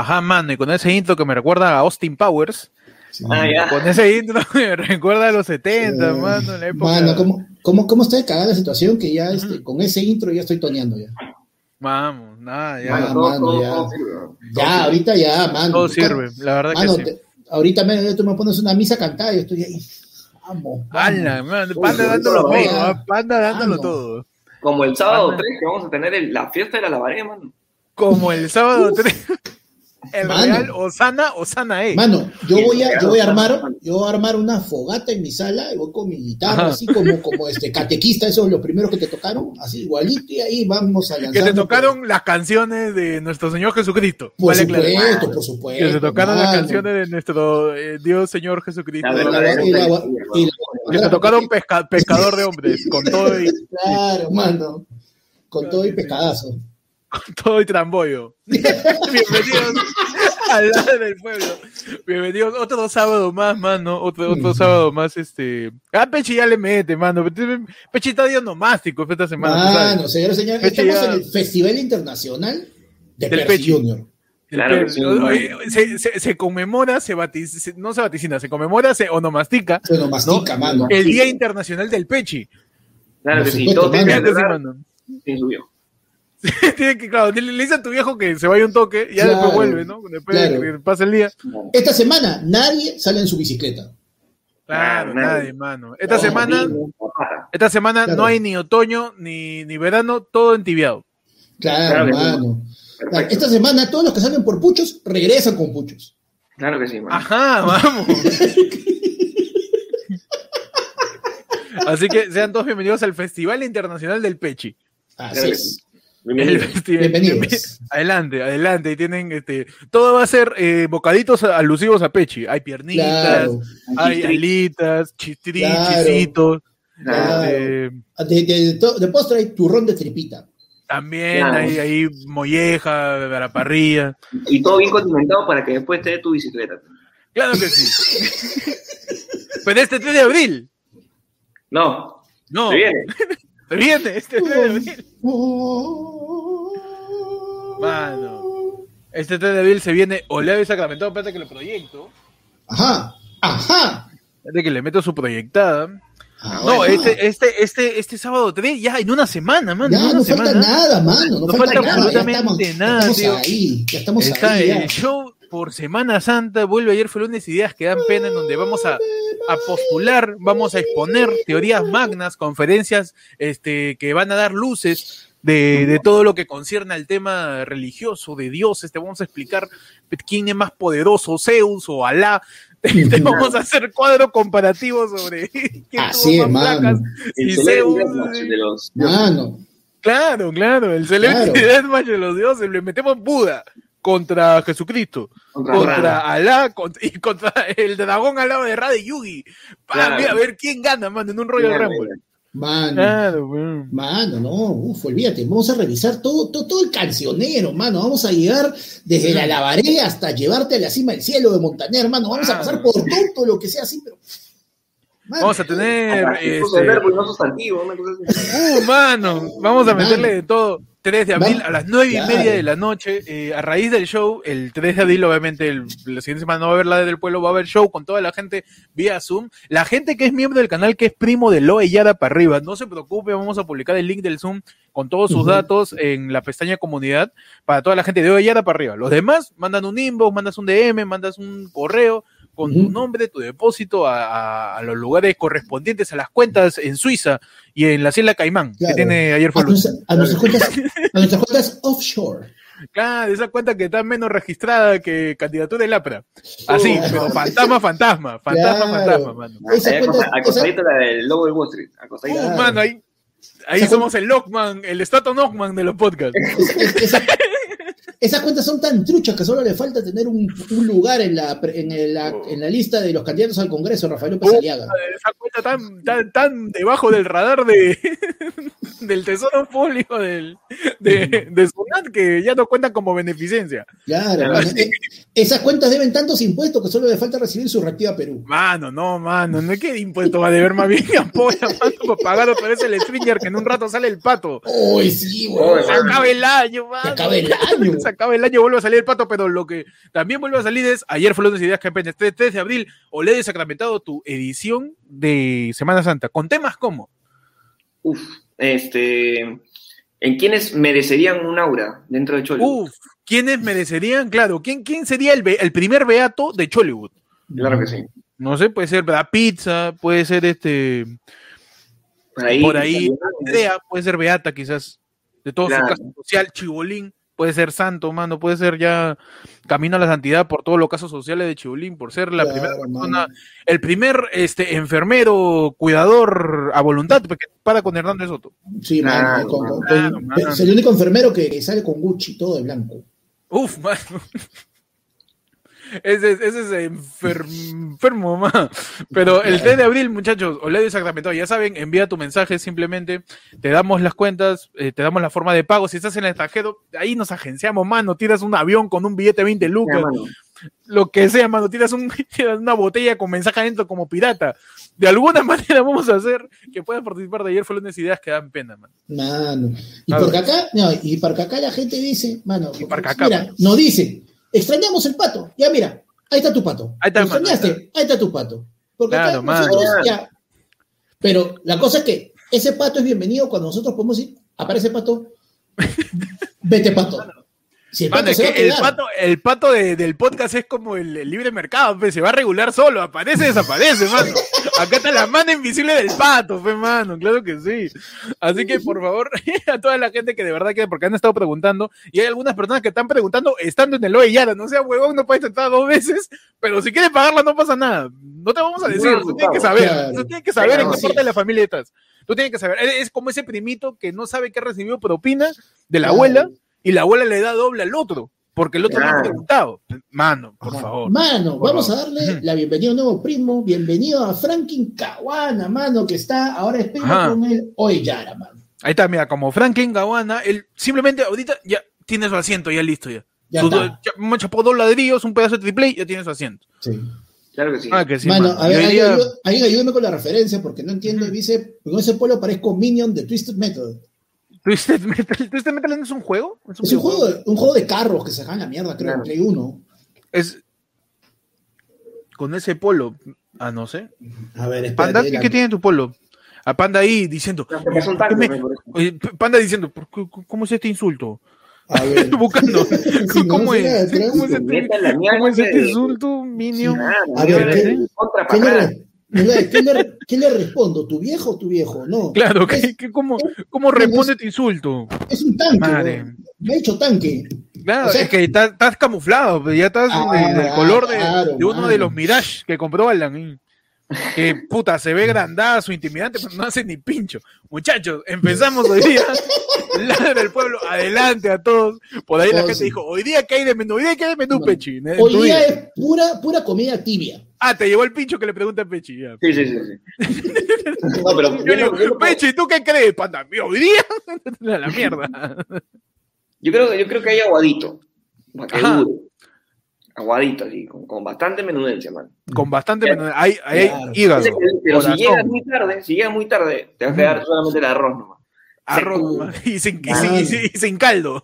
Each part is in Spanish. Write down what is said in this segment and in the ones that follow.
Ajá, mano, y con ese intro que me recuerda a Austin Powers. Ah, ya. Con ese intro me recuerda a los 70, Eh, mano, en la época. Mano, ¿cómo, cómo, cómo está de cagada la situación que ya este, con ese intro ya estoy toneando ya? Vamos, nada, ya. Mano, Mano, todo, mano, todo, ya. Ya, ahorita ya, mano. Todo Tú sirve, la verdad Mano, que sí. te- ahorita me, tú me pones una misa cantada y yo estoy ahí. Vamos. Ala, man, Uy, Panda uy, dándolo todo, dándolo todo. Como el sábado Mano. 3 que vamos a tener el- la fiesta de la lavaré, mano. Como el sábado 3. El Mano. Real Osana, Osana E. Mano, yo voy a, yo voy a armar, yo voy a armar una fogata en mi sala y voy con mi guitarra, Ajá. así como, como este catequista, esos los primeros que te tocaron, así igualito, y ahí vamos a lanzar. Que te tocaron las canciones de nuestro Señor Jesucristo. Por Vale supuesto, por supuesto. Que se tocaron las canciones de nuestro eh, Dios Señor Jesucristo. Que te tocaron pesca- pescador de hombres, con todo y, Claro, mano. Con todo y pescadazo. Con todo y trambollo. Bienvenidos al lado del pueblo. Bienvenidos otro sábado más, mano. Otro, otro sábado más, este. Ah, Pechi ya le mete, mano. Pechi está día nomástico esta semana. Mano, señores, Peche estamos ya- en el Festival Internacional de Del Peche. Junior. Claro se, se- se conmemora, se vaticina, no se vaticina, se conmemora, se onomastica Bueno, mastica, mano. el Día Internacional del Pechi. Claro que sí, todo tiene que mano. Tiene que, claro, le, dice a tu viejo que se vaya un toque, ya Claro, después vuelve, ¿no? Después de claro. que pase el día. Esta semana nadie sale en su bicicleta. Claro, Nadie. nadie, mano. Esta No, semana, esta semana Claro. no hay ni otoño ni, ni verano, todo entibiado. Claro, mano. Esta semana todos los que salen por puchos regresan con puchos. Claro que sí, mano. Ajá, vamos. Así que sean todos bienvenidos al Festival Internacional del Pechi. Así Claro que es. Bienvenidos. Adelante, adelante. Y tienen este. Todo va a ser eh, bocaditos alusivos a Pechi. Hay piernitas, Claro. hay Chistri. alitas, chistri, Claro. chisitos. Claro. eh, De, de, de, de postre hay turrón de tripita. también Claro. hay, hay molleja, a la parrilla. Y todo bien condimentado para que después te dé tu bicicleta. Claro que sí. Pero este 3 de abril. No, No, se viene. viene este 3 de abril. Mano. Este 3 de abril se viene Oleado y Sacramento. Espérate que lo proyecto. Ajá, ajá. Espérate que le meto su proyectada. Ah, No, bueno. este, este, este, este sábado 3, ya en una semana, mano. Ya no semana. falta nada, mano. No, No falta, falta nada. absolutamente ya estamos, nada, ya tío. estamos ahí. Ya estamos Está ahí. ya. el show por Semana Santa, vuelve ayer fue lunes ideas que dan pena, en donde vamos a, a postular, vamos a exponer teorías magnas, conferencias este, que van a dar luces de, de todo lo que concierne al tema religioso de dioses. Te vamos a explicar quién es más poderoso, Zeus o Alá. Te, te vamos a hacer cuadro comparativo sobre quién Así tuvo es, más placas. Y Zeus, deathmatch de los. Mano. Claro, claro, el Celebrity Claro. De los dioses, le metemos Buda contra Jesucristo, Contra contra. Alá cont- y contra el dragón al lado de Ra de Yugi. Claro. mira, a ver quién gana, mano, en un Royal Claro, Rumble. Mano. Claro, weón. Mano, no, uf, olvídate, vamos a revisar todo, todo, todo el cancionero, mano, vamos a llegar desde la lavaré hasta llevarte a la cima del cielo de Montaner, hermano, vamos a pasar por todo lo que sea así, pero... Mano, Vamos a tener, este, verbo y no sustantivo, una cosa así. uh, mano, vamos a meterle Mano. de todo. 3 de abril a las 9 y media de la noche, eh, a raíz del show, el 3 de abril, obviamente, el- la siguiente semana no va a haber la del pueblo, va a haber show con toda la gente vía Zoom. La gente que es miembro del canal, que es primo de Loe Yara para arriba, no se preocupe, vamos a publicar el link del Zoom con todos sus datos en la pestaña comunidad para toda la gente de Loe Yara para arriba. Los demás, mandan un inbox, mandas un DM, mandas un correo con tu nombre, tu depósito a, a- a los lugares correspondientes a las cuentas en Suiza y en la isla Caimán, Claro. que tiene ayer fue a, lunes. nuestra- a nuestras cuentas, a nuestras cuentas offshore. Claro, esa cuenta que está menos registrada que candidatura del APRA. Así, Oh. pero fantasma, fantasma, fantasma, Claro. fantasma, mano. Acostadito la del logo de Wall Street. Acostadito. Uh, Claro. mano, ahí, ahí somos el Lockman, el Stato Lockman de los podcasts. Esa- esa- esas cuentas son tan truchas que solo le falta tener un, un lugar en la, en, la, en la lista de los candidatos al Congreso, Rafael López Uh, Aliaga. esa cuenta tan, tan, tan debajo del radar de, del tesoro público del, de, de Sunat que ya no cuentan como beneficencia. Claro, Claro, mano, eh, esas cuentas deben tantos impuestos que solo le falta recibir su reactiva Perú. Mano, no, mano, no es que impuesto va a deber más bien apoya, mano, para pagar otra vez el stringer que en un rato sale el pato. Uy, sí, Oh, güey. Se acaba el año, mano. Se acaba el año. Acaba el año, vuelve a salir el pato, pero lo que también vuelve a salir es, ayer fue lunes de ideas que apenas 3, 3 de abril, Oled y Sacramentado, tu edición de Semana Santa, con temas como, Uf, este. ¿En quiénes merecerían un aura dentro de Cholo? uff, ¿quiénes merecerían? Claro, ¿quién, quién sería el, el primer beato de Chollywood? Claro que sí. No sé, puede ser la pizza, puede ser este, Por ahí. por ahí, Andrea, puede ser beata quizás, de todo Claro. su caso social, Chibolín, puede ser santo, mano, puede ser ya camino a la santidad por todos los casos sociales de Chibolín, por ser la Claro, primera persona, mano. el primer este enfermero, cuidador a voluntad, porque para con Hernández Soto. Sí, Claro, mano, con- con- claro, con- mano. es el único enfermero que sale con Gucci, todo de blanco. Uf, mano. Ese, es- ese es enfer- enfermo, ma. Pero el 3 de abril, muchachos, Oledio y Sacramento, ya saben, envía tu mensaje simplemente, te damos las cuentas, eh, te damos la forma de pago. Si estás en el extranjero, ahí nos agenciamos, mano. Tiras un avión con un billete de 20 Ya, lucas, mano. lo que sea, mano. Tiras, un, tiras una botella con mensaje adentro como pirata. De alguna manera vamos a hacer que puedan participar de ayer. Fue lunes ideas que dan pena, man. Mano. Y porque acá, no, y porque acá la gente dice, mano, Y porque acá, mira, mano. nos dice, extrañamos el pato. Ya mira, ahí está tu pato. Ahí está, ¿Lo mano, extrañaste? Ahí está tu pato. Porque acá Claro, mano. nosotros ya. Pero la cosa es que ese pato es bienvenido cuando nosotros podemos ir, aparece pato, vete pato. Si el pato Mano, es se va a que el quedar. pato, el pato de- del podcast es como el, el libre mercado, pe, se va a regular solo, aparece, desaparece, mano. Acá está la mano invisible del pato, fe, mano, claro que sí. Así que, por favor, a toda la gente que de verdad quiere, porque han estado preguntando, y hay algunas personas que están preguntando estando en el OE Yara, no sea huevón, no puedes entrar dos veces, pero si quieres pagarla no pasa nada. No te vamos a decir, tú tienes que saber, Claro. tú tienes que saber en qué sí. parte de la familia estás. Tú tienes que saber, es como ese primito que no sabe que recibió propina de la abuela, y la abuela le da doble al otro, porque el otro no ha Claro. preguntado. Mano, por Ajá. favor. Mano, Por vamos favor. a darle la bienvenida a un nuevo primo. Bienvenido a Franklin Caguana, mano, que está ahora espero Ajá. con el Oyara, mano. Ahí está, mira, como Franklin Gawana, él simplemente ahorita ya tiene su asiento, ya listo ya. Ya Su- está. ya- me chapó dos ladrillos, un pedazo de triple y ya tiene su asiento. Sí. Claro que sí. Ah, que sí, mano, mano. a ver, diría- ayú- alguien ayúdeme con la referencia porque no entiendo. Dice, con ese polo parezco Minion de Twisted Metal. Twisted Metal, ¿Twisted Metal no es un juego? Es un juego, de, un juego de carros que se dejan la mierda, creo, en Claro. Play 1. Es con ese polo. Ah, no sé. A ver, espérate. Panda, ¿qué, tiene tu polo? A Panda ahí diciendo. No, te pasó un ¿por qué tanto, me- me parece. Oye, Panda diciendo, ¿por qué- ¿cómo es este insulto? A ver. Buscando. Si ¿Cómo no es? ¿Cómo es este, cómo es este de- insulto, Minion? Nada, A ver, mira, ¿qué- contra ¿Qué le, ¿qué le- respondo? ¿Tu viejo o tu viejo? No. Claro, ¿qué, Es, qué- cómo, ¿cómo responde tu insulto? es un tanque. Madre. Me ha hecho tanque. Claro, O sea- es que estás, estás camuflado, ya estás Ah, de- del color de, claro, de uno de los Mirage que compró Alan. Que puta, se ve grandazo, intimidante, pero no hace ni pincho. Muchachos, empezamos hoy día. Ladra del pueblo, adelante a todos. Por ahí la gente sí. dijo, hoy día que hay de menú, hoy día que hay de menú, Bueno, Pechi. Hoy día día. es pura, pura comida tibia. Ah, te llevó el pincho que le pregunta a Pechi. ya. Sí, sí, sí. sí. No, pero Yo yo, le digo, no- yo Pechi, ¿tú qué crees, panda? ¿Hoy día? La mierda. yo creo, yo creo que hay aguadito. Para que Ajá. dure. Aguadito, así, con, con bastante menudencia, man. Con bastante. Hay, hay Claro. hígado, Pero si llegas muy tarde, si llegas muy tarde, te va a quedar solamente el arroz nomás. arroz y sin, y Claro. sin- y sin- y sin caldo.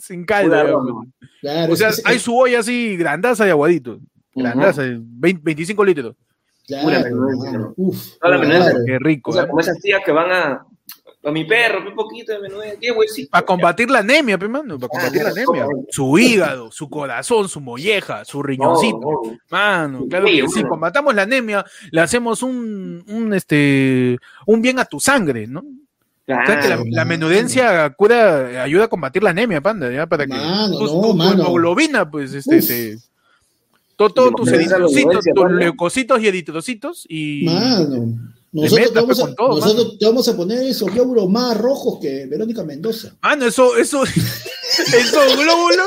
Sin caldo. Ya, arroz. Claro, O sea, hay su olla así, grandaza y aguadito. Grandaza, 20 25 litros. claro, pura menudencia. Uf, Toda la menudencia. claro. Qué rico. O sea, ¿eh? como esas tías que van a. A mi perro, un poquito de menudencia. ¿Qué huesito? Para combatir la anemia, pe, mano, para combatir la Ah, anemia. no. Su hígado, su corazón, su molleja, su riñoncito. no. Mano, claro Sí, que sí, combatamos la anemia, le hacemos un, un, este, un bien a tu sangre, ¿no? O sea, que la, Claro. la menudencia cura, ayuda a combatir la anemia, panda, ¿ya? Para que Mano, tu, no, tu- hemoglobina, pues, este, Uf. te- to- todos tus eritrocitos, tus leucocitos y eritrocitos y... Mano. Nosotros, metas, te vamos, a, todo, nosotros te vamos a poner esos glóbulos más rojos que Verónica Mendoza. Mano, eso, eso, esos glóbulos.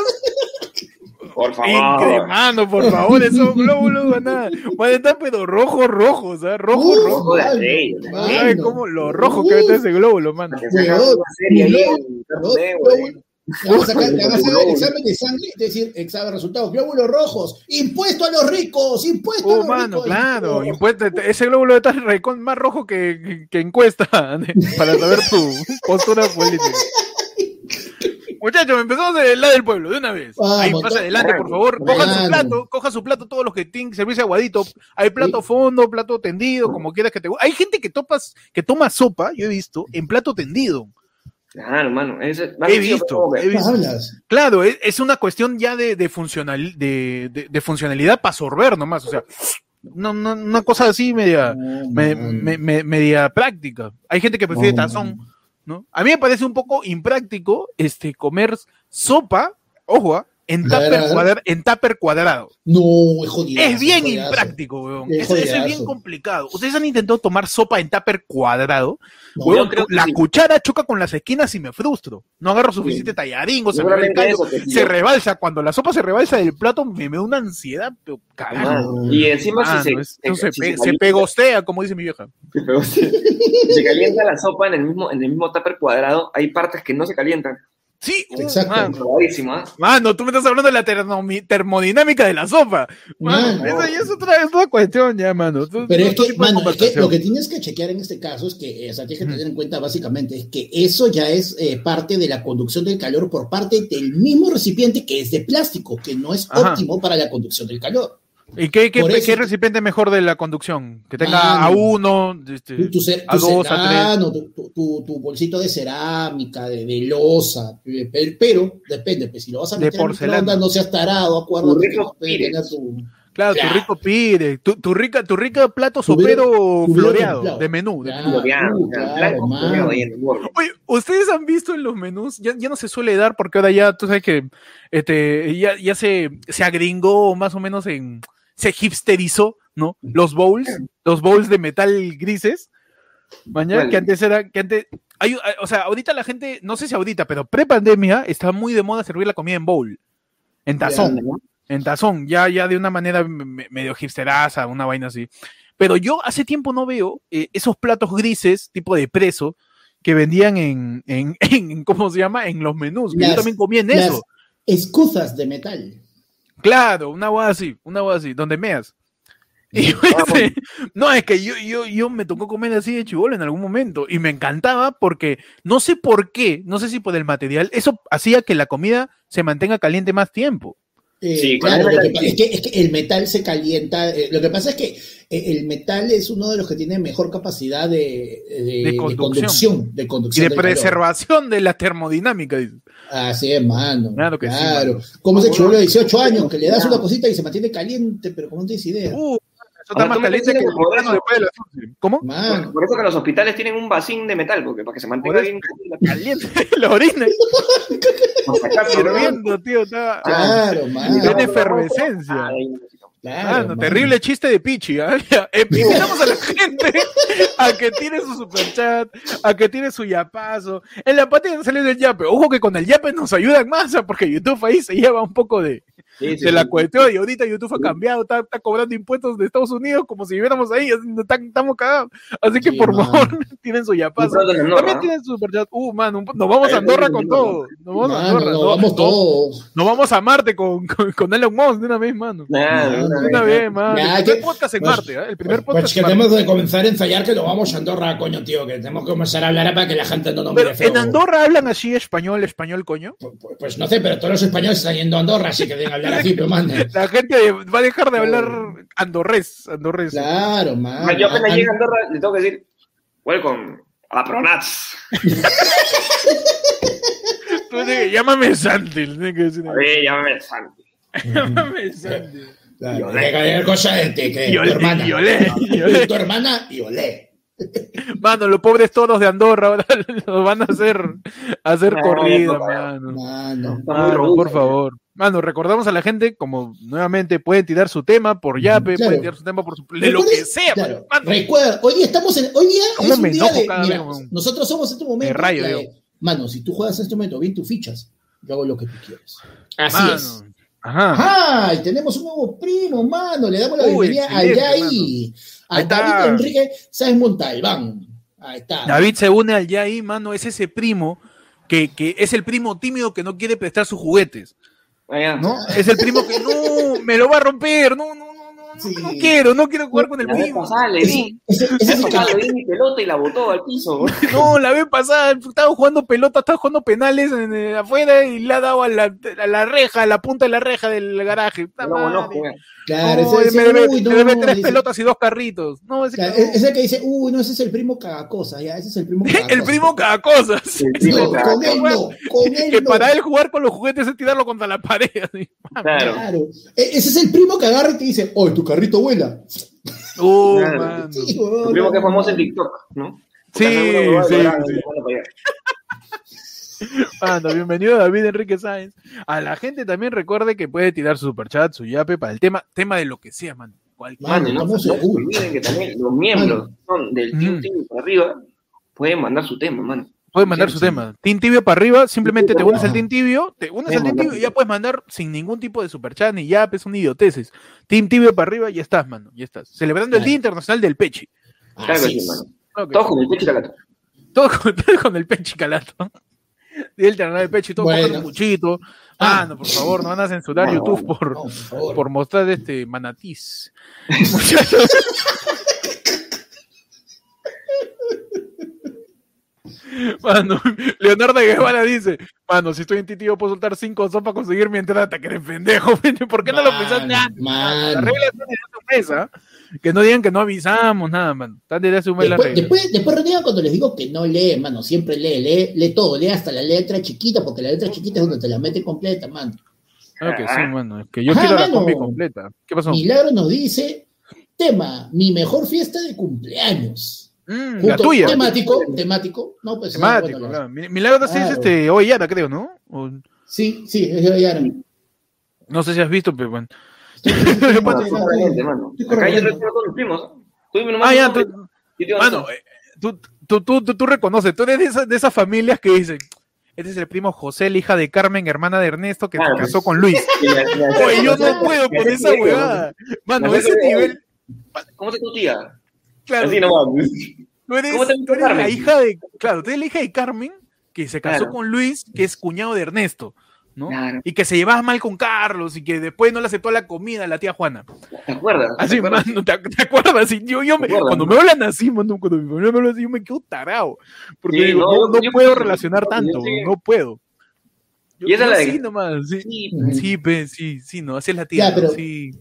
Por favor. Incre- mano, por favor, esos glóbulos van a, van a estar pero rojos, rojos, ¿ah? Rojo, Uh, rojo. mano, mano. sabes cómo lo rojo que va a estar ese glóbulo, mano. Una Le van a sacar, le van a hacer el examen de sangre, es decir, examen resultados, glóbulos rojos, impuesto a los ricos, impuesto a Oh, los mano, ricos. claro. impuesto- ese glóbulo está recon- más rojo que, que- encuesta para saber tu postura política. Muchachos, empezamos del lado del pueblo, de una vez. Vamos, Ahí, pasa adelante, por favor. Cojan su plato, cojan su plato, todos los que tienen servicio aguadito. Hay plato fondo, plato tendido, como quieras que te guste. Hay gente que, topas, que toma sopa, yo he visto, en plato tendido. Claro, mano. Ese, He visto, he. Claro, es, es una cuestión ya de, de, funcional, de, de- de funcionalidad para sorber nomás. O sea, no, no- una cosa así media, No, me- mano. me- me- media práctica. Hay gente que prefiere No, tazón, ¿no? A mí me parece un poco impráctico este, comer sopa, ojo, ah, en tupper, cuadra- en tupper cuadrado. No, es jodido. Es bien impráctico, weón. Es Eso, eso es bien complicado. ¿Ustedes han intentado tomar sopa en tupper cuadrado? No, Weón, creo la sí. cuchara choca con las esquinas y me frustro. No agarro suficiente tallarín o se me sí, se yo- rebalsa. Cuando la sopa se rebalsa del plato, me, me da una ansiedad, pero. Mano, Y encima si se, eso se, si pe- se se pegostea, como dice mi vieja. Si se calienta la sopa en el mismo, en el mismo tupper cuadrado, hay partes que no se calientan. Sí, uh, Exacto. mano. ¿ah? Mano, tú me estás hablando de la termodinámica de la sopa. Mano, Mano. esa ya es otra, es otra cuestión ya, mano. Tú- Pero es que, mano, es que conversación. lo que tienes que chequear en este caso es que, eh, o sea, tienes que tener en cuenta básicamente es que eso ya es eh, parte de la conducción del calor por parte del mismo recipiente que es de plástico, que no es Ajá. óptimo para la conducción del calor. ¿Y qué, qué, recipiente mejor de la conducción? Que tenga Mano. a uno, este, Tu, tu cer- a tu dos, a tres. cerano, tu, tu- tu- tu bolsito de cerámica, de, de losa, pero, pero depende, pues si lo vas a De meter en porcelana. microondas, no seas tarado, acuérdate Tu que no tener tu... Claro, tu rico pire, tu, tu rica, tu rica plato sopero floreado, de menú. de Claro. menú. Floreado, uh, claro. Oye, ¿ustedes han visto en los menús? Ya, ya no se suele dar porque ahora ya, tú sabes que este, ya, ya se, se agringó más o menos en, se hipsterizó, ¿no? Los bowls, los bowls de metal grises, mañana, que antes era, que antes, hay, o sea, ahorita la gente, no sé si ahorita, pero pre-pandemia está muy de moda servir la comida en bowl, en tazón. ¿no? En tazón, ya, ya de una manera me- me- medio hipsteraza, una vaina así. Pero yo hace tiempo no veo eh, esos platos grises, tipo de preso, que vendían en, en, en- ¿cómo se llama? En los menús. que yo Las- también comía en Las eso. escuzas de metal. Claro, una hueá así, una hueá así, donde meas. Y yo ese- no, es que yo, yo, yo me tocó comer así de chivolo en algún momento y me encantaba porque no sé por qué, no sé si por el material, eso hacía que la comida se mantenga caliente más tiempo. Eh, Sí, claro, lo que sí. es, que, es que el metal se calienta. eh, lo que pasa es que eh, el metal es uno de los que tiene mejor capacidad de, de- de conducción. conducción. De Y conducción de del calor. preservación de la termodinámica. dices. Así es, mano. Claro que sí, claro. mano. Como ese Bueno, chulo de 18 años que le das una cosita y se mantiene caliente, pero como no tienes idea. Uh, eso está más caliente que el eso- después de la. ¿Cómo? Mano. Por, eso que los hospitales tienen un vacín de metal, porque para que se mantenga bien Caliente, la orina Por si acaso, ¿no? hirviendo, tío. Está, Claro, Y mano. Tiene efervescencia. Ah. Claro, Ah, no, terrible chiste de Pichi. ¿ah? Eh, Invitamos a la gente a que tire su superchat, a que tire su yapazo. En la página salió el yape. Ojo que con el yape nos ayudan más, ¿ah? porque YouTube ahí se lleva un poco de, Sí, sí, de la sí. cuestión y ahorita YouTube ha cambiado, está, está cobrando impuestos de Estados Unidos como si viviéramos ahí, estamos cagados. Así que Sí, por mano. favor, tienen su yapazo. pronto en Andorra, También ¿no? tienen su superchat. Uh, mano, un nos vamos a Andorra con todo. Nos vamos a Mano, Andorra. no, no- vamos no- todos. nos vamos a Marte con, con, con Elon Musk de una vez, mano. Nah, No, una De una vez, vez, mano. Ya, el primer que- podcast en pues- Marte, ¿eh? El primer Pues, podcast pues que en Marte. tenemos que comenzar a ensayar que lo vamos a Andorra, coño, tío, que tenemos que comenzar a hablar para que la gente no nos mire feo. en Andorra hablan así español, español, coño. Pues, pues- pues no sé, pero todos los españoles están yendo a Andorra, así que deben hablar mano. La gente va a dejar de hablar andorrés, andorrés. Claro, mano. Ah, Yo apenas llegue a Andorra, le tengo que decir, welcome a Pronats. Tú dices, llámame Santi, le que decir. Llámame Santi. Llámame Santi. Claro, Y olé. cosa de ti, que Y tu olé, hermana. y olé, y olé. Tu hermana y olé. Mano, los pobres todos de Andorra ahora los van a hacer, a hacer No, corrida, no, mano. Mano. Mano, robusto. por favor. Mano, recordamos a la gente, como nuevamente pueden tirar su tema por Yape, Claro. pueden tirar su tema por su, de lo que sea. claro, mano. recuerda, hoy día estamos en. Hoy día ¿Cómo es un día de. Mira, vez, nosotros somos en este momento. Me rayo, la de- digo. mano, si tú juegas en este momento bien tus fichas, yo hago lo que tú quieres. Así Mano, es. Ajá. Ajá, y tenemos un nuevo primo, mano. Le damos la Uy, bienvenida a Yaí, a. David Enrique Sáenz Montalbán. Ahí está. David se une al Yaí, mano, es ese primo que, que es el primo tímido que no quiere prestar sus juguetes. ¿No? Es el primo que no, me lo va a romper, no, no, no, no, no, Sí. no quiero, no quiero jugar con el La vez primo. pasada le di. La pasada le di mi pelota y la botó al piso. No, la vez pasada estaba jugando pelota, estaba jugando penales en, eh, afuera y le ha dado a la, a la reja, a la punta de la reja del garaje. No, no, madre. Claro, No, ese, me ese- debe, uy, me no, debe tres dice- pelotas y dos carritos. No, ese claro, cabrón. es el que dice, uy, no, ese es el primo cagacosa, ya, ese es el primo cagacosa. el primo cada cosa. El primo No, cagacosa. con él no, con él que no. para él jugar con los juguetes es tirarlo contra la pared. así. Claro. Claro. E- Ese es el primo que agarra y te dice, oh, tu carrito vuela. Uh, Claro. mano. Sí, Tu primo que es famoso en. TikTok, ¿no? Sí, sí, sí. le manda para allá. Mano, bienvenido David Enrique Sáenz. A la gente también recuerde que puede tirar su superchat, su yape para el tema, tema de lo que sea, mano. Cualquier- Mano, no, estamos no olviden que también los miembros son del Team Mm. Team para arriba pueden mandar su tema, mano. Pueden mandar su sí. tema. Team Tibio para arriba, simplemente te unes al. Team Tibio, te unes al Team Tibio y ya puedes mandar sin ningún tipo de superchat ni yapes, son idioteces. Team Tibio para arriba, ya estás, mano, ya estás. Celebrando el. Día Internacional del Pechi. Claro que sí, mano. Todos con el pecho y la gata. Todo con, todo con el Pechi calato. Día Internacional del Pechi, todo Bueno. cuchito. Ah. Mano, por favor, no van a censurar No, YouTube No, por, por por mostrar este manatís. Muchachos. Mano, Leonardo Guevara dice, mano, si estoy en ti, tío, puedo soltar cinco son para conseguir mi entrada, te crees pendejo, ¿por qué no lo pensaste antes? La regla está desde hace un mes, ¿ah? Que no digan que no avisamos, nada, man. Están desde hace un mes las Después, después, después reniegan cuando les digo que no lee, mano, siempre lee, lee, lee todo, lee hasta la letra chiquita, porque la letra chiquita es donde te la mete completa, mano. Claro que sí, mano. Es que yo Ajá, quiero la mano. combi completa. ¿Qué pasó? Milagro nos dice, tema, mi mejor fiesta de cumpleaños. Mm, la tuya. Temático, temático, no, pues. Temático, bueno, claro. Mi- Milagro es Claro. este, Ollana, creo, ¿no? O- Sí, sí, es de Yara. no sé si has visto, pero bueno. Acá yo recuerdo todos los primos. Tú nomás Ah, ya, tú, mano, eh, tú, tú, tú, tú, tú reconoces, tú eres de esas, de esas familias que dicen, este es el primo José, la hija de Carmen, hermana de Ernesto, que se casó con Luis. Oye, yo no puedo con esa huevada. Mano, ese nivel, ¿Cómo se tu tía? claro, Así tú eres, ¿Cómo te tú eres la hija de, claro, tú eres la hija de Carmen, que se casó Claro. con Luis, que es cuñado de Ernesto, ¿no? Claro. Y que se llevaba mal con Carlos y que después no le aceptó la comida la tía Juana. ¿Te acuerdas? Así, ¿Te acuerdas? mano, ¿te, te acuerdas? Y yo, yo me- ¿Te acuerdas, cuando no? me hablan así, mano, cuando me hablan así, yo me quedo tarado. Porque Sí, digo, no, no, yo- no yo- puedo relacionar tanto, sí. no puedo. Yo, Y esa la de- sí nomás, sí. Sí, Sí, pe, sí, sí, no, así es la tía, Ya, pero- sí.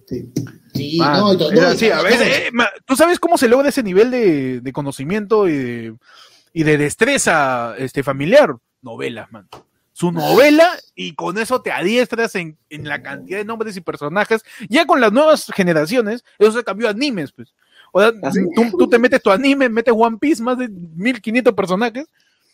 Sí, no, a veces, eh, ¿tú sabes cómo se logra ese nivel de, de conocimiento y de, y de destreza este, familiar? Novelas, man. Su novela y con eso te adiestras en, en la cantidad de nombres y personajes. Ya con las nuevas generaciones, eso se cambió a animes, pues. O sea, tú, tú te metes tu anime, metes One Piece, más de 1500 personajes,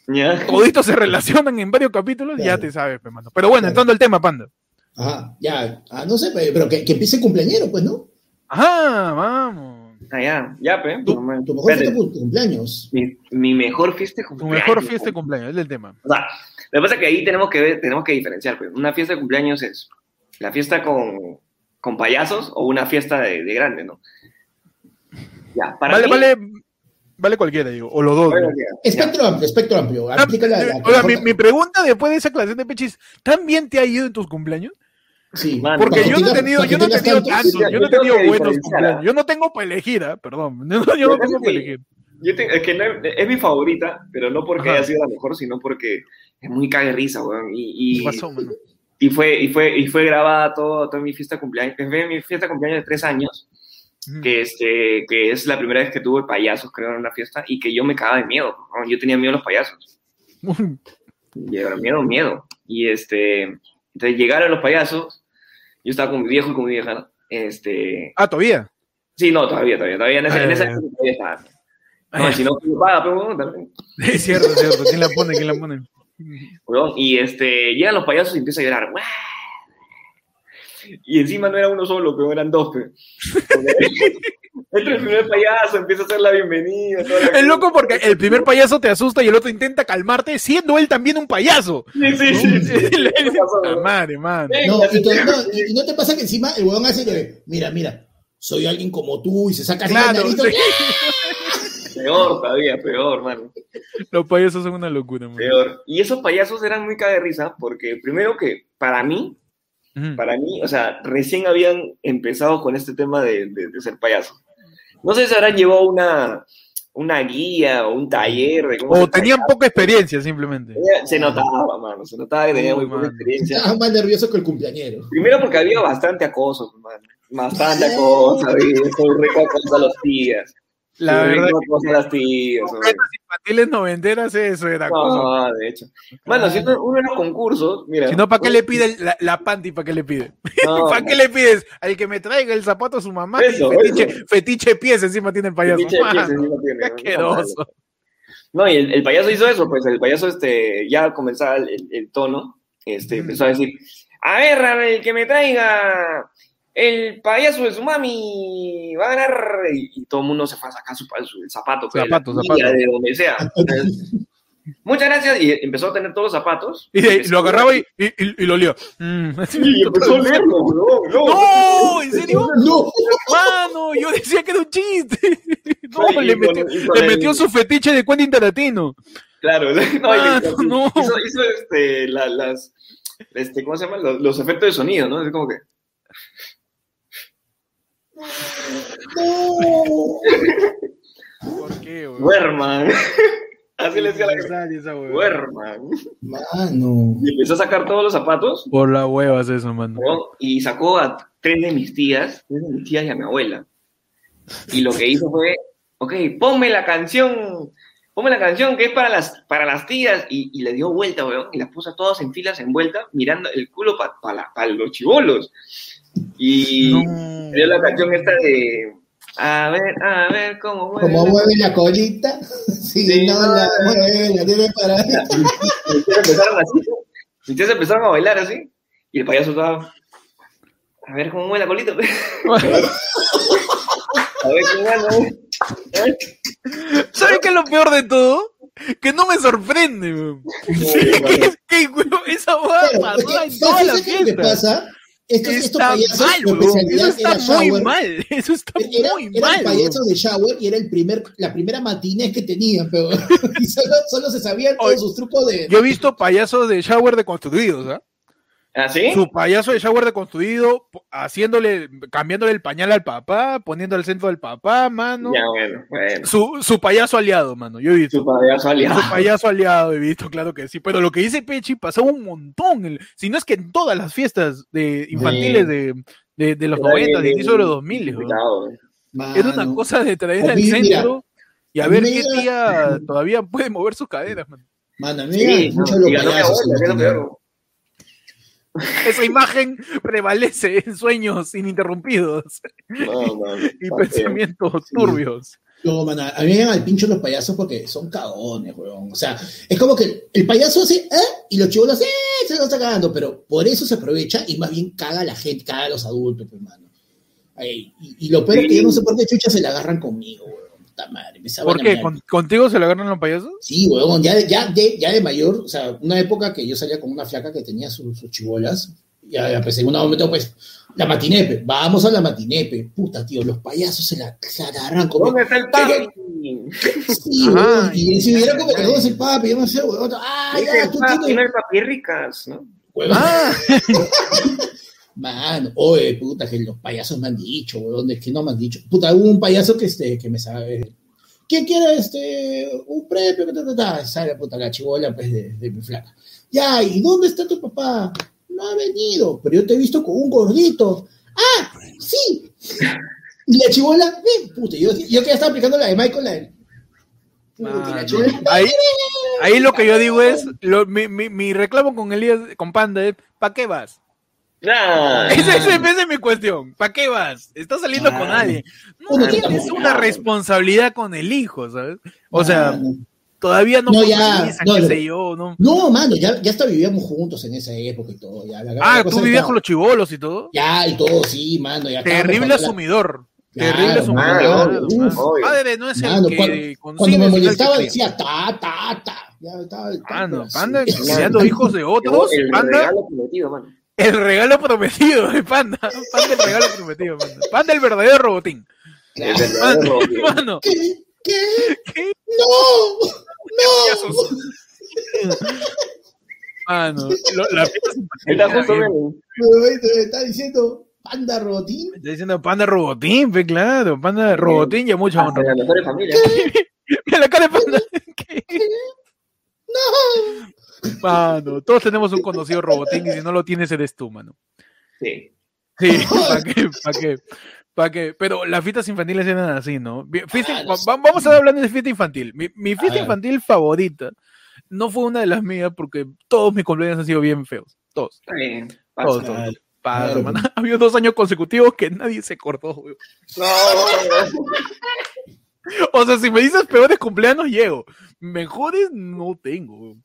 Ya. toditos se relacionan en varios capítulos ya te sabes, pues, mano. Pero bueno, Claro. entrando al tema, Panda. Ajá, ya, ah, no sé, pero que, que empiece el cumpleañero, pues, ¿no? Ajá, vamos. Ah, ya, ya, pe. Tu, tu mejor Espérate, fiesta de cumpleaños. mi, mi mejor fiesta de Tu cumpleaños. mejor fiesta de cumpleaños, es el tema. O sea, lo que pasa es que ahí tenemos que ver, tenemos que diferenciar. Pues. Una fiesta de cumpleaños es la fiesta con, con payasos o una fiesta de, de grande, ¿no? Ya, para Vale, mí, vale, vale cualquiera, digo, o los dos. Espectro amplio, espectro amplio. Ah, Aplica la, la- eh, mi, mi pregunta después de esa aclaración de Pechis, ¿tan bien te ha ido en tus cumpleaños? Sí, Mano, Porque yo no he tenido, yo no he tenido tantos. yo no he tenido buenos diferenciar, cumpleaños. Yo no tengo para elegir, ah, perdón. Yo no, yo no tengo para que- elegir. Yo te- es que no es, mi favorita, pero no porque Ajá. haya sido la mejor, sino porque es muy cague risa, weón. Y, ¿Qué y, pasó, mano? y fue, y fue, y fue grabada todo, toda mi fiesta de cumpleaños, fue mi fiesta de cumpleaños de tres años, que, este, que es la primera vez que tuve payasos, creo, en una fiesta, y que yo me cagaba de miedo. weón. Yo tenía miedo a los payasos. Era miedo, miedo. Y este, entonces llegaron los payasos, yo estaba con mi viejo y con mi vieja. Este, Ah, todavía. sí, no, todavía, todavía, todavía en esa, en esa Ah. época todavía estaba. Ah, No, si no, pues, paga, pero bueno, también. Es cierto, es cierto. ¿Quién la pone? ¿Quién la pone? Y este, llegan los payasos y empieza a llorar. ¡guau! Y encima no era uno solo, pero eran dos. Pero. Entra el primer payaso, empieza a hacer la bienvenida. Es loco porque el primer payaso te asusta y el otro intenta calmarte, siendo él también un payaso. Sí, sí, sí. sí. madre, madre. No, y, no, y, no te pasa que encima el huevón hace que, mira, mira, soy alguien como tú y se saca claro, la nariz. sí. Peor todavía, peor, mano. Los payasos son una locura, man. Peor. Y esos payasos eran muy caga de risa porque primero que para mí, Ujú. para mí, o sea, recién habían empezado con este tema de, de, de ser payasos. No sé si habrán llevado una, una guía o un taller de cómo O tenían payaso. poca experiencia, simplemente. Se notaba, mano, se notaba que tenía Uy, muy poca experiencia. Estaba más nervioso que el cumpleañero. Primero porque había bastante acoso, mano. Bastante acoso, había soy rico acoso a los tías. La soy verdad rico acoso a las tías. que oye. las infantiles noventeras, eso era cosa. No, de hecho. Bueno, si uno, uno en los concursos, mira. Si no, ¿para qué le pide la, la panty? ¿Para qué le pide? No, ¿Para qué le pides? Al que me traiga el zapato a su mamá. Eso, y fetiche, eso. fetiche pies encima tiene el payaso. Pinche de pies Mano, encima tiene, qué ¿no? asqueroso. No, y el, el payaso hizo eso, pues el payaso este, ya comenzaba el, tono, este, empezó a decir, a ver, a ver, el que me traiga el payaso de su mami va a ganar, y, y todo el mundo se fue a sacar su, su- el zapato, de la Zapato, zapato. de donde sea. Entonces, Muchas gracias, y empezó a tener todos los zapatos. Y lo agarraba y, y, y- y lo olía. Mm. Y empezó a leerlo, bro, no. ¡No! ¿En serio? No, Mano, yo decía que era un chiste. No, le con- metió, y con le el- metió su fetiche de Quentin Tarantino. Claro, no, no. hizo, hizo, este, la- las, este, ¿cómo se llama? Los, los efectos de sonido, ¿no? Es como que. ¿Por qué, güey? duerman. Así le decía la esa hueva. duerman. Mano. Y empezó a sacar todos los zapatos, Por las huevas eso, mano. ¿no? Y sacó a tres de mis tías, tres de mis tías y a mi abuela. Y lo que hizo fue, ok, ponme la canción, ponme la canción que es para las, para las tías. Y, y le dio vuelta, weón, y las puso a todas en filas, en vuelta, mirando el culo para los chivolos. Y No. la canción esta de, a ver, a ver cómo mueve. Como la- mueve la colita, si Sí, no no, la mueve, la tiene para Mis tías empezaron así, empezaron a bailar así, y el payaso estaba, a ver cómo mueve la colita. A ver gana. ¿eh? ¿Sabes qué es lo peor de todo? Que no me sorprende, weón. Es que, weón, esa hueá pasó que, en todas las ¿sabes qué es lo que fiestas. pasa? Estos, estos payasos, mal, especialidad Eso está muy shower. mal. Eso está Era, muy eran mal. payasos de shower y era el primer, la primera matiné que tenían, pero y solo, solo se sabían todos Oye, sus trucos de. Yo he visto payasos de shower deconstruidos, ¿ah? ¿Ah, sí? Su payaso de shower deconstruido, haciéndole, cambiándole el pañal al papá, poniendo el centro del papá, mano. Ya, bueno, bueno. Su, su payaso aliado, mano. Yo he visto. Su payaso aliado. Su payaso aliado, he visto, claro que sí. Pero lo que dice Pechi pasaba un montón. si no es que en todas las fiestas de infantiles de, de, de los Era 90, bien, de inicio de los bien 2000. weón. complicado. Era una Mano. cosa de traer al centro y a a ver qué tía todavía puede mover sus caderas, man. Mano, a mí Sí, me no, mucho payasos. abuela, que es lo en los peor. Esa imagen prevalece en sueños ininterrumpidos No, no, no, y pensamientos Sí. turbios. No, mano, a mí me llegan al pincho los payasos porque son cagones, weón. O sea, es como que el payaso hace, ¿eh? Y los chivolos, ¡eh! Se lo está cagando, pero por eso se aprovecha y más bien caga a la gente, caga a los adultos, pues, mano. Ay, y, y lo peor es que yo no sé por qué chucha se la agarran conmigo, weón. Puta madre, ¿Por a qué? mierda. ¿Con- ¿Contigo se le agarran los payasos? Sí, weón, ya, ya, de, ya de mayor, o sea, una época que yo salía con una flaca que tenía sus, sus chibolas, ya, ya, pues en un momento, pues, la matinepe, vamos a la matinepe, puta, tío, los payasos se la, se la agarran conmigo. ¿Dónde está el papi? Sí, Ajá, weón, y si hubiera como que no es el papi, yo no sé, weón, ah, ya, tú tienes, el papi ricas, ¿no? weón, Ah, mano, oye, puta, que los payasos me han dicho, weón, es que no me han dicho, puta, hubo un payaso que, este, que me sabe, ¿quién quiere, este, un premio, ta, ta, ta, sale, puta, la chibola, pues, de, de mi flaca, ya, ¿y dónde está tu papá? No ha venido, pero yo te he visto con un gordito, ah, sí, y la chibola, ven, puta, yo, yo que ya estaba aplicando la de Michael, la de, puta, y la mano. chibola, ahí, ahí lo que yo digo es, lo- mi, mi, mi reclamo con Elías, con Panda es, ¿para qué vas? Nah, Esa, esa- esa es mi cuestión. ¿Para qué vas? Estás saliendo con alguien. No tienes que una responsabilidad con el hijo, ¿sabes? O sea, mano. Todavía no, No, ya, no, qué sé yo, ¿no? No, mano, ya, ya hasta vivíamos juntos en esa época y todo. Ya, la- la Ah, tú vivías con los chivolos y todo. Ya, y todo, sí, mano. Ya Terrible asumidor. Claro, Terrible mano, claro, mano. obvio. Padre no es el Mano, que cuando, cuando me que molestaba cría. decía ta, ta, ta. Ya estaba el Ah, no, así. Panda criando hijos de otros. el Panda, prometido, mano. El regalo prometido de Panda. Panda, el regalo prometido. Panda, Panda el verdadero robotín. El Claro. Mano, ¿Qué? ¿Qué? ¿qué? ¡No! ¡No! Mano, lo- la Está justo. Me está diciendo Panda Robotín. Está diciendo Panda Robotín, pe, claro. Panda Robotín y a mucha Ah, honra. de las mejores familias. Mira la cara de Panda. ¿Qué? ¡No! Mano, todos tenemos un conocido Robotín y si no lo tienes eres tú, mano. Sí. Sí, ¿para qué? ¿Para qué? ¿Para qué? Pero las fiestas infantiles eran así, ¿no? Fiesta- Ah, vamos a estar hablando de fiesta infantil. Mi, mi fiesta ver. infantil favorita no fue una de las mías porque todos mis cumpleaños han sido bien feos. Todos, Está bien. todos, Pasa. todos. Claro, Padre, claro. Había dos años consecutivos que nadie se acordó, güey. No, O sea, si me dices peores cumpleaños, llego. Mejores no tengo. güey.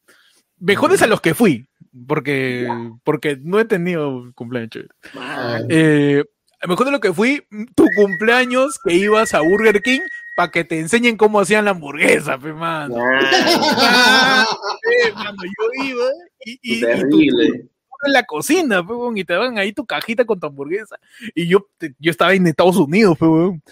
Mejores a los que fui. Porque, porque no he tenido cumpleaños chéveres. man. Eh, mejor de lo que fui, tu cumpleaños que ibas a Burger King para que te enseñen cómo hacían la hamburguesa, pe, mano. Man, mano, yo iba y, y, y tú- Terrible. tú en la cocina, pe, y te daban ahí tu cajita con tu hamburguesa. Y yo, te- yo estaba en Estados Unidos, pe, weón.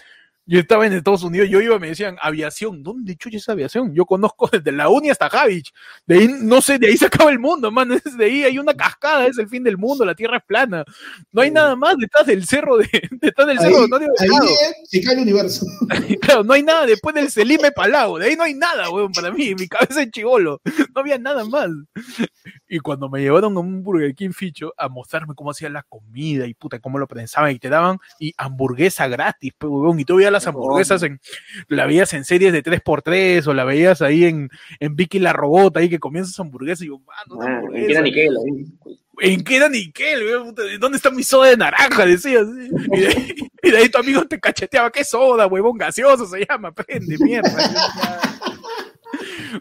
Yo estaba en Estados Unidos, yo iba, me decían, aviación, ¿dónde chucha es aviación? Yo conozco desde la uni hasta Javich. De ahí, no sé, de ahí se acaba el mundo, mano. De ahí hay una cascada, es el fin del mundo, la tierra es plana. No hay nada más detrás del cerro de, detrás del Ahí, cerro de ahí Delgado. se cae el universo. Claro, no hay nada después del Selime Palau. De ahí no hay nada, weón, para mí. Mi cabeza es chivolo. No había nada más. Y cuando me llevaron a un Burger King Ficho a mostrarme cómo hacían la comida y puta, cómo lo prensaban y te daban y hamburguesa gratis, pe, weón. Y veías las hamburguesas en, la veías en series de 3x3 o la veías ahí en, en Vicky la Robota ahí que comían sus hamburguesas y yo, mano, Man, hamburguesa. ¿en qué era ahí? ¿En qué era Nickel? ¿Dónde está mi soda de naranja? Decías. Y de, ahí, y de ahí tu amigo te cacheteaba. ¿Qué soda, huevón? Gaseoso se llama. Prende, mierda.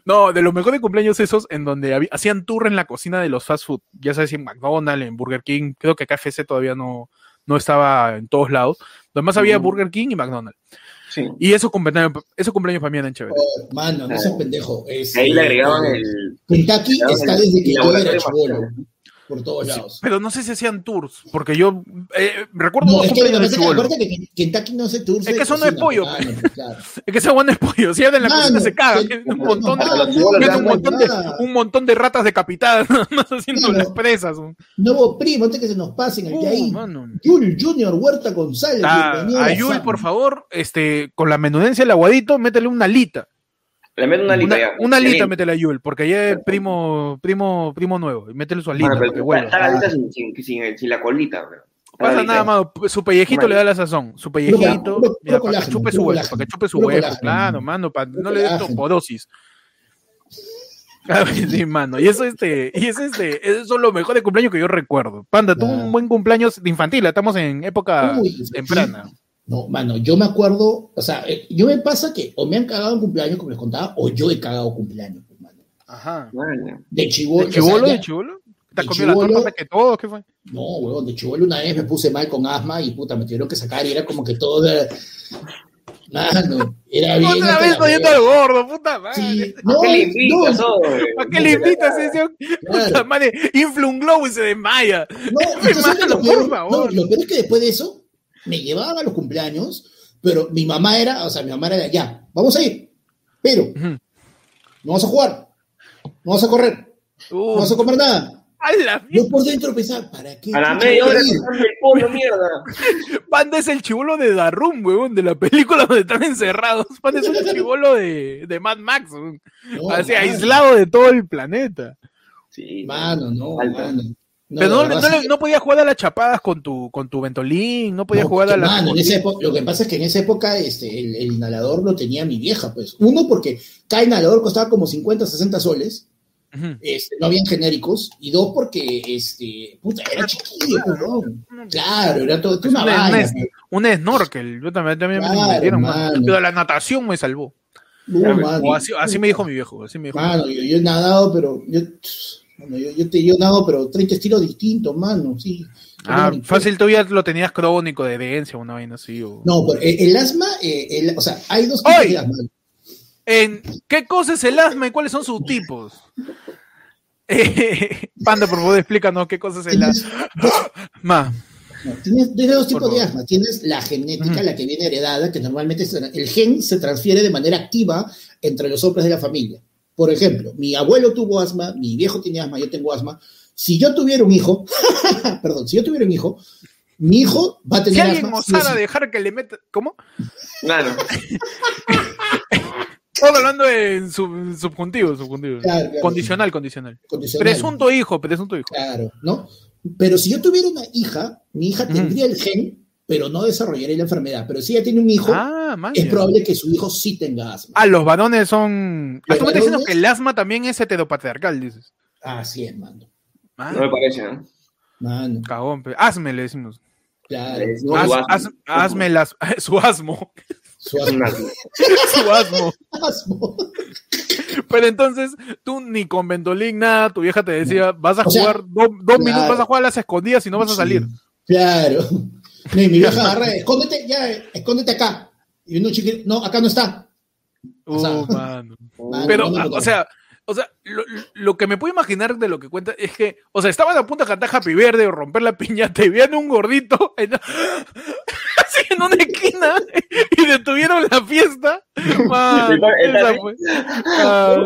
No, de los mejores cumpleaños esos en donde hacían tour en la cocina de los fast food. Ya sabes, en McDonald's, en Burger King. Creo que KFC todavía no, no estaba en todos lados. Además había. Burger King y McDonald's. Sí. Y esos cumpleaños, esos cumpleaños para mí eran chéveres. Mano, no seas pendejo. Es, Ahí le eh, agregaban eh, el. Kentucky está el desde que yo era chivolo. Por todos lados. pero no sé si hacían tours, porque yo eh, recuerdo No, es que lo que pasa que que Kentucky no se tour Es que eso no es pollo, Mano, claro. Es que esa guana es pollo. Si abren la Mano, cocina se cagan. Tienen un montón de, no, no, tienen no, un no, montón de, un montón de ratas decapitadas, haciendo Claro. las presas. Nuevo primo, antes que se nos pasen, el Uh, mano. Yul Junior Huerta González. Ah, a la Yul, por favor, este, con la menudencia del aguadito, métele una alita. Le meten una Una, alita ya. una alita métele a Yul, porque ya es primo, primo, primo nuevo. Y métele su alita Bueno, vuelva. está la alita sin, sin, sin, sin la colita, bro. No pasa nada, mano. Su pellejito Bueno. le da la sazón. Su pellejito, mira, para que chupe su huevo, para que chupe su huevo, claro, mano, para no le dé colágeno. toporosis. A ver, sí, mano. Y eso, este, y es este, esos son los mejores cumpleaños que yo recuerdo. Panda, tú un buen cumpleaños de infantil, estamos en época sí. No, mano, yo me acuerdo, o sea, eh, yo me pasa que o me han cagado en cumpleaños, como les contaba, o yo he cagado cumpleaños, pues, mano. Ajá. De chivolo. ¿De chivolo? o sea, ¿De chivolo? ¿Te de comió la torta que todo? ¿Qué fue? No, huevón, de chivolo una vez me puse mal con asma y puta, me tuvieron que sacar y era como que todo. era- Mano, era bien. Otra vez yendo al gordo, puta madre. Sí, ¿Por no, qué le invitas, no? ¿Para qué le invitas? Puta claro. madre, infla un globo y se desmaya. No, Mano, por favor. no, lo peor es que después de eso me llevaban a los cumpleaños, pero mi mamá era, o sea, mi mamá era, ya, vamos a ir, pero no vamos a jugar, no vamos a correr, no Uh, vamos a comer nada. a la mierda. Yo por dentro pensaba, ¿para qué? A la media hora el pollo, mierda. Panda es el chivolo de Darum, huevón, de la película donde están encerrados. Panda es un chivolo de, de Mad Max. No, Así, mano, aislado de todo el planeta. Sí. Mano, no, mano. No, Pero no, no, no podías jugar a las chapadas con tu, con tu ventolín, no podías No, jugar a las... mano, en esa época- lo que pasa es que en esa época este, el, el inhalador lo tenía mi vieja, pues. Uno, porque cada inhalador costaba como 50, 60 soles. Este, no habían genéricos. Y dos, porque, este, puta, era chiquillo, ¿no? Claro, era todo, una una, vaina. una- un snorkel, yo también, también me Claro, metieron, mano. mano. pero la natación me salvó. así, me dijo mi viejo. Así me dijo mano, yo, he nadado, pero yo, yo, yo, te, yo nado, pero 30 estilos distintos, mano, sí. Ah, fácil, tú ya lo tenías crónico de herencia, una vaina así. No, pero el, asma, eh, o sea, hay dos tipos de asma. En, ¿Qué cosa es el asma y cuáles son sus tipos? Panda, por favor, explícanos qué cosa es el asma. tienes, dos tipos de asma. Tienes la genética, la que viene heredada, que normalmente el gen se transfiere de manera activa entre los hombres de la familia. Por ejemplo, mi abuelo tuvo asma, mi viejo tiene asma, yo tengo asma. Si yo tuviera un hijo, perdón, si yo tuviera un hijo, mi hijo va a tener si alguien osara dejar que le meta. ¿Cómo? Claro. Estamos hablando en subjuntivo, subjuntivo. condicional, condicional, Presunto hijo, presunto hijo. Claro, ¿no? Pero si yo tuviera una hija, mi hija tendría el gen, pero no desarrollaría la enfermedad. Pero si ella tiene un hijo, ah, es probable que su hijo sí tenga asma. Ah, los varones son. Ah, tú me estás diciendo que el asma también es heteropatriarcal, dices. Así es, mano. No me parece, ¿no? Mano. Cagón, hazme, le decimos. Claro. hazme las, su asmo. Su asmo. Su asmo. Pero entonces, tú ni con Ventolin nada, tu vieja te decía, vas a jugar dos, minutos, vas a jugar a las escondidas y no vas a salir. Claro. Mi vieja agarra, escóndete, ya, escóndete acá. Y uno chiquito, no, acá no está. Oh, mano. Pero, o sea, o sea, lo, lo, que me puedo imaginar de lo que cuenta es que, o sea, estaban a punto de cantar Happy Verde o romper la piñata y viene un gordito en, así en una esquina y detuvieron la fiesta. Man, esa fue. Ah.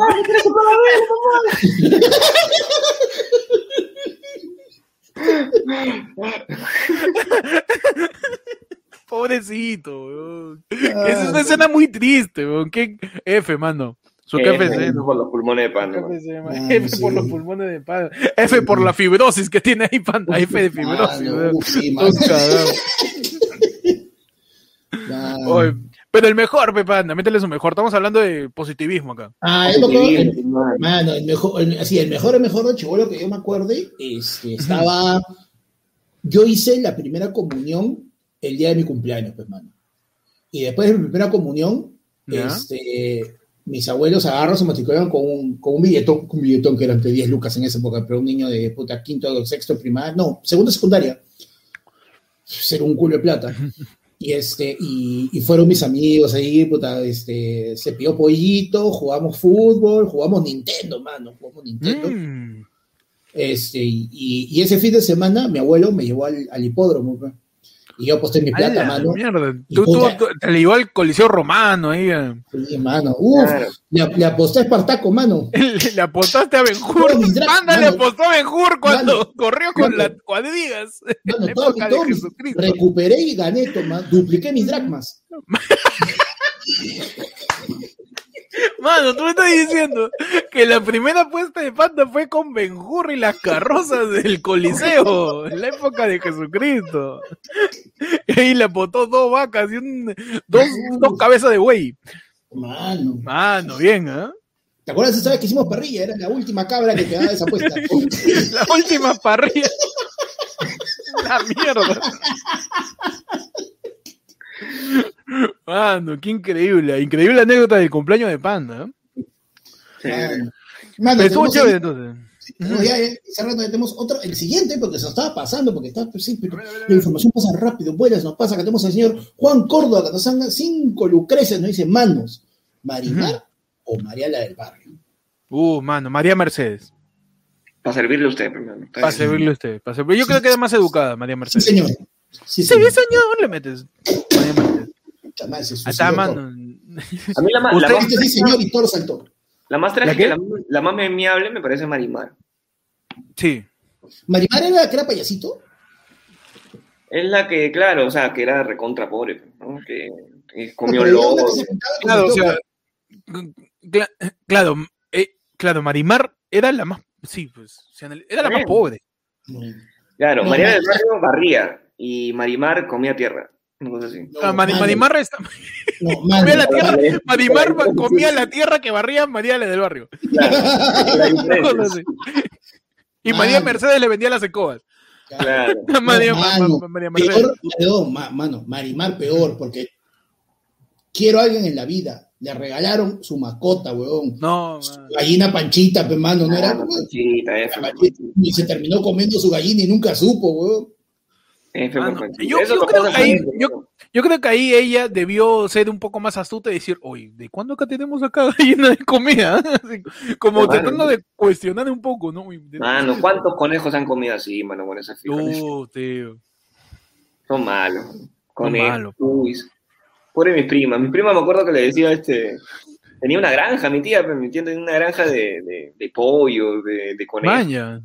Pobrecito, weón. Es una escena muy triste, weón. ¿Qué F, mano? Su F por los pulmones de pan. F por los pulmones de pan. F por la fibrosis que tiene ahí pan. F de fibrosis. pero el mejor, Pepanda, métele su mejor. Estamos hablando de positivismo acá. Ah, el mejor, mano, el mejor, el, sí, el mejor, el mejor de chivolo que yo me acuerde, este, estaba, yo hice la primera comunión el día de mi cumpleaños, pues, mano. Y después de mi primera comunión, este, mis abuelos agarran, se matricularon con un, con un billetón, un billetón que era entre 10 lucas en esa época, pero un niño de puta quinto, sexto, primaria, no, segundo, secundaria, ser un culo de plata. Y, este, y, y, fueron mis amigos ahí, puta, este, se pidió pollito, jugamos fútbol, jugamos Nintendo, mano, jugamos Nintendo. Mm. Este, y, y, ese fin de semana mi abuelo me llevó al, al hipódromo, pues. Y yo aposté mi plata, mano. Mierda. Tú, tú, te le llevó al Coliseo Romano ahí. Eh. Sí, mano. Uf, le, aposté a Espartaco, mano. le, apostaste a Benjur. Anda, le apostó a Benjur cuando corrió con las cuadrigas. Mano, todo, todo, recuperé y gané, toma, dupliqué mis dracmas. Mano, tú me estás diciendo que la primera apuesta de Panda fue con Benjur y las carrozas del Coliseo, en la época de Jesucristo. Y ahí le apotó dos vacas y un, dos, dos cabezas de buey. Mano. Mano, bien, ¿eh? ¿Te acuerdas esa vez que hicimos parrilla? Era la última cabra que quedaba de esa apuesta. la última parrilla. la mierda. Mano, qué increíble. Increíble anécdota del cumpleaños de Panda. ¿eh? Mano, estuvo chévere entonces. ya, cerrando, tenemos otro, el siguiente, porque se nos estaba pasando, porque está, pues, la información pasa rápido, vuelas, nos pasa, que tenemos al señor Juan Córdoba, que nos dan cinco lucreces, nos dice, manos, Marimar o María la del barrio. Uh, mano, María Mercedes. Para servirle a usted, Para servirle a usted. Para servirle. Yo creo que es más educada, María Mercedes. Sí, señor. Sí, señor. le metes. Está mano. A mí la más. Usted la más, señor y todo saltó. La más trágica, la, más memeable me parece Marimar. Sí. ¿Marimar era la que era payasito? Es la que, claro, o sea, que era recontra pobre, ¿no? Que, comió lobo. Claro, o sea, claro, eh, claro, Marimar era la más, sí, pues, era la más pobre. Claro, María del Barrio barría y Marimar comía tierra. No, así. Ah, Marimar está... comía la tierra, Marimar comía la tierra que barría María del barrio. y María Mercedes le vendía las escobas. Claro. María, mano, María Mercedes. Peor, mano, Marimar peor, porque quiero a alguien en la vida le regalaron su mascota, weón. No, su gallina panchita, hermano, no era. Ah, panchita, y se terminó comiendo su gallina y nunca supo, weón. Ah, no. yo, yo creo que ahí, yo, yo creo que ahí ella debió ser un poco más astuta y decir, oye, ¿de cuándo acá tenemos acá gallina de comida? Como tratando de cuestionar un poco, ¿no? Mano, ¿cuántos conejos han comido así, mano, con esa fija? Uh, tío. Son malos. Conejos. malos. Uy. Pobre mis primas. Mi prima me acuerdo que le decía este. Tenía una granja, mi tía, mi tía tenía una granja de, de, de pollo, de, de conejos. Maña.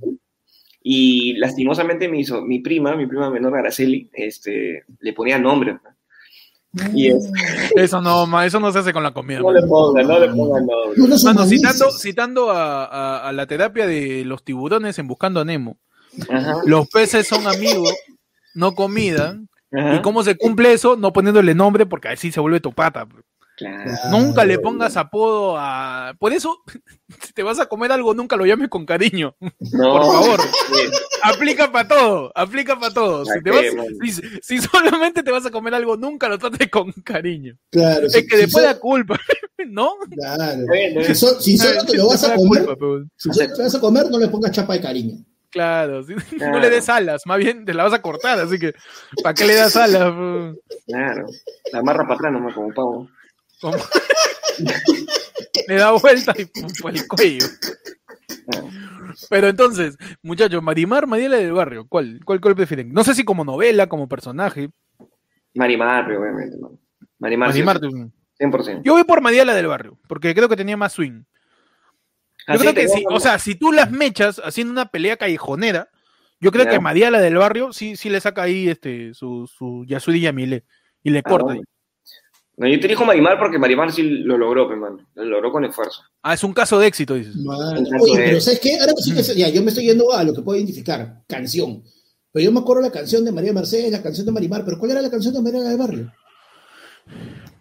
Y lastimosamente mi, so- mi prima, mi prima menor Araceli, este, le ponía nombre. Y es, Eso no, ma, eso no se hace con la comida. no man. le pongan, no le pongan nombre. No, Mano, citando, citando a, a- a la terapia de los tiburones en Buscando a Nemo, Ajá, los peces son amigos, no comida. ajá. ¿Y cómo se cumple eso? No poniéndole nombre porque así se vuelve tu pata. Claro. Nunca le pongas apodo a... Por eso, si te vas a comer algo, nunca lo llames con cariño. No, Por favor. sí. Aplica para todo, aplica para todo. Si, si, si solamente te vas a comer algo, nunca lo trates con cariño. Claro, Es que después da culpa, ¿no? Claro. Bueno, Si, so- si solo te lo vas a comer, culpa, pero- si solo te vas a comer, no le pongas chapa de cariño. Claro, sí. no Claro. le des alas, más bien te la vas a cortar, así que ¿para qué le das alas? Claro. La amarra para atrás nomás como pavo. Como- le da vuelta y pum, por el cuello. Claro. Pero entonces, muchachos, Marimar, Mariela del Barrio, ¿cuál, cuál, cuál prefieren? No sé si como novela, como personaje. Marimar, obviamente, mano. Marimar, Marimar, sí, tú- 100%. yo voy por Mariela del Barrio, porque creo que tenía más swing. Yo Así creo que sí, o sea, si tú las mechas haciendo una pelea callejonera, yo creo Ya. que Mariela del Barrio sí, sí le saca ahí este su, su Yasudi Yamile y le Ah, corta. bueno. No, yo te dijo Marimar porque Marimar sí lo logró, pe, mano. Lo logró con esfuerzo. Ah, es un caso de éxito, dices. Oye, pero. ¿sabes qué? Ahora sí que- ya, yo me estoy yendo a lo que puedo identificar, canción. Pero yo me acuerdo la canción de María Mercedes, la canción de Marimar, pero ¿cuál era la canción de María del Barrio?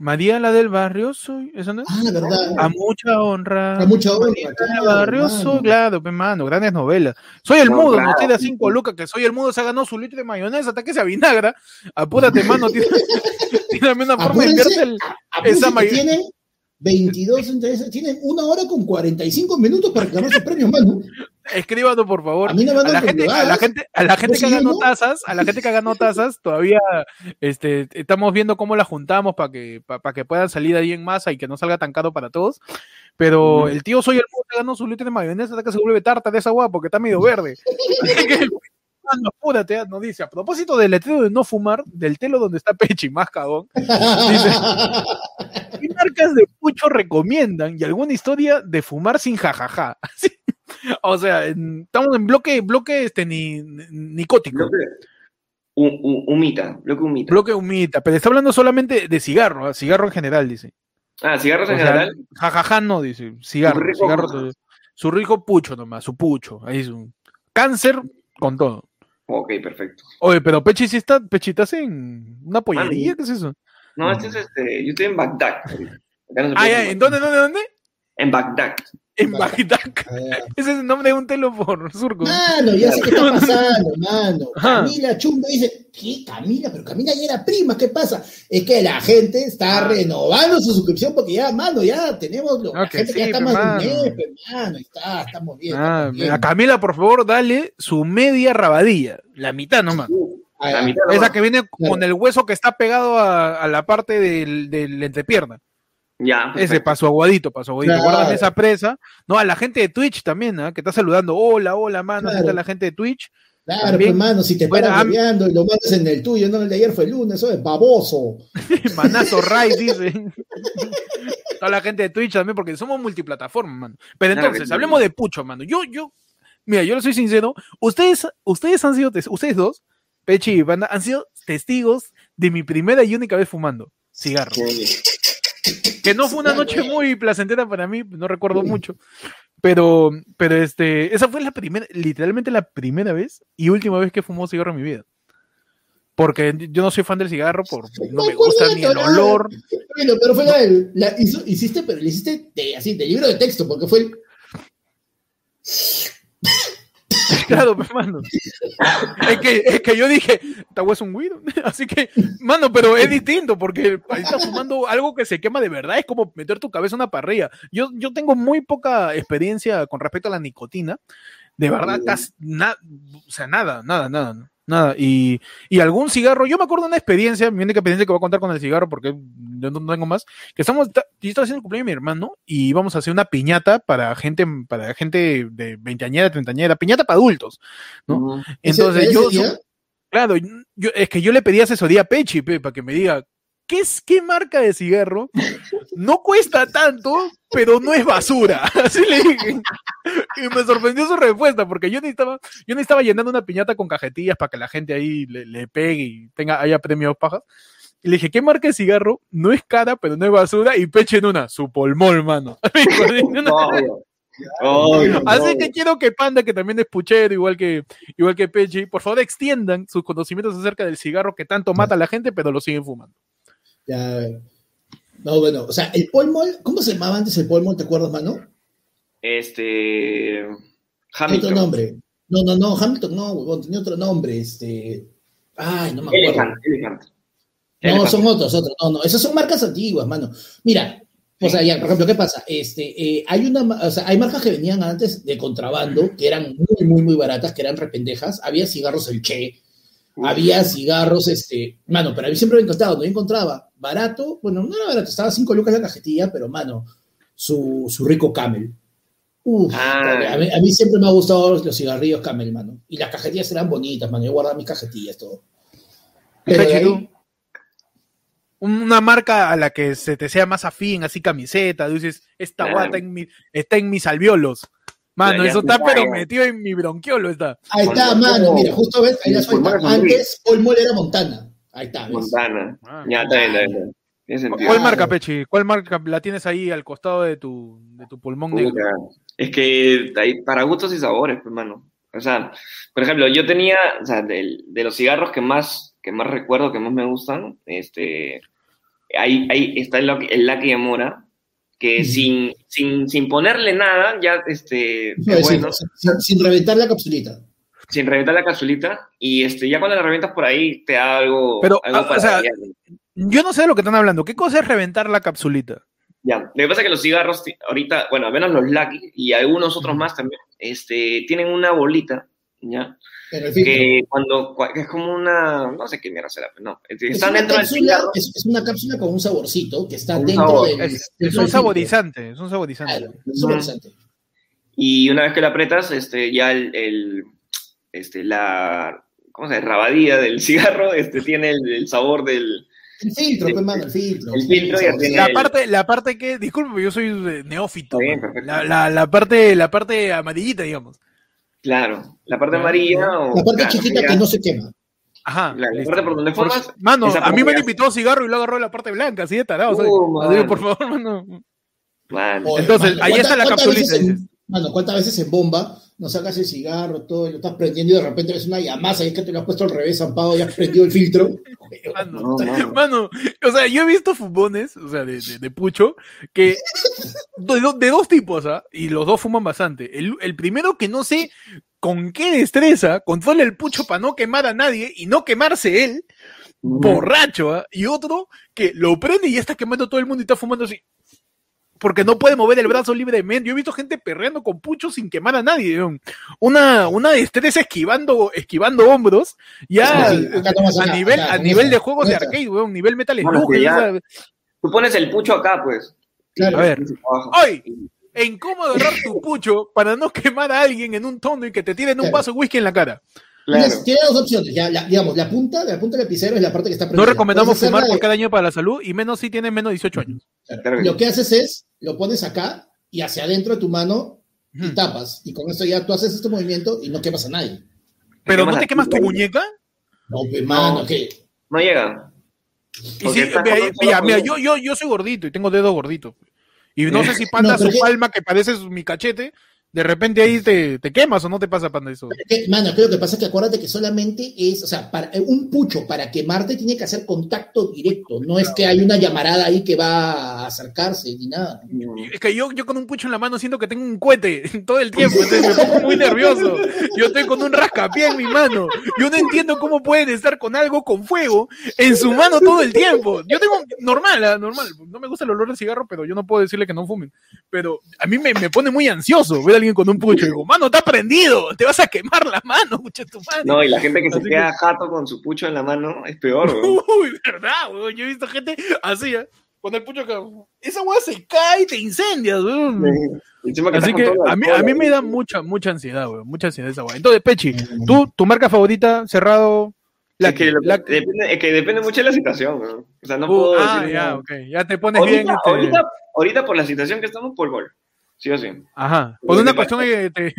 Mariela del Barrio soy, ¿eso no es? Ah, verdad. A mucha honra. A mucha honra, Mariela del Barrio hermano. soy, claro, pe, mano, grandes novelas. Soy el No, mudo, claro. no tiene cinco lucas, que soy el mudo, se ha ganado su litro de mayonesa, hasta que se avinagra. Apúrate, mano, tiene, tiene una forma de el, esa que may- tienen 22 entre tienen una hora con 45 minutos para sus premios, mano. Escríbanos, por favor. A mí no me a la gente, a la gente, a la gente que ¿no? notazas, a la gente que haga notazas, todavía este, estamos viendo cómo las juntamos para que, para que puedan salir ahí en masa y que no salga tan caro para todos. Pero el tío soy el mundo ganó su litro de mayonesa hasta que se vuelve tarta de esa agua porque está medio verde. Mano, apúrate, ah, nos dice, a propósito del letrero de no fumar, del telo donde está Pechi, más cagón, ¿qué marcas de pucho recomiendan y alguna historia de fumar sin jajaja? Así, O sea, en- estamos en bloque, bloque este, ni, ni- nicótico. Bloque, humita, bloque humita. Bloque humita, pero está hablando solamente de cigarro, ¿ah? cigarro en general, dice. Ah, cigarros O en sea, general. jajaja no, dice. Cigarro, Su rico cigarro. Su rico pucho nomás, su pucho. Ahí es un cáncer con todo. Ok, perfecto. Oye, pero Pechi sí está, Pechi estás en una pollería, Mami. ¿qué es eso? No, este es este. Yo estoy en Bagdad. no Ah, ya. ¿en dónde, dónde, dónde? En Bagdad. En Bagdad. Bagdad. Ese es el nombre de un telo por surco. Mano, ya sé qué está pasando, mano. Ajá. Camila Chumbo dice, ¿qué Camila? Pero Camila ya era prima, ¿qué pasa? Es que la gente está Ah. renovando su suscripción porque ya, mano, ya tenemos lo, la Ok, gente que ya está pe, más de un mano. mes, pe, mano, ahí está, estamos bien. Ah, estamos bien. a Camila, por favor, dale su media rabadilla, la mitad nomás. Ah, La mitad Esa que viene con el hueso que está pegado a, a la parte del, del entrepierna. Ya. Ese paso aguadito, paso aguadito. Claro. Guardan esa presa. No, a la gente de Twitch también, ¿ah? que está saludando. Hola, hola, mano. Claro. ¿Qué tal la gente de Twitch? Claro, También, pues, mano, si te bueno, paras bebeando y lo mandas en el tuyo, no en el de ayer fue el lunes, eso es baboso. Manazo Ray dice. Toda la gente de Twitch también, porque somos multiplataforma, mano. Pero Claro entonces, hablemos de Pucho, mano. Yo, yo, mira, yo le soy sincero. Ustedes, ustedes han sido, ustedes dos, Pechi y Banda, han sido testigos de mi primera y única vez fumando cigarro. Sí. Que no fue una noche muy placentera para mí, no recuerdo mucho. Pero, pero este, esa fue la primera, literalmente la primera vez y última vez que fumó cigarro en mi vida. Porque yo no soy fan del cigarro, por, no me gusta ni el olor. Bueno, pero fue la, del- la hizo- hiciste, pero le hiciste de, así, de libro de texto, porque fue el. Claro, pues, mano. Es que, es que yo dije, esta es un weed. Así que, mano, pero es distinto porque ahí estás fumando algo que se quema de verdad. Es como meter tu cabeza en una parrilla. Yo, yo tengo muy poca experiencia con respecto a la nicotina. De verdad, casi nada, o sea, nada, nada, nada. Nada, y, y, algún cigarro, yo me acuerdo de una experiencia, mi única experiencia que voy a contar con el cigarro, porque yo no tengo más, que estamos, yo estaba haciendo el cumpleaños de mi hermano y íbamos a hacer una piñata para gente, para gente de veinteañera, treintañera, piñata para adultos, ¿no? Entonces yo, claro, yo, es que yo le pedí asesoría a Pechi, para que me diga, ¿qué, es, ¿qué marca de cigarro? No cuesta tanto, pero no es basura. Así le dije. Y me sorprendió su respuesta, porque yo necesitaba, yo estaba llenando una piñata con cajetillas para que la gente ahí le, pegue y tenga, haya premios pajas. Y le dije, ¿qué marca de cigarro? No es cara, pero no es basura. Y peche en una, su pulmón, mano. Así que quiero que Panda, que también es puchero, igual que, igual que Peche, por favor extiendan sus conocimientos acerca del cigarro que tanto mata a la gente, pero lo siguen fumando. Ya. No, bueno, o sea, el polmol, ¿cómo se llamaba antes el polmol? ¿Te acuerdas, mano? Este. Hamilton. Otro nombre. No, no, no, Hamilton no, tenía otro nombre, este. Ay, no me acuerdo. No, son otros, otros. No, no, esas son marcas antiguas, mano. Mira, o sea, ya, por ejemplo, ¿qué pasa? Este, eh, hay una, o sea, hay marcas que venían antes de contrabando, que eran muy, muy, muy baratas, que eran rependejas. Había cigarros El Che, había cigarros, este, mano, pero a mí siempre me encantaba, no encontraba barato, bueno, no era barato, estaba 5 lucas la cajetilla, pero mano, su, su rico camel. Uf, ah. a, mí, siempre me ha gustado los, cigarrillos camel, mano. Y las cajetillas eran bonitas, mano. Yo guardaba mis cajetillas, todo. Pero una marca a la que se te sea más afín, así camiseta, dices, esta guata en mi, está en mis alveolos. Mano, eso está pero metido en mi bronquiolo está. Ahí está, mano, mira, justo ves, ahí la suelta. Antes Paul era Montana. Ahí está, ¿ves? Montana. Ah, ya está, está, ¿Cuál marca, Pechi? ¿Cuál marca la tienes ahí al costado de tu, de tu pulmón negro? Es que hay para gustos y sabores, hermano. Pues, o sea, por ejemplo, yo tenía, o sea, de, de, los cigarros que más, que más recuerdo, que más me gustan, este, ahí, ahí está el, el Lucky Amora, que sin, sin, sin, ponerle nada, ya, este, bueno. Sin, reventar la capsulita. Sin reventar la capsulita, y este, ya cuando la reventas por ahí, te da algo, Pero, algo ah, o sea, yo no sé de lo que están hablando. ¿Qué cosa es reventar la capsulita? Ya, lo que pasa es que los cigarros, ahorita, bueno, al menos los Lucky y algunos otros más también, este, tienen una bolita, ¿ya? que cuando es como una no sé qué mierda será pero no están dentro del cigarro. es, es, una cápsula con un saborcito que está dentro del, es, es un saborizante es un saborizante, es saborizante. y una vez que lo apretas este ya el, el este la cómo se llama rabadilla del cigarro este tiene el, el sabor del el filtro, pues, mano, el filtro. El filtro la parte, la parte que, disculpe, yo soy neófito. Bien, la, la, la, parte, la parte amarillita, digamos. Claro, la parte amarilla o... La parte chiquita que no se quema. Ajá. La, parte por donde formas. Mano, a mí me han invitado cigarro y lo agarró la parte blanca, así de tarado. Uh, por favor, mano. Entonces, ahí está la capsulita. mano, ¿cuántas veces en bomba no sacas el cigarro, todo, y lo estás prendiendo y de repente ves una llamada y es que te lo has puesto al revés, zampado, y has prendido el filtro? Mano, mano. o sea, yo he visto fumones, o sea, de, de, pucho, que de, dos tipos, ¿ah? Y los dos fuman bastante. El, el primero que no sé con qué destreza controla el pucho para no quemar a nadie y no quemarse él, borracho, ¿ah? Y otro que lo prende y ya está quemando todo el mundo y está fumando así porque no puede mover el brazo libremente. Yo he visto gente perreando con pucho sin quemar a nadie. Una, una destreza esquivando, esquivando hombros, ya a, nivel, a nivel de juegos de arcade, weón, nivel Metal Slug. Tú pones el pucho acá, pues. A ver, hoy, en cómo agarrar tu pucho para no quemar a alguien en un tono y que te tiren un vaso de whisky en la cara. Tiene dos opciones. Ya, digamos, la punta, la punta del lapicero es la parte que está prendida. No recomendamos fumar por cada año para la salud y menos si tiene menos de 18 años. Lo que haces es, lo pones acá y hacia adentro de tu mano y tapas. Y con esto ya tú haces este movimiento y no quemas a nadie. ¿Pero no te quemas tu muñeca? No, pues, mano, ¿qué? No llega. Y sí, mira, mira, yo, yo, yo soy gordito y tengo dedo gordito. Y no sé si panda su palma que parece mi cachete, de repente ahí te, te quemas o no te pasa panda eso. Mano, creo que pasa que acuérdate que solamente es, o sea, para, un pucho para quemarte tiene que hacer contacto directo, no es que hay una llamarada ahí que va a acercarse ni nada. Es que yo, yo con un pucho en la mano siento que tengo un cohete todo el tiempo, entonces me pongo muy nervioso. Yo estoy con un rascapié en mi mano. Yo no entiendo cómo pueden estar con algo con fuego en su mano todo el tiempo. Yo tengo normal, ¿ah? normal. No me gusta el olor del cigarro, pero yo no puedo decirle que no fumen. Pero a mí me, me pone muy ansioso ver alguien con un pucho. Y digo, mano, está prendido, te vas a quemar la mano, mucha tu madre. No, y la gente que se queda jato con su pucho en la mano es peor, Uy, verdad, weón. Yo he visto gente así, ¿eh? con el pucho que. Esa weá se cae y te incendias, weón. Así que a mí, a mí me da mucha, mucha ansiedad, weón. Mucha ansiedad esa weá. Entonces, Pechi, tú, tu marca favorita, cerrado. La es, que, la... Depende, es que depende mucho de la situación, ¿no? O sea, no Uh, puedo ah, decir. ya, no. ok. Ya te pones Ahorita, bien. este- ahorita, ahorita, por la situación que estamos, por gol. Sí o sí. Ajá. Por una cuestión de, de,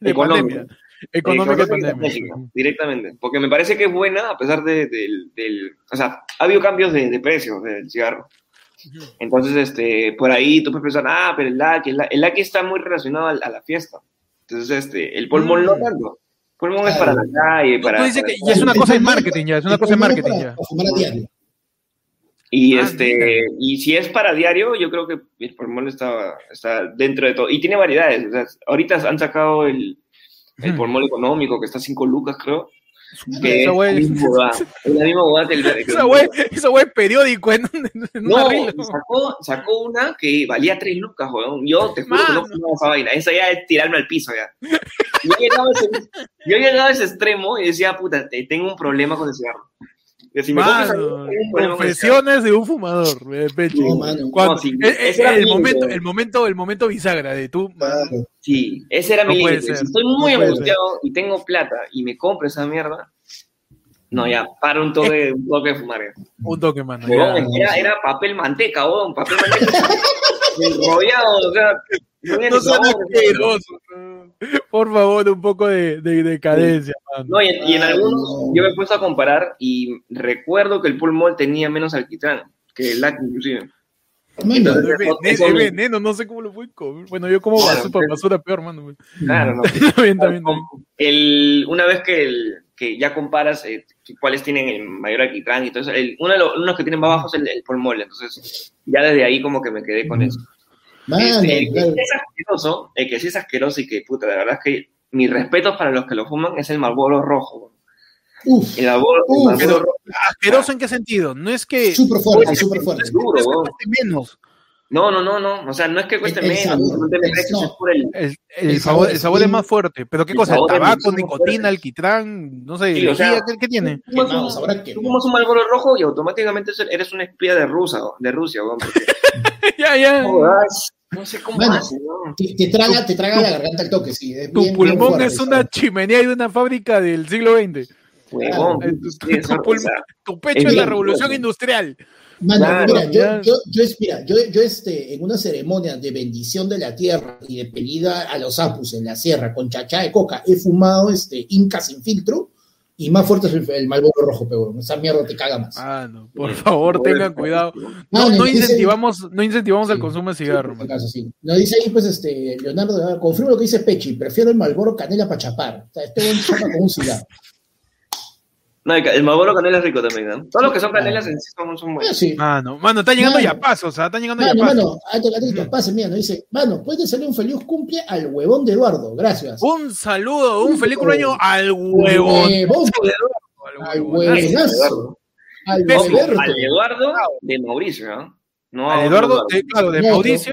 de pandemia. Económica pandemia. directamente. Porque me parece que es buena a pesar de, del, del- O sea, ha habido cambios de, de precios del cigarro. Entonces, este, por ahí tú puedes pensar, ah, pero el Lucky, el, Lucky- el Lucky está muy relacionado al- a, la fiesta. Entonces, este, el pulmón no Mm. tanto. El pulmón es para la calle, Tú, para... tú dices para- que ya es una cosa de marketing, ya. Es una cosa de marketing, para- ya. para a. Y Ah, este, mira. y si es para diario, yo creo que el pulmón está, está dentro de todo. Y tiene variedades. O sea, ahorita han sacado el, el pulmón económico, que está a 5 lucas, creo. Que Esa huevada. Es la misma huevada que el que- Esa wea, esa es periódico en, en No, sacó, sacó una que valía 3 lucas. Yo te juro que no fumaba esa vaina. Esa ya es tirarme al piso ya. Yo llegaba a ese, yo llegaba a ese extremo y decía, puta, te- tengo un problema con el cigarro. Si Mano, confesiones de un fumador, eh, Pechi. No. Cuando- No, sí, el, ese era el mi momento, el momento, el momento bisagra de tú. Claro. Sí, ese era No mi límite. Si estoy muy angustiado y tengo plata y me compro esa mierda, no, ya, para un toque, un toque de fumar. ya. Un toque, mano. Era, era papel manteca, weón, papel manteca. enrollado, o sea, no No sean asquerosos. Por favor, un poco de, de decadencia, mano. No, y, en- y en algunos no. yo me he puesto a comparar y recuerdo que el pulmol tenía menos alquitrán que el LAC inclusive. Mano, Es veneno, es no- veneno, no sé cómo lo pueden comer. Bueno, yo como Claro, basura, pero- basura peor, mano. Claro, no. Bien, una vez que, el, que ya comparas eh, cuáles tienen el mayor alquitrán y todo eso, el, uno de los unos que tienen más bajo es el, el entonces ya desde ahí como que me quedé con eso. Este, el que es asqueroso, el que sí es asqueroso y que puta, la verdad es que mis respetos para los que lo fuman es el Marlboro rojo. Uf, El Marlboro, el Marlboro pero- rojo. ¿Asqueroso en qué sentido? No es que. súper fuerte, súper fuerte. es, duro, no es que menos. No, no, no, no. O sea, no es que cueste El- el menos, sabor, no te el- mereces, no. es por el. El, el El sabor, sabor el es sabor es bien- más fuerte. ¿Pero qué el cosa? es ¿Tabaco, nicotina, fuerte. alquitrán? No sé, Sí, o sea, ¿qué, qué tiene? Tú fumas un- Marlboro rojo y automáticamente eres un espía de Rusia, de Rusia, ya, ya. No sé cómo Bueno, hace, ¿no? Te, te traga, te traga la garganta al toque, sí. es Tu bien- bien pulmón fuerte, es ¿sabes? una chimenea de una fábrica del siglo XX. Huevón, Eh, tu- pulmón- pecho es es la revolución industrial. Mano, Claro, mira, yo, yo, yo, mira, yo, yo este, en una ceremonia de bendición de la tierra y de pedida a los apus en la sierra con chachá de coca, he fumado este Inca sin filtro y más fuerte es el, el Malboro rojo, pero esa mierda te caga más. Ah, no, por favor, tengan cuidado. Ah, No, no, no dice- incentivamos, no incentivamos el consumo de cigarro. sí. Nos dice ahí, pues, este, Leonardo, confirmo lo que dice Pechi, prefiero el Malboro Canela para chapar. O sea, este buen chapa con un cigarro. No, el, Marlboro canela es rico también, ¿no? Todos los que son canelas en sí son, son Ah, buenos. sí. Mano, mano, está llegando Mano. ya pasos, ¿ah? Está llegando ya Mano, pasos. mano, antes que te pase, mira, nos dice, mano, puede salir un feliz cumple al huevón de Eduardo, gracias. Un saludo, un feliz cumpleaños al huevón. Huevón, Al al huevonazo. al Eduardo de Mauricio, ¿no? No Al Eduardo, de, claro, de Mauricio,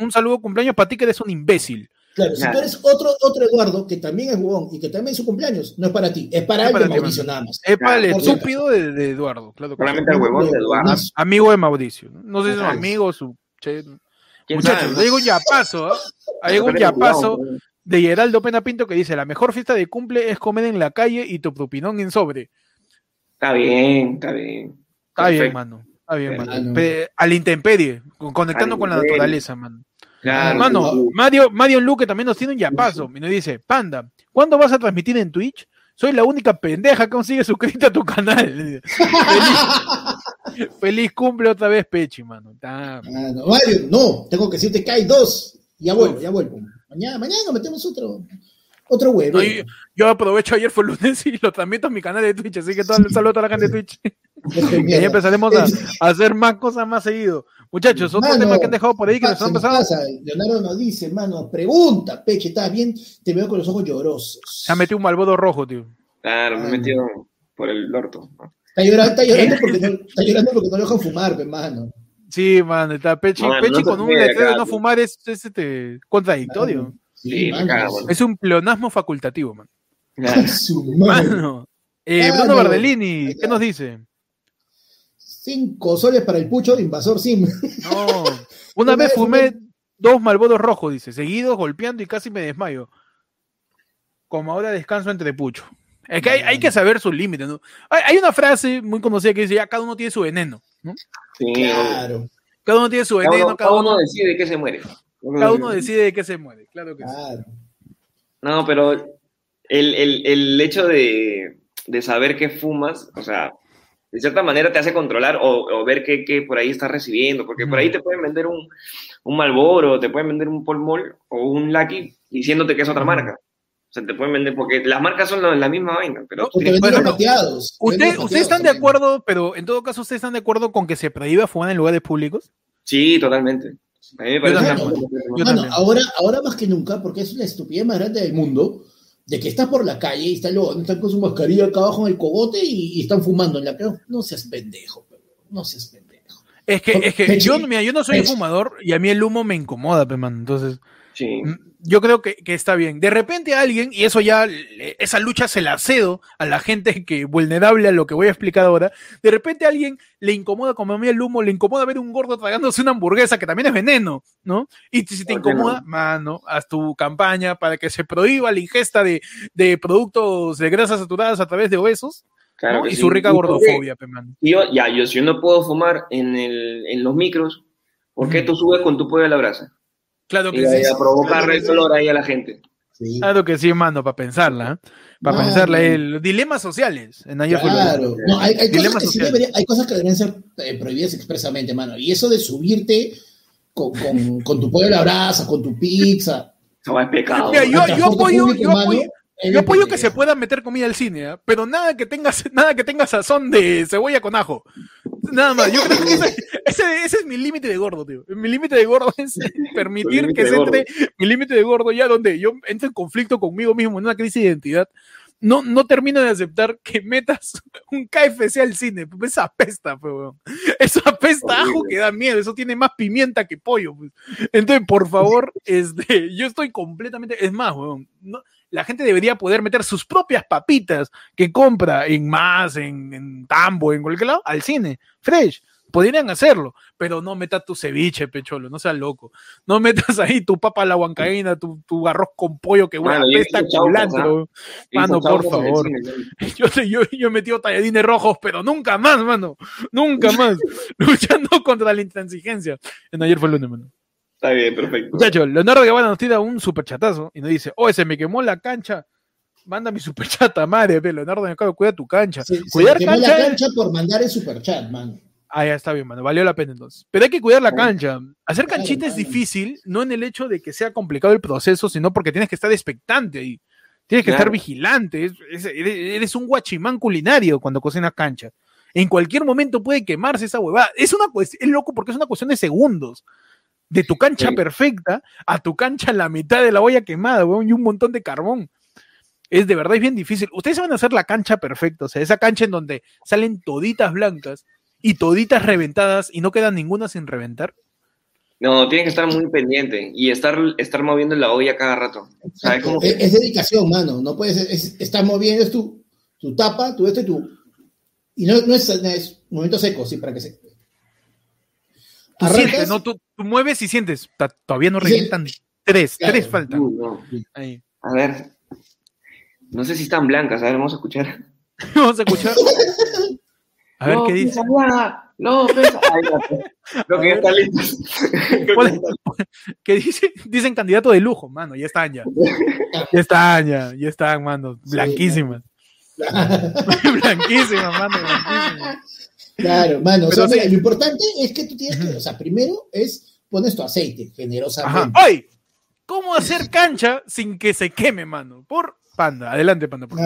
un saludo cumpleaños para ti que eres un imbécil. Claro, si tú eres otro, otro Eduardo que también es huevón y que también es su cumpleaños, no es para ti, es para Es el ti, Mauricio nada más. Es para el estúpido de, de Eduardo, claro. Solamente al huevón de Eduardo. Amigo de Mauricio. No sé si es un amigo, su. che- ¿Quién Muchachos, le digo un yapazo, ¿ah? Hay un yapazo de Geraldo Pena Pinto que dice: La mejor fiesta de cumple es comer en la calle y tu propinón en sobre. Está bien, está bien. Está bien, mano. Está bien, Perfecto. mano. Al intemperie, con- conectando Al con la naturaleza, mano. Claro, Mano. Mario, Mario Luque también nos tiene un yapazo y nos dice, Panda, ¿cuándo vas a transmitir en Twitch? Soy la única pendeja que consigue suscrita a tu canal. feliz, feliz cumple otra vez, Pechi, mano. Ah, Mario, no, tengo que decirte que hay dos. Ya vuelvo, ya vuelvo. Mañana, mañana nos metemos otro, otro huevo. yo, aprovecho ayer fue lunes y lo transmito a mi canal de Twitch, así que todo, saludo a toda la gente de Twitch. y ahí empezaremos a, hacer más cosas más seguido. Muchachos, otro tema que han dejado por ahí que nos han pasado. Leonardo nos dice, mano, pregunta, Peche, ¿estás bien? Te veo con los ojos llorosos. Se ha metido un malbodo rojo, tío. Claro, me he metido por el orto. Está llorando, está llorando, porque, no, está llorando porque no lo dejan fumar, hermano. Sí, man, está Pechi, Pechi con un letrero de no fumar es, es este, contradictorio. Sí, es un pleonasmo facultativo, man. Mano. Eh, Bruno Bardellini, ¿qué nos dice? Cinco soles para el pucho de Invasor Sim. No, una vez fumé dos malbodos rojos, dice, seguidos, golpeando y casi me desmayo. Como ahora descanso entre pucho. Es que hay, que saber sus límites, ¿no? Hay, una frase muy conocida que dice, ya cada uno tiene su veneno, ¿no? Sí, claro. Cada uno tiene su veneno, cada, uno, decide de qué se muere. Cada uno decide de qué se muere, claro que sí. No, pero el, el, el hecho de, de, saber qué fumas, o sea, de cierta manera te hace controlar o, ver qué, qué, por ahí estás recibiendo, porque por ahí te pueden vender un, un Malboro, te pueden vender un Polmol o un Lucky diciéndote que es otra marca. O sea, te pueden vender, porque las marcas son la misma vaina, pero... Usted, ¿Ustedes están de acuerdo, pero en todo caso, ¿ustedes están de acuerdo con que se prohíba fumar en lugares públicos? Sí, totalmente. A mí me parece ahora, ahora más que nunca, porque es la estupidez más grande del mundo, de que estás por la calle y están, están con su mascarilla acá abajo en el cogote y, están fumando en la calle. No seas pendejo, no seas pendejo. Es que, es que yo, mira, yo no soy fumador y a mí el humo me incomoda, pero entonces... Sí. Yo creo que, está bien. De repente alguien, y eso ya, esa lucha se la cedo a la gente que vulnerable a lo que voy a explicar ahora, de repente a alguien le incomoda como a mí el humo, le incomoda ver un gordo tragándose una hamburguesa que también es veneno, ¿no? Y si te incomoda, mano, haz tu campaña para que se prohíba la ingesta de, productos de grasas saturadas a través de obesos. y su rica gordofobia, Yo, ya, yo si yo no puedo fumar en, el, en los micros, ¿por qué tú subes con tu pollo a la brasa? Claro que sí. A provocar el dolor ahí a la gente. Claro que sí, mando, para pensarla. ¿eh? Para pensarla. El, dilemas sociales en Claro. No, hay, hay, cosas que sí debería, hay, cosas que deberían ser eh, prohibidas expresamente, mano. Y eso de subirte con, con, con tu pollo a la brasa, con tu pizza. Eso es pecado. Mira, yo, yo, apoyo, yo, apoyo, yo apoyo que se pueda meter comida al cine, ¿eh? pero nada que tenga nada que tenga sazón de cebolla con ajo. Nada más. Yo creo que ese, ese, es mi límite de gordo, tío. Mi límite de gordo es permitir que se entre mi límite de gordo ya donde yo entro en conflicto conmigo mismo en una crisis de identidad. No, no termino de aceptar que metas un KFC al cine. Pues esa apesta, pues, Eso apesta ajo que da miedo. Eso tiene más pimienta que pollo. Pues. Entonces, por favor, este, yo estoy completamente. Es más, weón. No, la gente debería poder meter sus propias papitas que compra en más, en, Tambo, en cualquier lado, al cine, fresh. Podrían hacerlo, pero no metas tu ceviche, pecholo, no seas loco. No metas ahí tu papa a la huancaína, tu, tu arroz con pollo que huele a pesta culantro. Mano, por favor. Yo, yo, yo he metido talladines rojos, pero nunca más, mano. Nunca más. Luchando contra la intransigencia. En ayer fue el lunes, mano. Está bien, perfecto. Muchachos, Leonardo Guevara nos tira un superchatazo y nos dice, oh, se me quemó la cancha. Manda mi superchata, madre, Leonardo me acabo cuida tu cancha. cuidar se cancha. la cancha por mandar el superchat, mano. Ah, ya está bien, mano. Valió la pena entonces. Pero hay que cuidar la cancha. Hacer canchita es difícil, no en el hecho de que sea complicado el proceso, sino porque tienes que estar expectante ahí. Tienes que estar vigilante. eres, un guachimán culinario cuando cocinas cancha. En cualquier momento puede quemarse esa huevada. Es una es loco porque es una cuestión de segundos de tu cancha perfecta a tu cancha la mitad de la olla quemada, weón, y un montón de carbón. Es de verdad, es bien difícil. Ustedes van a hacer la cancha perfecta, o sea, esa cancha en donde salen toditas blancas y toditas reventadas y no queda ninguna sin reventar. No, tiene que estar muy pendiente y estar, estar moviendo la olla cada rato. es, dedicación, mano. No puedes estar moviendo, es tu, tu tapa, tu esto y tu. Y no, no es, es momento seco, sí, para que se. Tú sientes, ¿no? Tú, mueves y sientes. Todavía no revientan. Tres, tres faltan. A ver. No sé si están blancas. A ver, vamos a escuchar. vamos a escuchar. A ver qué dice. No, pesa. Creo que ya está listo. ¿Qué dice? Dicen candidato de lujo, mano. Ya están ya. Ya están ya. Ya están, mano. Blanquísimas. blanquísimas, mano. Blanquísimas. Claro, mano. o sea, lo importante es que tú tienes que, o sea, primero es pones tu aceite generosamente. ¡Ay! ¿Cómo hacer cancha sin que se queme, mano? Por Panda. Adelante, Panda. Por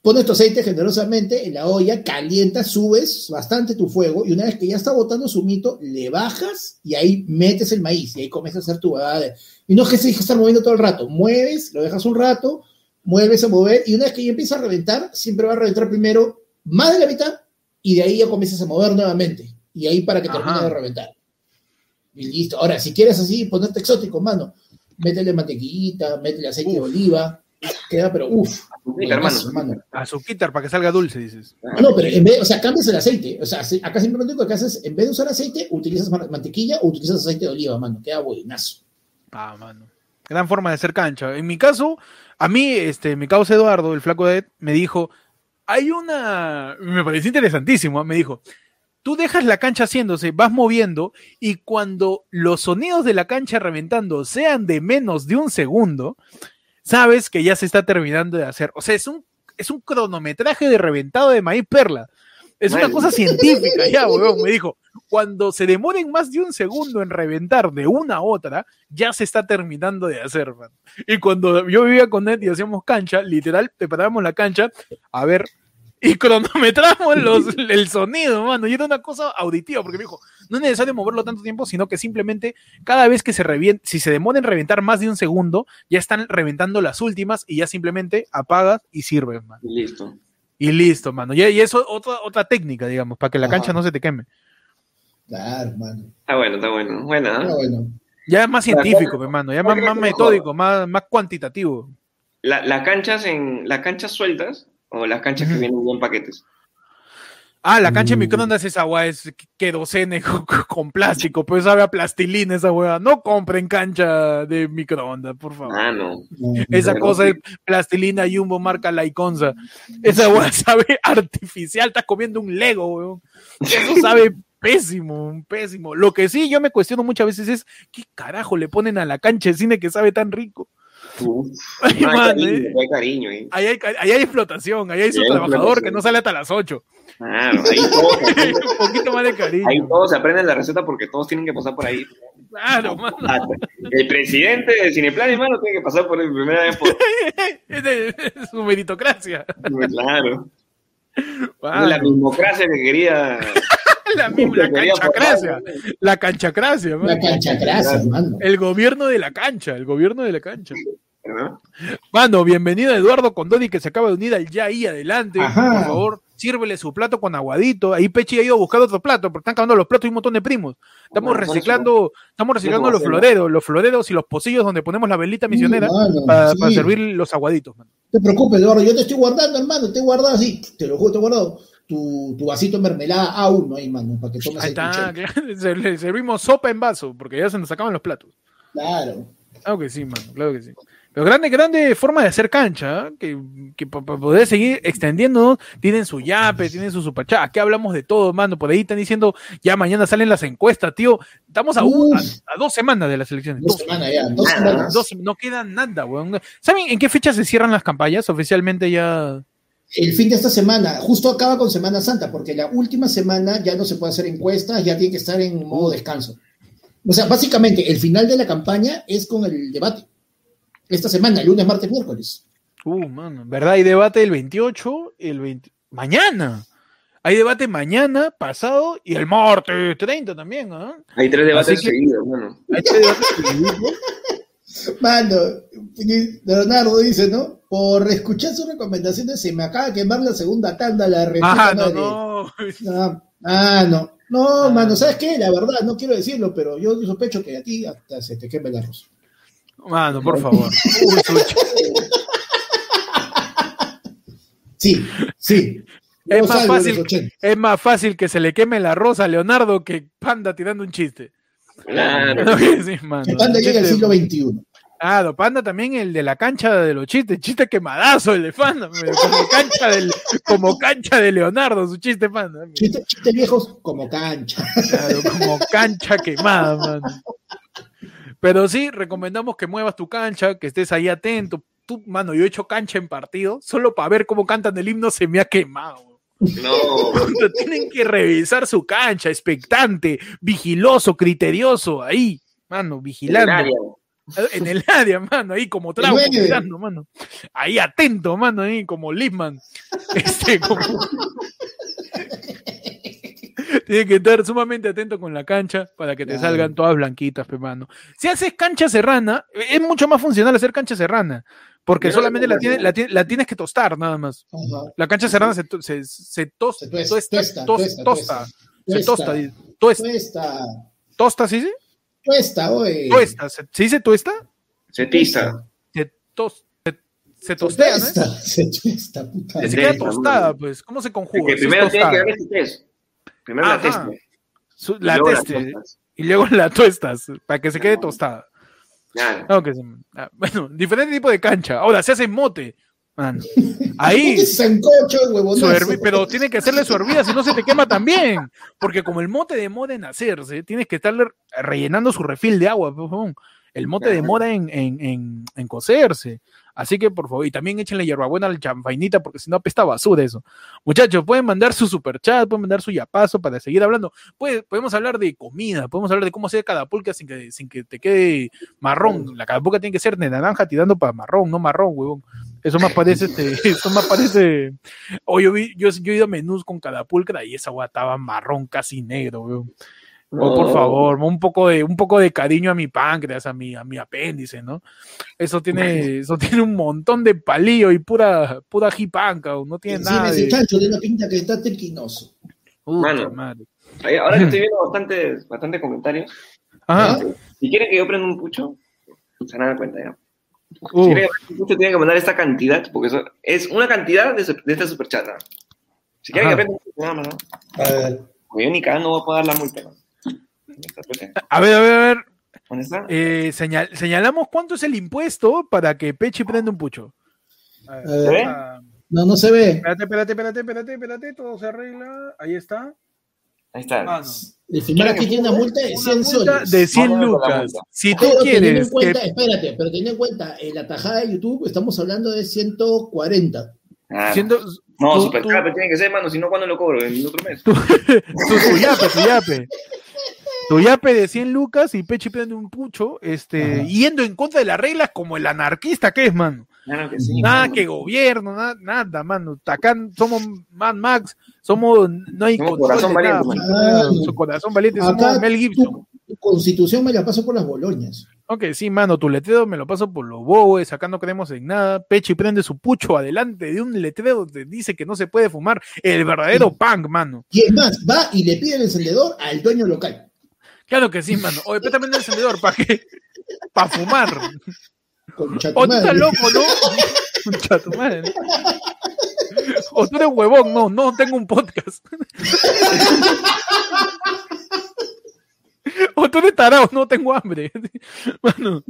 Pones tu aceite generosamente en la olla, calienta, subes bastante tu fuego y una vez que ya está botando su mito, le bajas y ahí metes el maíz y ahí comienzas a hacer tu Y no es que se deje estar moviendo todo el rato, mueves, lo dejas un rato, mueves a mover y una vez que ya empieza a reventar, siempre va a reventar primero más de la mitad y de ahí ya comienzas a mover nuevamente y ahí para que termine de reventar. Y listo. Ahora, si quieres así ponerte exótico, mano, métele mantequillita, métele aceite de oliva, queda, pero uff. Azuquitar, para que salga dulce, dices. No, pero en vez, o sea, cambias el aceite. O sea, acá simplemente lo que haces, en vez de usar aceite, utilizas mantequilla o utilizas aceite de oliva, mano. Queda buenazo. Ah, mano. Gran forma de hacer cancha. En mi caso, a mí, este, mi causa Eduardo, el flaco de Ed, me dijo, hay una, me pareció interesantísimo, ¿eh? me dijo, tú dejas la cancha haciéndose, vas moviendo y cuando los sonidos de la cancha reventando sean de menos de un segundo, sabes que ya se está terminando de hacer. O sea, es un, es un cronometraje de reventado de maíz perla. Es una cosa científica, ya, weón, me dijo. Cuando se demoren más de un segundo en reventar de una a otra, ya se está terminando de hacer, man. Y cuando yo vivía con él y hacíamos cancha, literal, preparábamos la cancha, a ver, y cronometramos los, el sonido, mano. Y era una cosa auditiva, porque me dijo, no es necesario moverlo tanto tiempo, sino que simplemente cada vez que se revienta, si se demora en reventar más de un segundo, ya están reventando las últimas y ya simplemente apagas y sirves, mano. Listo. Y listo, mano. Y, eso otra, otra técnica, digamos, para que la cancha no se te queme. Claro, mano. Está bueno, está bueno. Buena. Está bueno. Ya es más científico, hermano, ya más, más metódico, más, más cuantitativo. las canchas en las canchas sueltas o las canchas que vienen en paquetes. Ah, la cancha de mm. microondas esa agua es querosene con, con plástico, pues sabe a plastilina esa hueá. No compren cancha de microondas, por favor. Ah, no. Esa cosa es plastilina Jumbo marca Laiconza. Esa hueá sabe artificial, estás comiendo un Lego, weón. Eso sabe pésimo, pésimo. Lo que sí yo me cuestiono muchas veces es, ¿qué carajo le ponen a la cancha de cine que sabe tan rico? hay, cariño, ahí, hay, ahí, hay, explotación, ahí hay su trabajador que no sale hasta las 8. Claro, ahí todos un poquito más de cariño. Ahí todos se aprenden la receta porque todos tienen que pasar por ahí. Claro, mano. El presidente de Cineplan, hermano, tiene que pasar por el primera vez por. es su meritocracia. Claro. La mismocracia que quería. la, misma, la canchacracia. La canchacracia, La canchacracia, mano. El gobierno de la cancha, el gobierno de la cancha. Mano, bienvenido Eduardo Condoni que se acaba de unir al ya ahí adelante. Por favor, sírvele su plato con aguadito. Ahí Pechi ha ido a buscar otro plato, porque están acabando los platos y un montón de primos. Estamos reciclando, estamos reciclando los floreros, los floreros y los pocillos donde ponemos la velita misionera para, servir los aguaditos, No te preocupes, Eduardo, yo te estoy guardando, hermano, te he guardado así, te lo juro, te he guardado tu, tu vasito de mermelada aún, ¿no? Ahí, mano, para que tomes Ahí está, le servimos sopa en vaso, porque ya se nos sacaban los platos. Claro. Claro que sí, mano, claro que sí. Pero grande, grande forma de hacer cancha, ¿eh? que, que para poder seguir extendiendo, tienen su yape, tienen su supachá. Aquí hablamos de todo, mano. Por ahí están diciendo, ya mañana salen las encuestas, tío. Estamos a, a, dos semanas de las elecciones. Dos, semanas ya, dos semanas. no queda nada, weón. ¿Saben en qué fecha se cierran las campañas? Oficialmente ya. El fin de esta semana, justo acaba con Semana Santa, porque la última semana ya no se puede hacer encuestas, ya tiene que estar en modo descanso. O sea, básicamente, el final de la campaña es con el debate esta semana, lunes, martes, miércoles. Uh, mano, ¿verdad? Hay debate el 28, el 20... Mañana. Hay debate mañana, pasado y el martes 30 también, ¿ah? Hay tres debates seguidos, mano. Hay tres debates seguidos. Mano, Leonardo dice, ¿no? Por escuchar sus recomendaciones se me acaba de quemar la segunda tanda la Ah, no, no. Ah, no. No, mano, ¿sabes qué? La verdad, no quiero decirlo, pero yo sospecho que a ti hasta se te queme el arroz. Mano, por favor. sí, sí. Es más, fácil, es más fácil que se le queme la rosa a Leonardo que Panda tirando un chiste. Claro. Panda llega al siglo XXI. Ah, Panda también el de la cancha de los chistes, chiste quemadazo el de Panda, como cancha, del, como cancha de Leonardo, su chiste Panda. Chistes chiste viejos como cancha. Claro, como cancha quemada, mano. Pero sí, recomendamos que muevas tu cancha, que estés ahí atento. Tú, mano, yo he hecho cancha en partido, solo para ver cómo cantan el himno se me ha quemado. No. Tienen que revisar su cancha, expectante, vigiloso, criterioso, ahí, mano, vigilando. En el área, mano, ahí como trago, mano. Ahí atento, mano, ahí como Lisman. Este, como... Tiene que estar sumamente atento con la cancha para que te salgan todas blanquitas, pe mano. Si haces cancha serrana, es mucho más funcional hacer cancha serrana, porque solamente la, tienes, la, tienes que tostar nada más. La cancha serrana se, se, se, tosta, tosta, tosta, se tosta, tosta. ¿Tosta, sí? Tuesta, oye. Tuesta, ¿se, dice tuesta? Se tista. Se, tos, se, tostea, ¿no? Se tuesta, puta. Se queda tostada, pues. ¿Cómo se conjuga? Que primero tiene que darle su Primero la teste. la teste. Y luego la tuestas, para que se quede tostada. Claro. Okay. Ah, bueno, diferente tipo de cancha. Ahora, se hace mote. Man. Ahí. pero tiene que hacerle su hervida, si no se te quema también. Porque como el mote demora en hacerse, tienes que estarle rellenando su refil de agua. El mote demora en, en, en, en cocerse. Así que por favor, y también échenle hierbabuena al champainita porque si no apesta basura eso. Muchachos, pueden mandar su super chat, pueden mandar su yapazo para seguir hablando. podemos hablar de comida, podemos hablar de cómo hacer cada pulca sin que, sin que te quede marrón. La cada pulca tiene que ser de naranja tirando para marrón, no marrón, huevón. Eso más parece, este, eso más parece. O yo, vi, yo, yo he ido a menús con cada pulcra y esa agua estaba marrón, casi negro, huevón. Oh, por favor, un poco de un poco de cariño a mi páncreas, a mi a mi apéndice, ¿no? Eso tiene eso tiene un montón de palillo y pura pura jipanca, no tiene nada. ese chancho de una pinta que está tequinoso. Mano, ahora que estoy viendo bastantes bastante comentarios. Si quieren que yo prenda un pucho, se van a dar cuenta ya. Si quieren que un pucho, tienen que mandar esta cantidad, porque eso es una cantidad de, de esta superchata. Si quieren que prenda un pucho, nada más, ¿no? A ver. Porque yo ni cada no voy a dar la multa, ¿no? A ver, a ver, a ver. Eh, señalamos cuánto es el impuesto para que Pechi prenda un pucho. no, no se ve. Espérate, espérate, espérate, espérate, espérate, todo se arregla. Ahí está. Ahí está. Ah, El firmar aquí tiene una multa de 100 soles. De 100 lucas. Si tú quieres. Espérate, pero ten en cuenta, en la tajada de YouTube estamos hablando de 140. Ah, no, super tiene que ser, mano, si no, ¿cuándo lo cobro? En otro mes. tu, tu tu yape. Tu yape de 100 lucas y Pechi pidiendo un pucho, este, yendo en contra de las reglas como el anarquista que es, mano. nada que gobierno, nada, nada, mano. Acá somos Mad Max, somos, no hay corazón valiente, Su corazón valiente, somos Mel Gibson. Tu, constitución me la paso por las boloñas. Ok, sí, mano, tu letrero me lo paso por los bobos, acá no creemos en nada. Pechi prende su pucho adelante de un letrero que dice que no se puede fumar. El verdadero punk, mano. Y es más, va y le pide el encendedor al dueño local. Claro que sí, mano. Oye, también el encendedor, ¿para qué? Para fumar. O tú estás loco, ¿no? Concha tu madre. O tú eres huevón, no, no tengo un podcast. O tú eres tarado, no tengo hambre. Bueno,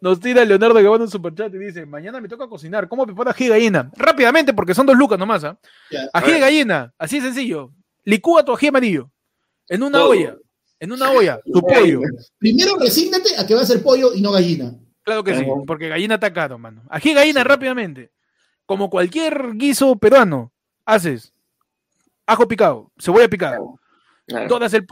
nos tira Leonardo que va en un superchat y dice: Mañana me toca cocinar. ¿Cómo preparo ají de gallina? Rápidamente, porque son dos lucas nomás. ¿ah? Ají de gallina, así sencillo. Licúa tu ají amarillo en una olla en una olla, tu pollo. Primero resígnate a que va a ser pollo y no gallina. Claro que sí, porque gallina está caro, mano. Aquí gallina rápidamente. Como cualquier guiso peruano, haces ajo picado, cebolla picada. Dodas, el,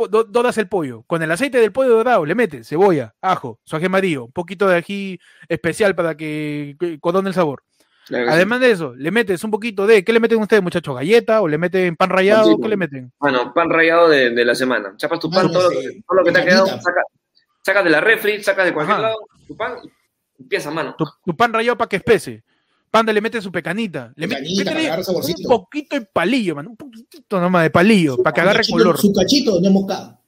el pollo. Con el aceite del pollo dorado le metes cebolla, ajo, su ají amarillo, un poquito de ají especial para que, que el sabor. Además de eso, le metes un poquito de, ¿qué le meten ustedes, muchachos? ¿Galleta o le meten pan rallado? ¿Qué le meten? Bueno, pan rallado de, de la semana. Chapas tu pan, todo, lo que te ha quedado, saca, sacas de la refri, sacas de cualquier lado tu pan y empieza, mano. Tu, pan rallado para que espese. Panda le mete su pecanita. Le mete un poquito de palillo, mano. Un poquito nomás de palillo, para que agarre color. Su cachito de moscada.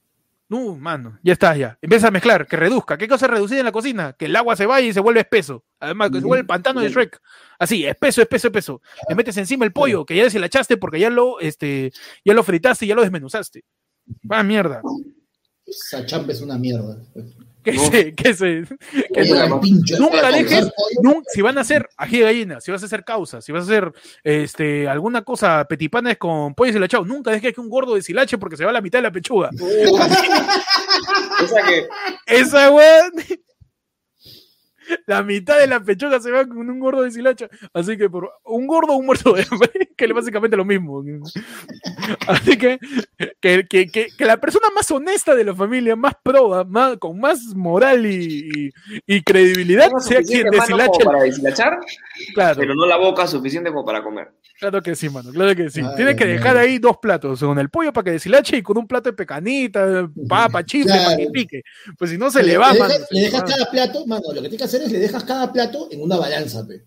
No, mano, ya está, ya. Empieza a mezclar, que reduzca. ¿Qué cosa reducida en la cocina? Que el agua se vaya y se vuelve espeso. Además, que se vuelve el pantano de Shrek. Así, espeso, espeso, espeso. Le metes encima el pollo, que ya deshilachaste porque ya lo, este, ya lo fritaste y ya lo desmenuzaste. Va mierda. Esa es una mierda. ¿Qué sé? ¿Qué sé? nunca dejes, si van a hacer ají de gallina, si vas a hacer causa, si vas a hacer este, alguna cosa petipanes con pollo deshilachado, nunca dejes que un gordo deshilache porque se va a la mitad de la pechuga. esa que. Esa weón. La mitad de la pechuga se va con un gordo de silacha. Así que por un gordo o un muerto de hambre, que es básicamente lo mismo. Así que que, que, que, que la persona más honesta de la familia, más proba, más, con más moral y, y, y credibilidad, sea quien deshilache. como para deshilachar, Claro, pero no la boca suficiente como para comer. claro que sí, mano, claro que sí. Ay, Tienes que dejar ahí dos platos, con el pollo para que deshilache y con un plato de pecanita, papa, chifle, para que Claro. pique. Pues si no se le va, le, mano. se le le dejas va. cada plato, mano, lo que tienes que hacer es le dejas cada plato en una balanza, pe.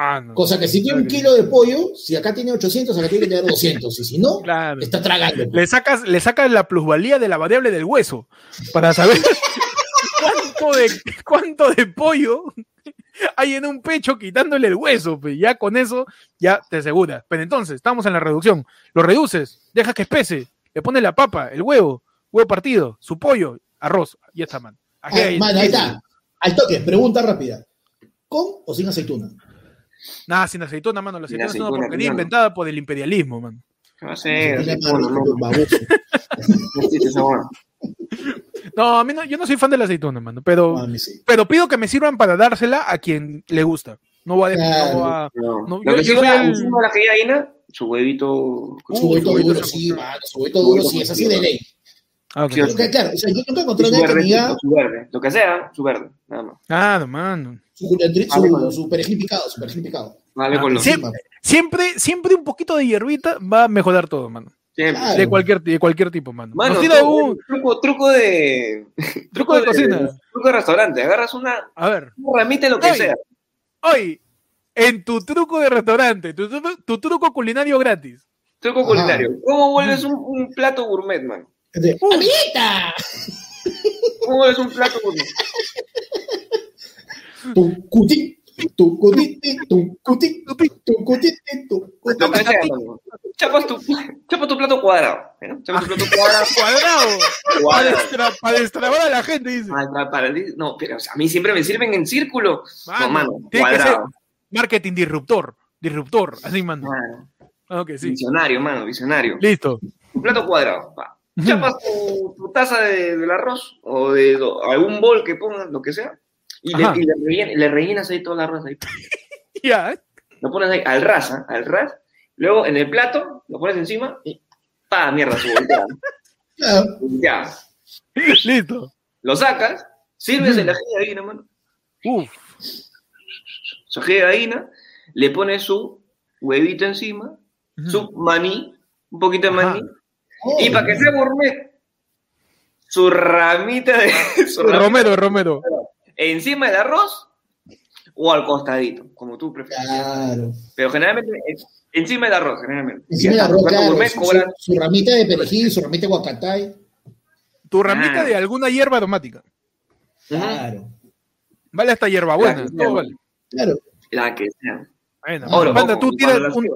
Ah, no. Cosa que si tiene un Claro kilo de pollo, si acá tiene 800, acá tiene que tener 200. Y si no, Claro. está tragando. Le sacas, le sacas la plusvalía de la variable del hueso para saber cuánto de, cuánto de pollo hay en un pecho quitándole el hueso. pues, Ya con eso ya te aseguras. Pero entonces, estamos en la reducción. Lo reduces, dejas que espese, le pones la papa, el huevo, huevo partido, su pollo, arroz. Ya está, man. Ah, mano, ahí está. Al toque, pregunta rápida. ¿Con o sin aceituna? Nada, sin aceituna, mano. La Sin aceituna es una aceituna, porquería inventada por el imperialismo. Aceituna, Aceituna, mano, no, baboso. no a mí no, yo no soy fan de la aceituna, mano. Pero, sí. pero pido que me sirvan para dársela a quien le gusta. No va a Claro. no va- No. Yo- yo va el- la gallina, su huevito. Su huevito su huevito duro, sí, mano. Su huevito duro, sí, es así de ley. Ah, claro, o sea, yo nunca encontré su a nadie que me verde, diga su verde. Lo que sea, su verde. Nada más. Ah, no, mano. su, Vale, su, mano. su perejil picado, su perejil picado. Vale Ah, con los. Siempre, siempre un poquito de hierbita va a mejorar todo, mano. Siempre. Claro. De cualquier, de cualquier tipo, mano. Mano, Nos tira tú- un truco, truco de. truco de cocina. Truco de restaurante. Agarras una, A ver, una ramita en lo que sea. hoy, en tu truco de restaurante, tu, tu- tu truco culinario gratis. Truco culinario. ¿Cómo vuelves un, un plato gourmet, man? De, Uh. ¡Amiguita! ¿Cómo vuelves un plato gourmet? Tu cuti, tu cutiti, tu cuti, tu tu cuti. Mano. Chapas tu, chapas tu plato cuadrado. ¿no? Chapas tu plato cuadrado. Cuadrado. Para, cuadrado. destra- para destrabar a la gente, dice. Para- para- no, pero o sea, a mí siempre me sirven en círculo. Mano, no, mano, cuadrado. marketing disruptor. Disruptor, así, mano. Mano, Ah, Ok, sí. Visionario, mano, visionario. Listo. Un plato cuadrado. va. Chapas tu, tu taza de- del arroz o de do- algún bol que pongas, lo que sea. Y, le, y le rellen- le rellenas ahí todo el arroz ahí. Ya. ¿eh? Lo pones ahí al ras, ¿ah? al ras. Luego en el plato lo pones encima y ¡pa! Mierda, su. Claro. Ya. Listo. Lo sacas, sirves el ají de gallina, mano. Uf. Su ají de gallina, le pones su huevito encima, su maní, un poquito de Ajá. Y para que sea gourmet, su ramita de. Su ramita Romero, Romero. encima del arroz o al costadito, como tú prefieras. Claro. Pero generalmente es encima del arroz, generalmente. Encima del arroz, claro. gourmet Su, ramita de perejil, su ramita de guacatay. Tu ramita Ah. de alguna hierba aromática. Claro. Vale hasta hierbabuena. Claro, Todo vale. Claro. La que sea. Bueno, Ahora, Panda, tú la un.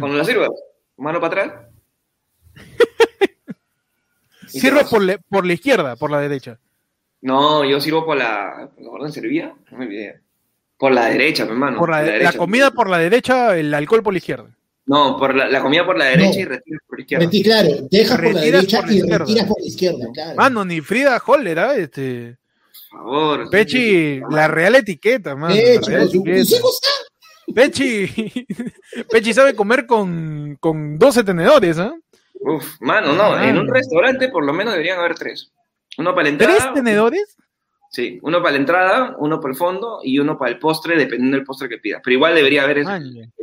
Cuando la sirvas, mano para atrás. Sirve por, la- por la izquierda, por la derecha. No, yo sirvo por la. ¿Por la orden servía? No me olvidé. Por la derecha, mi hermano. Por la, la derecha. comida por la derecha, el alcohol por la izquierda. No, por la, la comida por la derecha No. y retiras por la izquierda. Reti- claro, dejas por la derecha por la y izquierda. retiras por la izquierda, claro. Mano, ni Frida Holler, ¿ah? Este. Por favor. Pechi, la real etiqueta, mano. la real etiqueta. ah, Pechi, Pechi sabe comer con, con 12 tenedores, ¿ah? Uf, mano, no. Ah. En un restaurante por lo menos deberían haber tres. Uno para la entrada. ¿Tres tenedores? Sí, uno para la entrada, uno para el fondo y uno para el postre, dependiendo del postre que pidas. Pero igual debería haber ese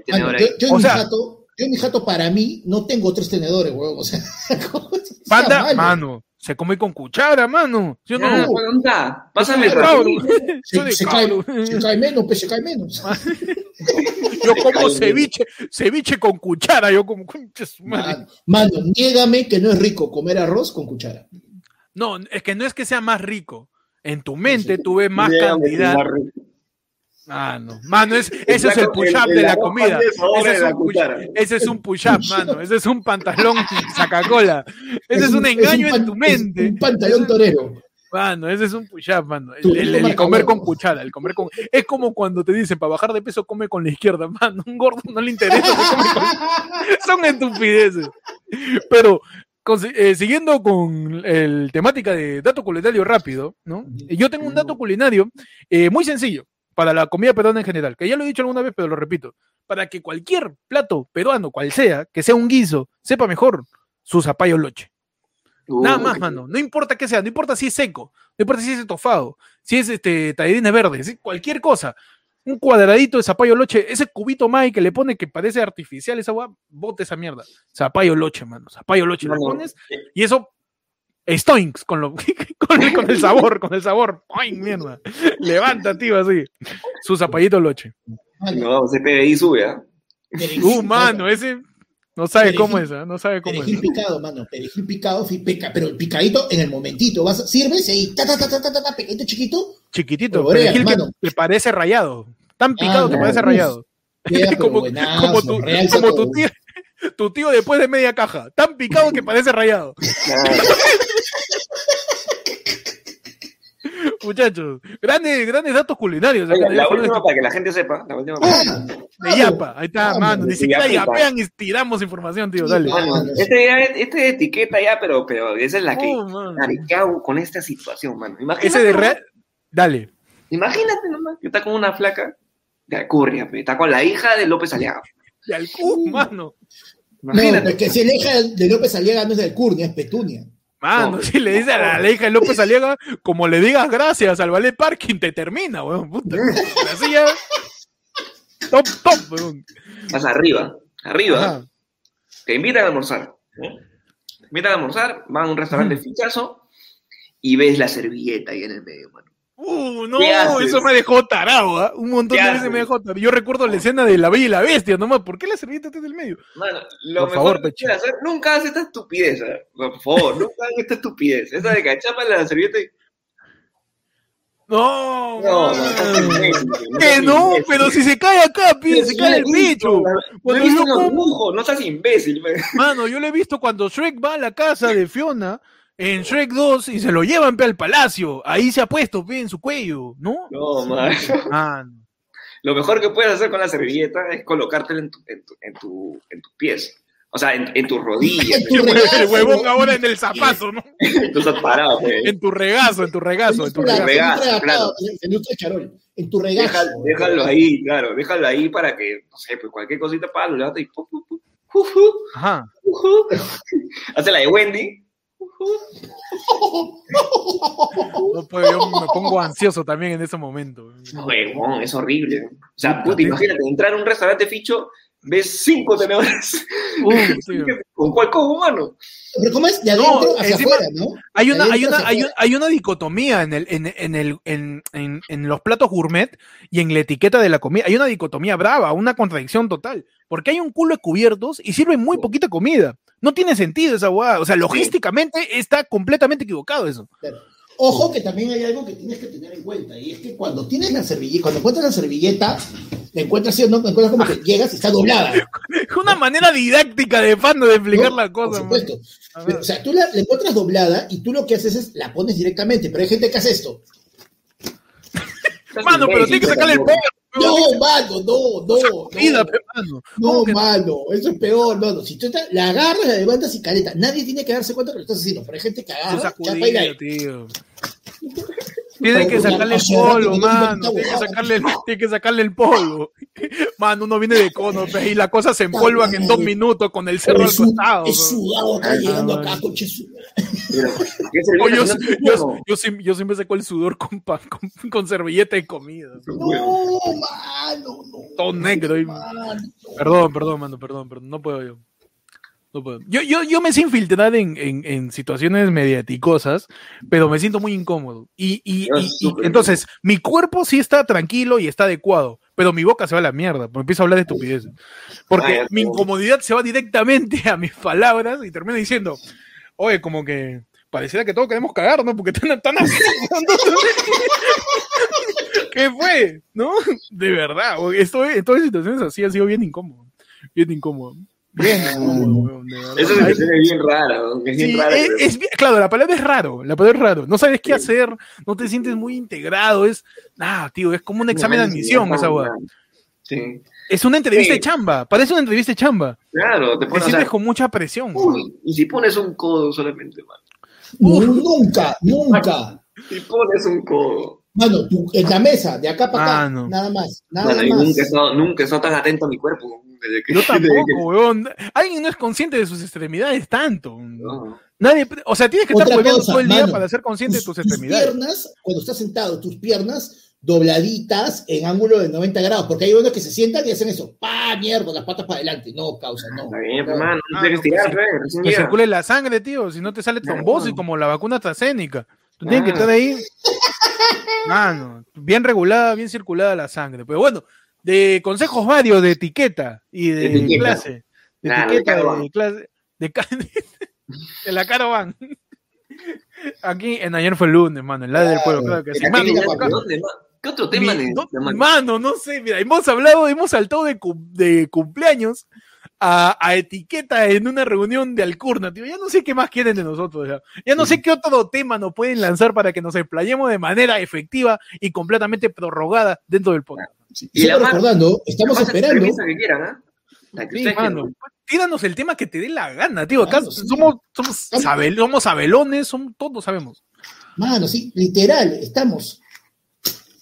tenedor yo, ahí. yo en O mi jato, yo mi jato para mí no tengo tres tenedores, huevón. O sea, ¿cómo se sea Panda, mano, se come con cuchara, mano. ¿Sí o no? Pásame el cae, se cae menos, pues se cae menos. Yo como ceviche, ceviche con cuchara, yo como. Mano, mano, niégame que no es rico comer arroz con cuchara. No, es que no es que sea más rico. En tu mente tú ves más cantidad. más rico. Ah, no. Mano, es, ese es el push-up de la comida. Ese es, un push, ese es un push-up, mano. Ese es un pantalón sacacola. Ese es, un engaño en tu mente. es un pantalón torero. Mano, ese es un push-up, mano. El, el- el marca comer con cuchara, el comer con... Es como cuando te dicen, para bajar de peso, come con la izquierda, mano. Un gordo no le interesa. come con- Son estupideces. Pero eh, siguiendo con el temática de dato culinario rápido, ¿no? Yo tengo un dato culinario eh, muy sencillo para la comida peruana en general, que ya lo he dicho alguna vez, pero lo repito. Para que cualquier plato peruano, cual sea, que sea un guiso, sepa mejor, su zapallo loche. Nada más, mano. No importa qué sea, no importa si es seco, no importa si es estofado, si es este tallarines verdes, cualquier cosa. Un cuadradito de zapallo loche, ese cubito más que le pone que parece artificial, esa agua, bote esa mierda. Zapallo loche, mano. Zapallo loche, lo pones y eso Stoinks con, lo, con, el sabor, con el sabor. ¡Ay, mierda! Levanta, tío, así. Su zapallito loche. No, ese PBI sube, ¿ah? Uh, mano, ese no sabe cómo es, ¿eh? no sabe cómo perejil picado, mano, perejil picado, pero el picadito en el momentito, vas, sirves y ta, ta, ta, ta, ta, ta, pequeñito, chiquito. Chiquitito, perejil que, que, parece rayado, tan picado que parece rayado. como, como, tu, como tu, tío, tu tío después de media caja, tan picado que parece rayado. Muchachos, grandes, grandes datos culinarios. la, última para que la gente sepa. La última de Yapa, ahí está, mano. Ni siquiera yapean y tiramos información, tío. Dale. este, este es etiqueta ya, pero, pero esa es la que. Oh, ¿Qué hago con esta situación, mano? Imagínate, Ese de real. Dale. Imagínate nomás que está con una flaca de Alcurria, está con la hija de López Aliaga. De Alcurria, mano. Imagínate. No, es que si la hija de López Aliaga no es de Alcurnia, es Petunia. Mano, si le dice a la hija de López Aliaga, como le digas gracias al ballet parking, te termina, weón. Puta. Así ya. Top, top, weón. Vas arriba, arriba. Te invitan a almorzar. Te invitan a almorzar, van a un restaurante fichazo y ves la servilleta ahí en el medio, mano. Uh, no, eso me dejó tarado, ¿ah? Un montón de veces me dejó tarado. Yo recuerdo la escena de La Bella y la Bestia, nomás. ¿Por qué la servilleta está en el medio? Mano, lo por mejor favor, que hacer, nunca hagas esta estupidez, ¿eh? Por favor, nunca hagas esta estupidez. Esa de cachapa la servilleta y... No, no, no, que no, pero si se cae acá, pide, se cae el pecho. Cuando yo como... no seas imbécil. Mano, yo lo he visto cuando Shrek va a la casa de Fiona en Shrek 2 y se lo llevan al palacio. Ahí se ha puesto en su cuello, ¿no? No, man. Lo mejor que puedes hacer con la servilleta es colocártela en tu, en tu, en tu, en tus pies. O sea, en, en tus rodillas. el huevón ahora en el zapato, ¿no? Tú parado, pues. En tu regazo, en tu regazo, en tu regazo. claro. En tu regazo. Déjalo, ahí, claro. Déjalo ahí para que, no sé, pues cualquier cosita para lo levantas y... Ajá. Hace la de Wendy no yo me pongo ansioso también en ese momento. es horrible. O sea, puta, imagínate, entrar a un restaurante ficho, ves cinco tenedores. ¿Con cuál cojo humano? Pero ¿cómo es? De adentro hacia afuera, ¿no? Hay una, hay una, hay, hay, una dicotomía en, el, en, en, el, en, en, en los platos gourmet y en la etiqueta de la comida. Hay una dicotomía brava, una contradicción total. Porque hay un culo de cubiertos y sirven muy poquita comida. No tiene sentido esa hueá. O sea, logísticamente está completamente equivocado eso. Ojo que también hay algo que tienes que tener en cuenta, y es que cuando tienes la servilleta, cuando encuentras la servilleta, la encuentras, ¿sí? ¿no? encuentras como que llegas y está doblada. Una manera didáctica de fan de explicar la cosa. Por supuesto. o sea, tú la, encuentras doblada y tú lo que haces es la pones directamente, pero hay gente que hace esto. Mano, pero tiene que sacarle el pollo. No, mano, no, no. No, no mano, eso es peor, no, no. Si tú la agarras, la levantas y caleta. Nadie tiene que darse cuenta de lo que estás haciendo, pero hay gente que agarra, chapa y tío. Tiene que sacarle el polvo, mano. Que tiene que sacarle el polvo. Mano, uno viene de cono y la cosa se empolva en dos minutos con el cerro al costado. Es sudado acá llegando acá, coche yo, yo, yo, siempre saco el sudor con, con, con servilleta y comida. No, mano, no. Todo negro. Perdón, perdón, mano, perdón, perdón. No puedo yo. Yo, yo, yo me sé infiltrar en, en, en, situaciones mediaticosas, pero me siento muy incómodo. Y, y, entonces, mi cuerpo sí está tranquilo y está adecuado, pero mi boca se va a la mierda, porque empiezo a hablar de estupidez. Porque mi incomodidad se va directamente a mis palabras y termino diciendo, oye, como que pareciera que todos queremos cagar, ¿no? Porque están tan así. ¿Qué fue? ¿No? De verdad, estoy, en todas situaciones así ha sido bien incómodo. Bien incómodo. Bien, Eso es bien raro. Es bien raro, es, claro, la palabra es raro. La palabra es raro. No sabes qué hacer, no te sientes muy integrado. Es, ah, tío, es como un examen de admisión esa weá. Sí. Es una entrevista de chamba, parece una entrevista de chamba. Claro, te pones. sientes con mucha presión. y si pones un codo solamente, mano. nunca, nunca. Si pones un codo. Mano, tú, en la mesa, de acá para acá, nada más. Nada más. Nunca he, estado, nunca tan atento a mi cuerpo. Yo tampoco, weón. Alguien no es consciente de sus extremidades tanto. Nadie, o sea, tienes que estar volviendo todo el día para ser consciente de tus extremidades. Tus piernas, cuando estás sentado, tus piernas dobladitas en ángulo de 90 grados, porque hay unos que se sientan y hacen eso, pa, mierda, las patas para adelante, no, causa, no. Está bien, hermano, no, tienes que pues, que circule la sangre, tío, si no te sale trombosis como la vacuna AstraZeneca. Tú tienes que estar ahí, mano, bien regulada, bien circulada la sangre. Pero bueno, de consejos varios de etiqueta y de, clase, de etiqueta, de, clase, de, de la caravan. Aquí en ayer fue el lunes, mano, el lado del pueblo, claro que sí. ¿Qué otro tema Mano, no sé, mira, hemos hablado, hemos saltado de, de cumpleaños a, a, etiqueta en una reunión de Alcurna, tío. Ya no sé qué más quieren de nosotros, ya. Ya no sé qué otro tema nos pueden lanzar para que nos explayemos de manera efectiva y completamente prorrogada dentro del podcast. Y la recordando, estamos esperando. Que quieran, ¿eh? sí, mano, tíranos el tema que te dé la gana, tío. Acá somos, somos, somos sabelones, somos, todos sabemos. Mano, sí, literal, estamos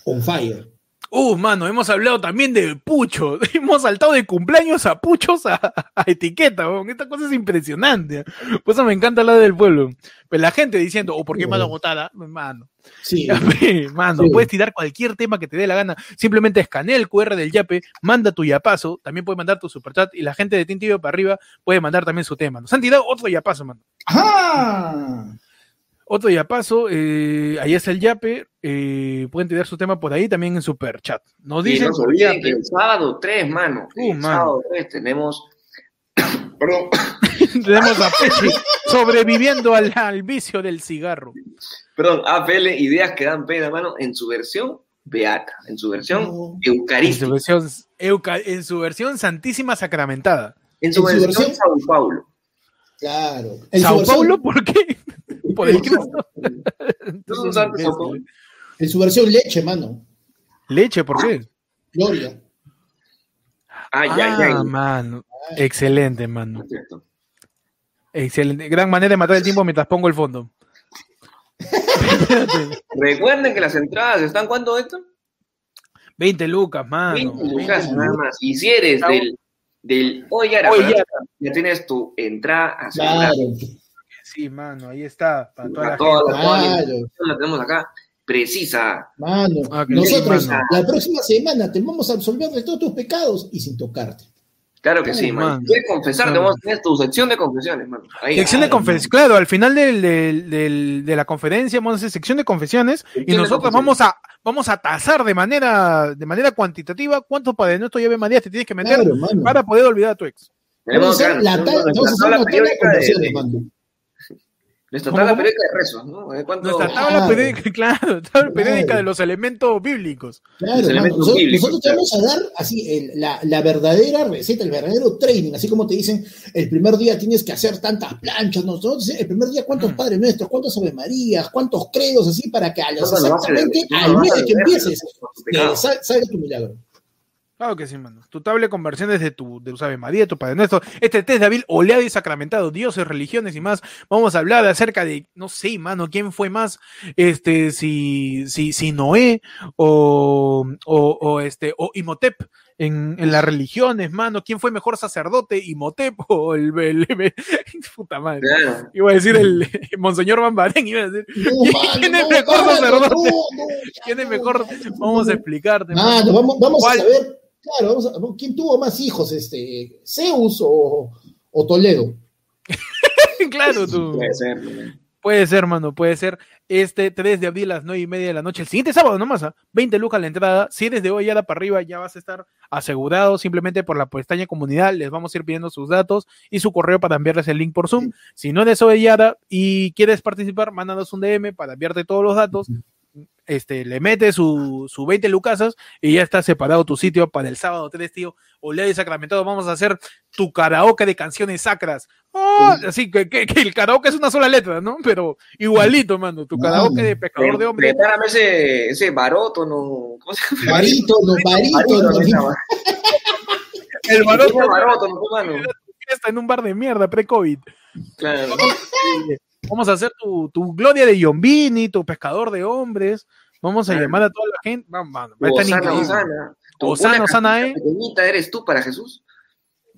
on fire. Uh, mano, hemos hablado también de pucho. Hemos saltado de cumpleaños a puchos a, etiqueta, Esta cosa es impresionante. Por eso me encanta la del pueblo. Pero la gente diciendo, oh, ¿por qué mano botada? Mano. Sí. mano, puedes tirar cualquier tema que te dé la gana. Simplemente escanea el QR del Yape, manda tu yapazo, también puedes mandar tu superchat y la gente de Tintillo para arriba puede mandar también su tema. Nos han tirado otro yapazo, mano. ¡Ajá! Otro ya paso, eh, ahí está el Yape, eh, pueden tener su tema por ahí también en Super Chat. Nos dicen. no que el sábado 3, mano. Uh, el sábado 3 tenemos. Perdón. tenemos a Pechi sobreviviendo al, al, vicio del cigarro. Perdón, APL, ideas que dan pena, mano, en su versión beata, en su versión eucarística. En su versión, en su versión santísima sacramentada. En su, versión, Sao Paulo. Claro. En ¿Sao Paulo? ¿Por qué? Por el En su versión leche, mano. ¿Leche? ¿Por qué? Gloria. Ay, ay, ay. Ah, mano. Excelente, mano. Excelente. Gran manera de matar el tiempo mientras pongo el fondo. Recuerden que las entradas están cuánto esto? 20 lucas, mano. 20 lucas nada más. Y si eres del, del hoy ya, ya tienes tu entrada asegurada. Claro. Sí, mano, ahí está. Para toda, la, gente. la tenemos acá precisa. Mano, ah, nosotros la próxima semana te vamos a absolver de todos tus pecados y sin tocarte. Claro que sí, mano. ¿Quieres confesar? Te vamos a tener tu sección de confesiones, mano. sección de confesiones, claro, al final del, del, de la conferencia vamos a hacer sección de confesiones y nosotros vamos a vamos a tasar de manera de manera cuantitativa cuántos Padre Nuestro llave María te tienes que meter para poder olvidar a tu ex. Vamos a hacer la, tabla periódica de, nuestra tabla periódica de rezos, ¿no? Nuestra tabla periódica, claro, tabla periódica de los elementos bíblicos. Claro, nosotros, te vamos a dar así la, la, verdadera receta, el verdadero training, así como te dicen, el primer día tienes que hacer tantas planchas, nosotros el primer día cuántos mm. padres nuestros, cuántos Ave Marías, cuántos credos, así para que a los exactamente al mes que empieces salga tu milagro. Claro que sí, mano. Tu tabla de conversiones de tu, de tu María, tu Padre Nuestro. Este test de David oleado y sacramentado, dioses, religiones y más. Vamos a hablar acerca de, no sé, mano, quién fue más, este, si, si, si Noé o, o, o este, o Imhotep en, en, las religiones, mano. ¿Quién fue mejor sacerdote, Imhotep o el, puta madre? Iba a decir el, Monseñor Bambarén, iba a decir, ¿quién, es mejor sacerdote? ¿Quién es mejor? Vamos a explicarte. vamos, vamos a saber Claro, ¿quién tuvo más hijos? Este, ¿Zeus o, Toledo? claro, tú. Puede ser. Puede ser, mano, puede ser. Este 3 de abril a las 9 y media de la noche, el siguiente sábado nomás, 20 ¿ah? lucas la entrada. Si eres de hoy ya para arriba, ya vas a estar asegurado simplemente por la pestaña comunidad. Les vamos a ir pidiendo sus datos y su correo para enviarles el link por Zoom. Si no eres hoy y quieres participar, mándanos un DM para enviarte todos los datos este, le mete su, su 20 lucasas y ya está separado tu sitio para el sábado 3, tío. Olea y Sacramentado, vamos a hacer tu karaoke de canciones sacras. ¡Ah! así que, que, el karaoke es una sola letra, ¿no? Pero igualito, mano, tu karaoke de pecador de hombre. Prepárame ese, ese barótono. Barítono, barítono. El baroto, Está en un bar de mierda pre-COVID. Claro. Vamos a hacer tu, tu gloria de Yombini, tu pescador de hombres. Vamos a llamar a toda la gente. Vamos, vamos. Osana, Osana. Osana, Osana, ¿eh? Pequeñita eres tú para Jesús.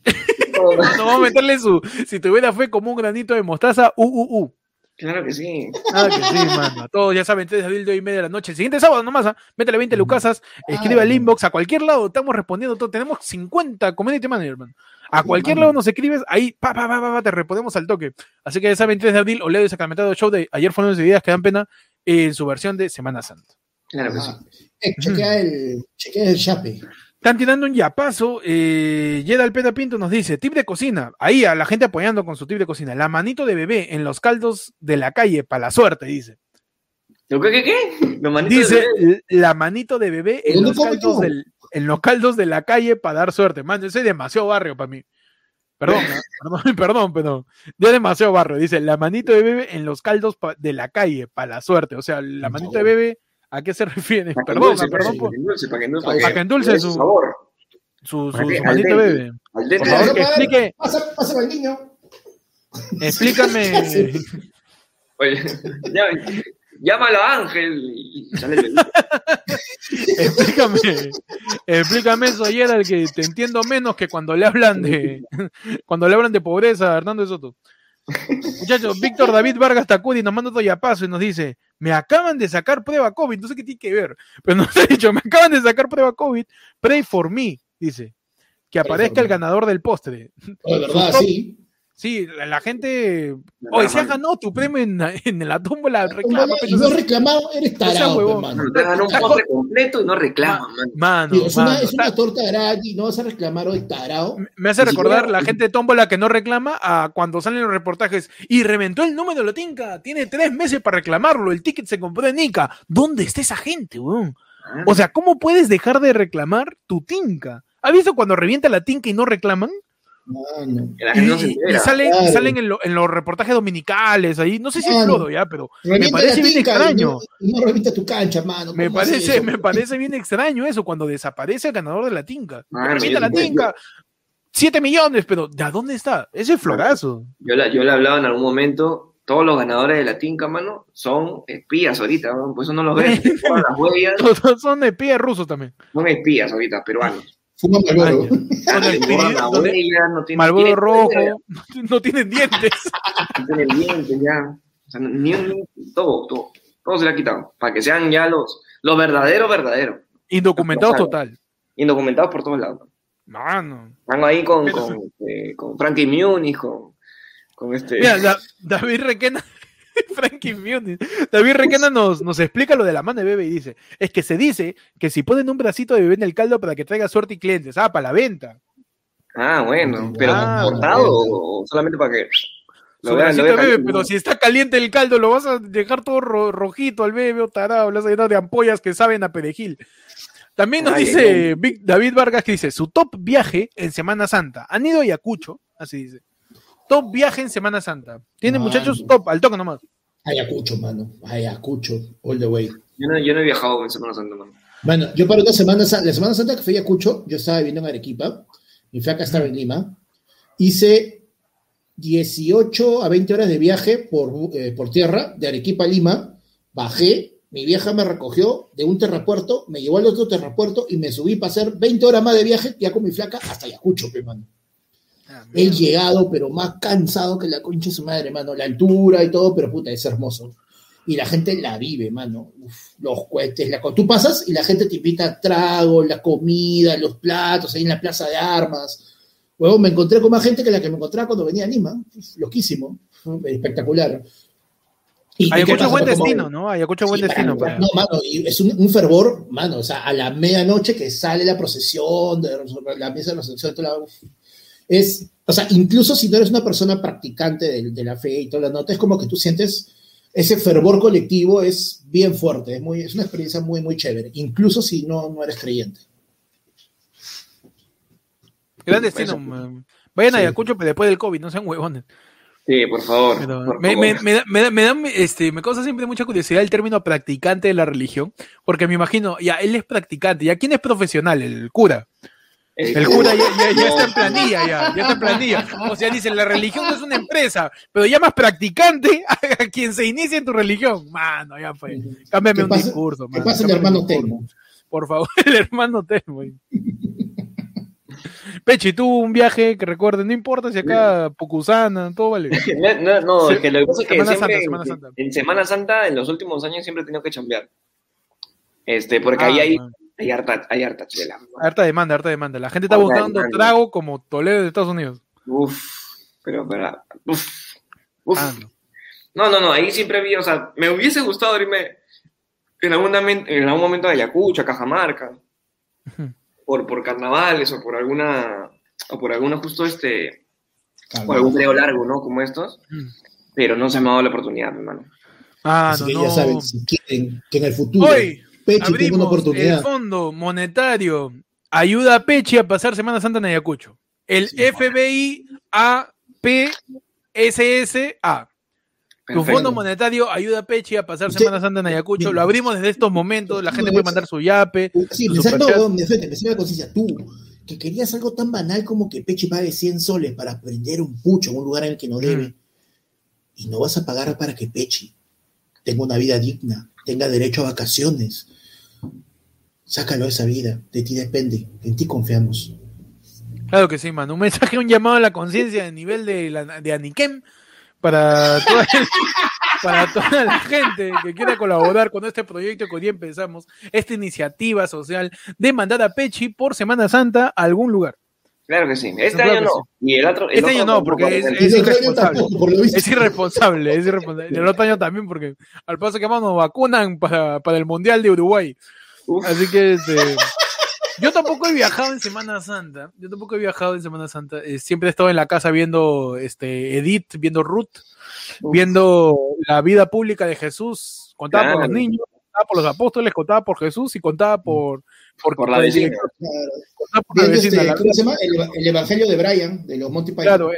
no, vamos a meterle su. Si tuviera fe como un granito de mostaza, uh, uh, uh. Claro que sí. Claro que sí, mano. Todos ya saben, 3 de abril, 2 y media de la noche. El siguiente sábado nomás, ¿ah? métele 20 lucasas, escribe al inbox, a cualquier lado, estamos respondiendo todo. Tenemos 50 community manager, man. A cualquier lado nos escribes, ahí, pa, pa, pa, pa, te respondemos al toque. Así que ya saben, 3 de abril, Oleo y Sacramentado Show de ayer fueron los días que dan pena en su versión de Semana Santa. Claro que sí. Eh, chequea, el, chequea el chape. Están tirando un yapazo. Eh, Yeda Alpeda Pinto nos dice: tip de cocina. Ahí a la gente apoyando con su tip de cocina. La manito de bebé en los caldos de la calle, para la suerte, dice. ¿Qué, qué, qué? dice la manito de bebé en los, caldos del, en los caldos de la calle para dar suerte. Man, ese es demasiado barrio para mí. Perdón, perdón, perdón, perdón. Ya demasiado barrio. Dice la manito de bebé en los caldos de la calle para la suerte. O sea, la manito de bebé ¿A qué se refiere? perdón, perdón. Para que endulce, para que endulce, para que endulce su sabor. Su, su, su manito bebé. Por favor, que explique. Pásame al niño. Explícame. Oye, ya, llámalo a Ángel y sale el explícame, explícame eso, el que te entiendo menos que cuando le hablan de cuando le hablan de pobreza a Hernando Soto. Muchachos, Víctor David Vargas Tacudi nos manda todo paso y nos dice: Me acaban de sacar prueba COVID, no sé qué tiene que ver, pero nos ha dicho: Me acaban de sacar prueba COVID, pray for me, dice. Que aparezca el ganador del postre. De verdad, sí. Sí, la, gente. Oye, si has ganado tu premio en, en la tómbola, reclama. Y no reclamado, eres tarado, hermano. Te ganó un postre completo y no reclaman, mano. es, una, es una torta gratis, no vas a reclamar hoy tarado. Me hace recordar la gente de tómbola que no reclama a cuando salen los reportajes y reventó el número de la tinca. Tiene tres meses para reclamarlo. El ticket se compró en Nica. ¿Dónde está esa gente, weón? Ah. O sea, ¿cómo puedes dejar de reclamar tu tinca? ¿Has visto cuando revienta la tinca y no reclaman? Y, salen, en, los reportajes dominicales ahí, no sé si es todo ya, pero me parece bien extraño. No, tu cancha, mano. Me parece, me parece bien extraño eso cuando desaparece el ganador de la tinca. revienta la tinca. 7 millones, pero ¿de dónde está? Ese florazo. Yo, la, yo le hablaba en algún momento, todos los ganadores de la tinca, mano, son espías ahorita, por eso no los ven. las huellas. son espías rusos también. Son espías ahorita, peruanos. Fuma Malboro. Malboro rojo. No tienen dientes. No tienen dientes ya. O sea, ni, un todo, todo. Todo se le ha quitado. Para que sean ya los, los verdaderos, verdaderos. Indocumentados total. Indocumentados por todos lados. Mano. Están ahí con, con, eh, con Frankie Munich, con, con este. Mira, David Requena Frankie Muniz. David Requena nos, nos explica lo de la mano de bebé y dice, es que se dice que si ponen un bracito de bebé en el caldo para que traiga suerte y clientes, ah, para la venta. Ah, bueno, pero ah, cortado o solamente para que... Lo vean, lo bebé, pero si está caliente el caldo, lo vas a dejar todo rojito al bebé o tarado, lo vas a llenar de ampollas que saben a perejil. También nos dice David Vargas que dice, su top viaje en Semana Santa. Han ido a Ayacucho, así dice. Top viaje en Semana Santa. Tiene muchachos top, al toque nomás. Ayacucho, mano. Ayacucho, all the way. Yo no, yo no he viajado en Semana Santa, mano. Bueno, yo para una Semana Santa, la Semana Santa que fui a Ayacucho, yo estaba viviendo en Arequipa, mi flaca estaba en Lima, hice 18 a 20 horas de viaje por, eh, por tierra, de Arequipa a Lima, bajé, mi vieja me recogió de un terrapuerto, me llevó al otro terrapuerto y me subí para hacer 20 horas más de viaje, ya con mi flaca, hasta Ayacucho, mano. He llegado, pero más cansado que la concha de su madre, mano. La altura y todo, pero puta, es hermoso. Y la gente la vive, mano. los cohetes, la... tú pasas y la gente te invita a trago, la comida, los platos, ahí en la plaza de armas. Luego me encontré con más gente que la que me encontraba cuando venía a Lima. loquísimo, espectacular. Y, Ayacucho buen destino, ¿no? Ayacucho buen destino. No, mano, y es un, fervor, mano, o sea, a la medianoche que sale la procesión, de, la mesa de recepción, toda la, es, o sea, incluso si no eres una persona practicante de, la fe y toda la nota, es como que tú sientes ese fervor colectivo es bien fuerte, es, muy, es una experiencia muy, muy chévere, incluso si no, no eres creyente. Gran destino. Vayan a Ayacucho después del COVID, no sean huevones. Sí, por favor. me, Me, me, me, da, este, me causa siempre mucha curiosidad el término practicante de la religión, porque me imagino, ya, él es practicante, ya, ¿quién es profesional? El cura. El cura ya, ya, está en planilla, ya, ya está en planilla. O sea, dice, la religión no es una empresa, pero llamas practicante a, quien se inicie en tu religión. Mano, ya fue. Cámbiame un discurso, mano. ¿Qué pasa el hermano Telmo? Por favor, el hermano Telmo. Pechi, tú un viaje que recuerdes, no importa si acá Pucusana, todo vale. No, no, es que lo que pasa es que siempre, Semana Santa. en Semana Santa, en los últimos años, siempre he tenido que chambear. Este, porque ahí ah, hay, hay harta, hay harta chela. Harta demanda, harta demanda. La gente está buscando trago como Toledo de Estados Unidos. Uf, pero, pero, uf, uf. Ah, no. no. no, ahí siempre vi, o sea, me hubiese gustado irme en algún, en algún momento a Ayacucho, a Cajamarca, por, por carnavales o por alguna, o por alguna justo este, o algún video largo, ¿no? Como estos, pero no se me ha dado la oportunidad, hermano. Ah, Así no, que ya saben, si quieren que en el futuro... Pechi Abrimos una oportunidad. El Fondo Monetario ayuda a Pechi a pasar Semana Santa en Ayacucho. El FBI APSSA. Tu Fondo Monetario ayuda a Pechi a pasar Semana Santa en Ayacucho. Lo abrimos desde estos momentos. La gente puede mandar su yape. Sí, me saltó, me la conciencia. Tú, que querías algo tan banal como que Pechi pague 100 soles para prender un pucho en un lugar en el que no debe. Mm. Y no vas a pagar para que Pechi tenga una vida digna, tenga derecho a vacaciones, Sácalo de esa vida, de ti depende, en ti confiamos. Claro que sí, mano. Un mensaje, un llamado a la conciencia a nivel de, la, de Aniquem para toda, para toda la gente que quiera colaborar con este proyecto que hoy día empezamos, esta iniciativa social de mandar a Pechi por Semana Santa a algún lugar. Claro que sí. Este año no. Y el otro. este año no, porque es, irresponsable. es irresponsable. Es irresponsable. el otro año también, porque al paso que nos vacunan para, para el Mundial de Uruguay. Así que este, yo tampoco he viajado en Semana Santa. Yo tampoco he viajado en Semana Santa. Eh, siempre he estado en la casa viendo este Edith, viendo Ruth, viendo la vida pública de Jesús, contada por los niños, contada por los apóstoles, contada por Jesús y contada por por, la vecina. Este, ¿Cómo se llama? El, Evangelio de Brian, de los Monty Python. Claro,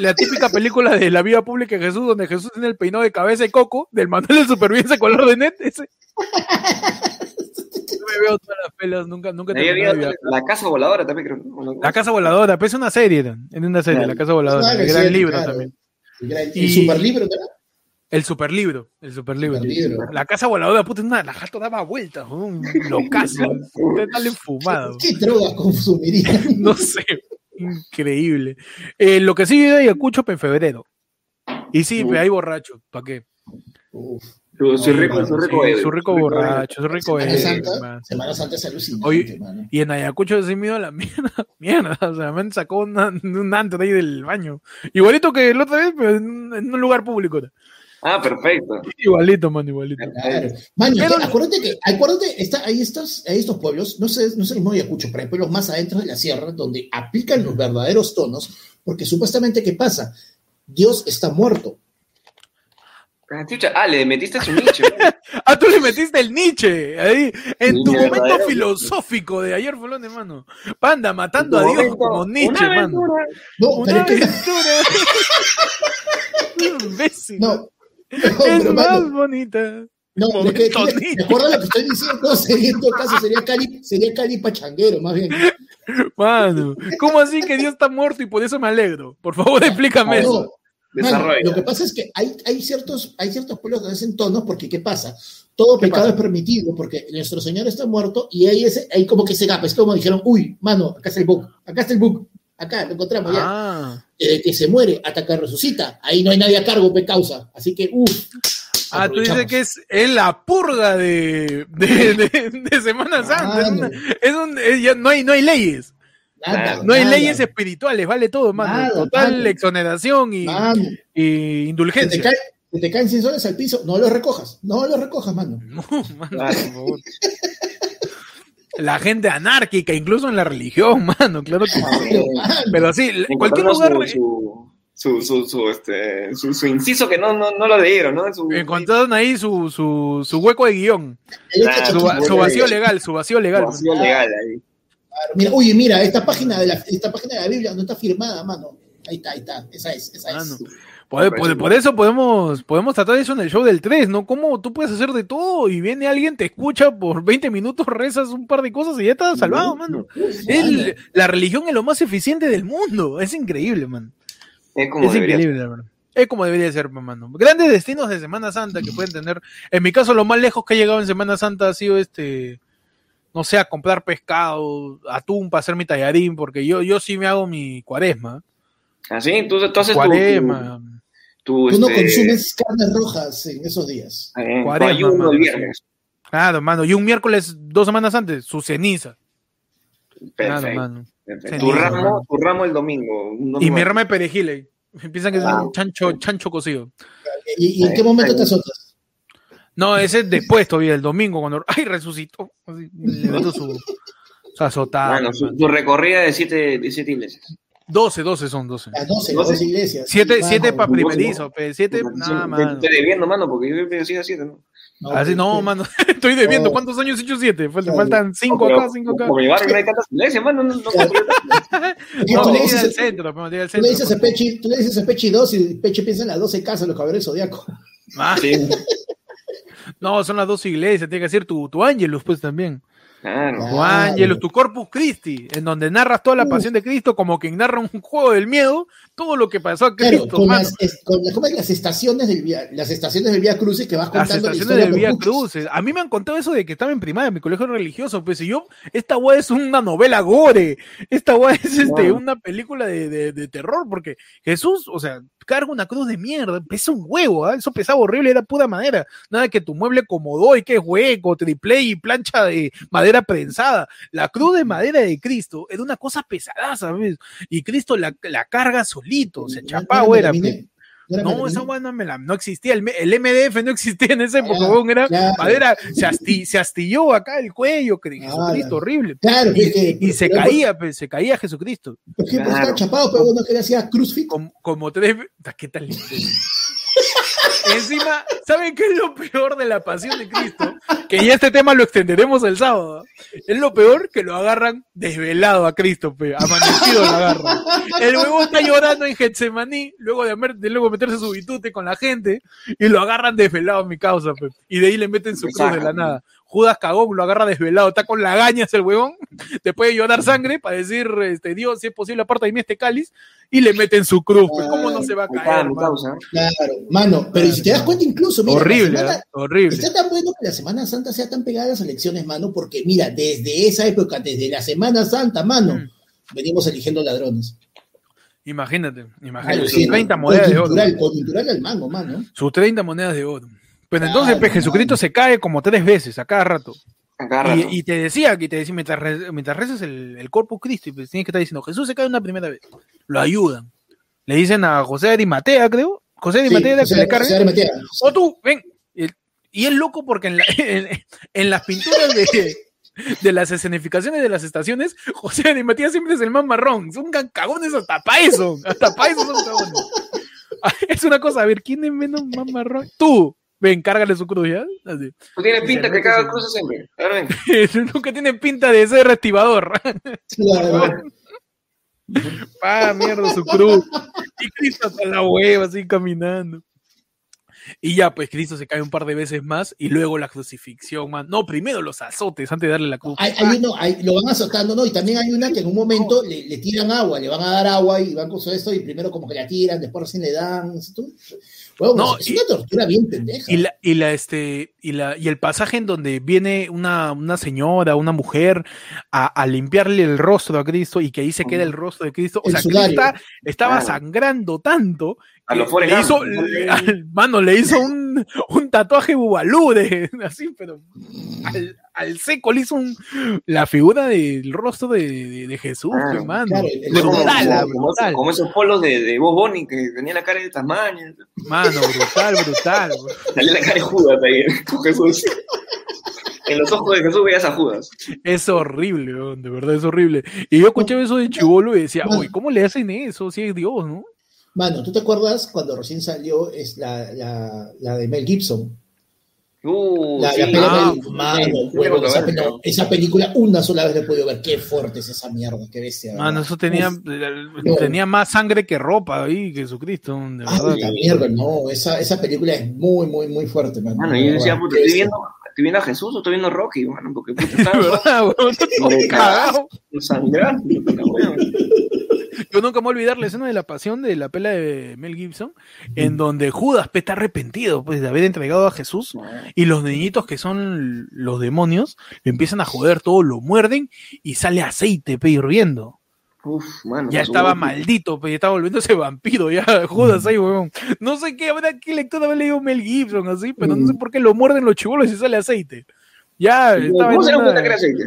la típica película de la vida pública de Jesús, donde Jesús tiene el peinado de cabeza y coco, del manual de supervivencia color de net. Ese. me veo todas las pelas, nunca, nunca La Casa Voladora también creo. La Casa Voladora, pues es una serie, en una serie, La Casa Voladora, el gran libro también. El, y, superlibro, ¿verdad? El superlibro, el superlibro. La casa voladora, puta, una, la jato daba vueltas, un locazo. Usted está enfumado. ¿Qué droga consumiría? no sé, increíble. Eh, lo que sí vive Ayacucho en febrero. Y sí, hay borracho, ¿para qué? Uf. Su, rico, su rico, su rico borracho, su rico Semana Santa, Semana Santa es alucinante, Y en Ayacucho se me dio la mierda, mierda, o sea, me sacó un antes de ahí del baño. Igualito que la otra vez, pero en, un lugar público. Ah, perfecto. Igualito, man, igualito. Claro. acuérdate que, acuérdate, está, hay, estos, hay estos pueblos, no sé, no sé el mismo Ayacucho, pero hay pueblos más adentro de la sierra donde aplican los verdaderos tonos, porque supuestamente, ¿qué pasa? Dios está muerto. Ah, le metiste su nicho. ah, tú le metiste el Nietzsche. Ahí, en tu momento filosófico de ayer, Folón, hermano. Panda matando a Dios como Nietzsche, hermano. No, una aventura. No, es más bonita. No, es que, ¿te acuerdas lo que estoy diciendo? Sería, en todo caso, sería Cali, sería Cali Pachanguero, más bien. Mano, ¿cómo así que Dios está muerto y por eso me alegro? Por favor, explícame eso lo que pasa es que hay, hay, ciertos, hay ciertos pueblos que hacen tonos porque ¿qué pasa? Todo pecado es permitido porque nuestro Señor está muerto y ahí, ese, hay como que se gapa. Es como dijeron, uy, mano, acá está el book, acá está el book, acá lo encontramos ya. Ah. Eh, que se muere hasta que resucita. Ahí no hay nadie a cargo de causa. Así que, uff. Ah, tú dices que es, es la purga de, de, de, Semana Santa. es un, es no, hay, no hay leyes no hay leyes espirituales, vale todo, mano. Total exoneración y, y indulgencia. Si te, caen 100 soles al piso, no los recojas, no los recojas, mano. No, mano, por favor. La gente anárquica, incluso en la religión, mano, claro que sí. Pero sí, en cualquier lugar. Su, su, su, este, su, su, inciso que no, no, no lo dieron, ¿no? Encontraron ahí su, su, su hueco de guion. su, vacío legal, su vacío legal. Su vacío legal ahí. Mira, oye, mira, esta página de la, esta página de la Biblia no está firmada, mano. Ahí está, ahí está. Esa es, esa es. Por, eso podemos, podemos tratar eso en el show del 3, ¿no? ¿Cómo tú puedes hacer de todo y viene alguien, te escucha por 20 minutos, rezas un par de cosas y ya estás salvado, mano? la religión es lo más eficiente del mundo. Es increíble, man. Es, como increíble, hermano. Es como debería ser, mano. Grandes destinos de Semana Santa que pueden tener. En mi caso, lo más lejos que he llegado en Semana Santa ha sido este no sé, a comprar pescado, atún para hacer mi tallarín, porque yo, yo sí me hago mi cuaresma. ¿Ah, sí? Entonces, haces cuaresma. Tu, Tú no este, consumes carnes rojas en esos días. Eh, cuaresma, el viernes. Claro, mano. Y un miércoles, dos semanas antes, su ceniza. Perfecto. tu, ramo, tu ramo el domingo. y mi ramo de perejil. Piensan que es un chancho, chancho cocido. ¿Y, en qué momento te azotas? No, ese es después todavía, el domingo, cuando. ¡Ay, resucitó! levantó su, su azotada. Bueno, su, recorrida de siete, de siete iglesias. 12, 12 son 12. Las 12, 12 iglesias. 7 siete para primerizo, 7 nada más. Estoy debiendo, mano, porque yo he sido 7, ¿no? No, Así no, mano. Estoy debiendo. ¿Cuántos años he hecho 7? Faltan 5 acá, 5 acá. Como mi barrio no hay tantas iglesias, mano. No, no, no, tú le dices al centro, pero al centro. Tú le dices a Pechi, tú le dices a Pechi 2 y Pechi piensa en las 12 casas, los caballeros zodiacos. Ah, sí. No, son las dos iglesias, tiene que ser tu, tu Ángelus, pues también. Claro. Tu Ángelus, tu Corpus Christi, en donde narras toda la pasión de Cristo como quien narra un juego del miedo, todo lo que pasó a Cristo. con, las, las, estaciones del vía, las estaciones del Vía Crucis que vas contando. Las estaciones del Vía Crucis. A mí me han contado eso de que estaba en primaria, en mi colegio religioso, pues y yo, esta weá es una novela gore, esta weá es este, una película de, de, de terror, porque Jesús, o sea, carga una cruz de mierda, pesa un huevo, ¿ah? eso pesaba horrible, era pura madera, nada que tu mueble comodó y que es hueco, triple y plancha de madera prensada, la cruz de madera de Cristo era una cosa pesada, ¿sabes? Y Cristo la, la carga solito, se chapaba, era. No, esa weá no, me la, no existía. El, el, MDF no existía en esa época, era madera, se, se, astilló acá el cuello, que Jesucristo, horrible. Claro, y, se caía, pues, se caía Jesucristo. ¿Por qué? Pues estaba chapado, pero uno quería hacer crucifix. Como, como tres. ¿Qué tal? Encima, ¿saben qué es lo peor de la pasión de Cristo? Que ya este tema lo extenderemos el sábado. Es lo peor que lo agarran desvelado a Cristo, pe. amanecido lo agarran. El huevo está llorando en Getsemaní, luego de, de luego meterse su bitute con la gente, y lo agarran desvelado a mi causa, pe. y de ahí le meten su cruz de la nada. Judas cagón, lo agarra desvelado, está con la gañas el huevón, te puede llorar sangre para decir, este, Dios, si es posible, aparta de mí este cáliz, y le meten su cruz, pues, ¿cómo no se va a caer? Claro, mano, pero si te das cuenta incluso, mira, horrible, ¿eh? horrible. Está tan bueno que la Semana Santa sea tan pegada a las elecciones, mano, porque mira, desde esa época, desde la Semana Santa, mano, mm. venimos eligiendo ladrones. Imagínate, imagínate, sus 30 monedas de oro. Coyuntural al mango, mano. Sus 30 monedas de oro. Pero entonces pues, Jesucristo se cae como tres veces a cada rato. Y, te decía, que te decía, mientras, mientras rezas el, el Corpus Christi, pues tienes que estar diciendo, Jesús se cae una primera vez. Lo ayudan. Le dicen a José de Arimatea, creo. José de Arimatea que le carga. O tú, ven. Y es loco porque en, en, las pinturas de, de las escenificaciones de las estaciones, José Arimatea siempre es el más marrón. Son cagones hasta para eso. Hasta para eso son cagones. Es una cosa, a ver, ¿quién es menos más marrón? Tú, Ven, cárgale su cruz, ¿ya? Así. Tú tienes pinta que caga cruces siempre. A ver, ven. Nunca tiene pinta de ser reactivador. Claro. Pa, mierda, su cruz. Y Cristo hasta la hueva, así caminando. Y ya, pues Cristo se cae un par de veces más y luego la crucifixión, man. No, primero los azotes antes de darle la cruz. Hay, uno, lo van azotando, ¿no? Y también hay una que en un momento le, le, tiran agua, le van a dar agua y van con esto y primero como que la tiran, después recién le dan no, es una tortura bien pendeja. Y la, y la, este, y la, y el pasaje en donde viene una, una señora, una mujer, a, a, limpiarle el rostro a Cristo y que ahí se queda el rostro de Cristo. O sea, Cristo estaba sangrando tanto. A lo le hizo, le, al, mano, le hizo un, un tatuaje bubalú de, así, pero al, al, seco le hizo un, la figura del rostro de, de, Jesús, ah, hermano. Claro, brutal, como, brutal. Como esos polos de, de Bob Bonnie que tenía la cara de tamaño. Mano, brutal, brutal. Salía la cara de Judas ahí, con Jesús. En los ojos de Jesús veías a Judas. Es horrible, de verdad es horrible. Y yo escuchaba eso de chivolo y decía, uy, ¿cómo le hacen eso? Si es Dios, ¿no? Mano, ¿tú te acuerdas cuando recién salió es la, la, la de Mel Gibson? Uh, La, sí. la pelea Ah, del- mano, sí, huevón, sí, esa, película una sola vez la he podido ver. Qué fuerte es esa mierda, qué bestia. Mano, eso tenía, Uf, tenía más sangre que ropa ahí, Jesucristo, de Ah, verdad. la mierda, no, esa, esa película es muy, muy, muy fuerte, mano. Mano, yo decía, puta, ¿estoy viendo, ¿estoy viendo a Jesús o estoy viendo a Rocky, mano? Porque puta, estaba verdad, cagado. sangrando. Yo nunca me voy a olvidar la escena de la pasión de la pela de Mel Gibson, en donde Judas está arrepentido pues, de haber entregado a Jesús y los niñitos que son los demonios le empiezan a joder todo, lo muerden y sale aceite pe, hirviendo. Uf, mano. Ya pasó estaba maldito, pe, ya estaba volviéndose vampiro, ya Judas ahí, weón. No sé qué, habrá qué lectura habrá leído Mel Gibson así, pero no sé por qué lo muerden los chibolos y sale aceite. Ya estaba ¿Cómo se una- cuenta que era aceite?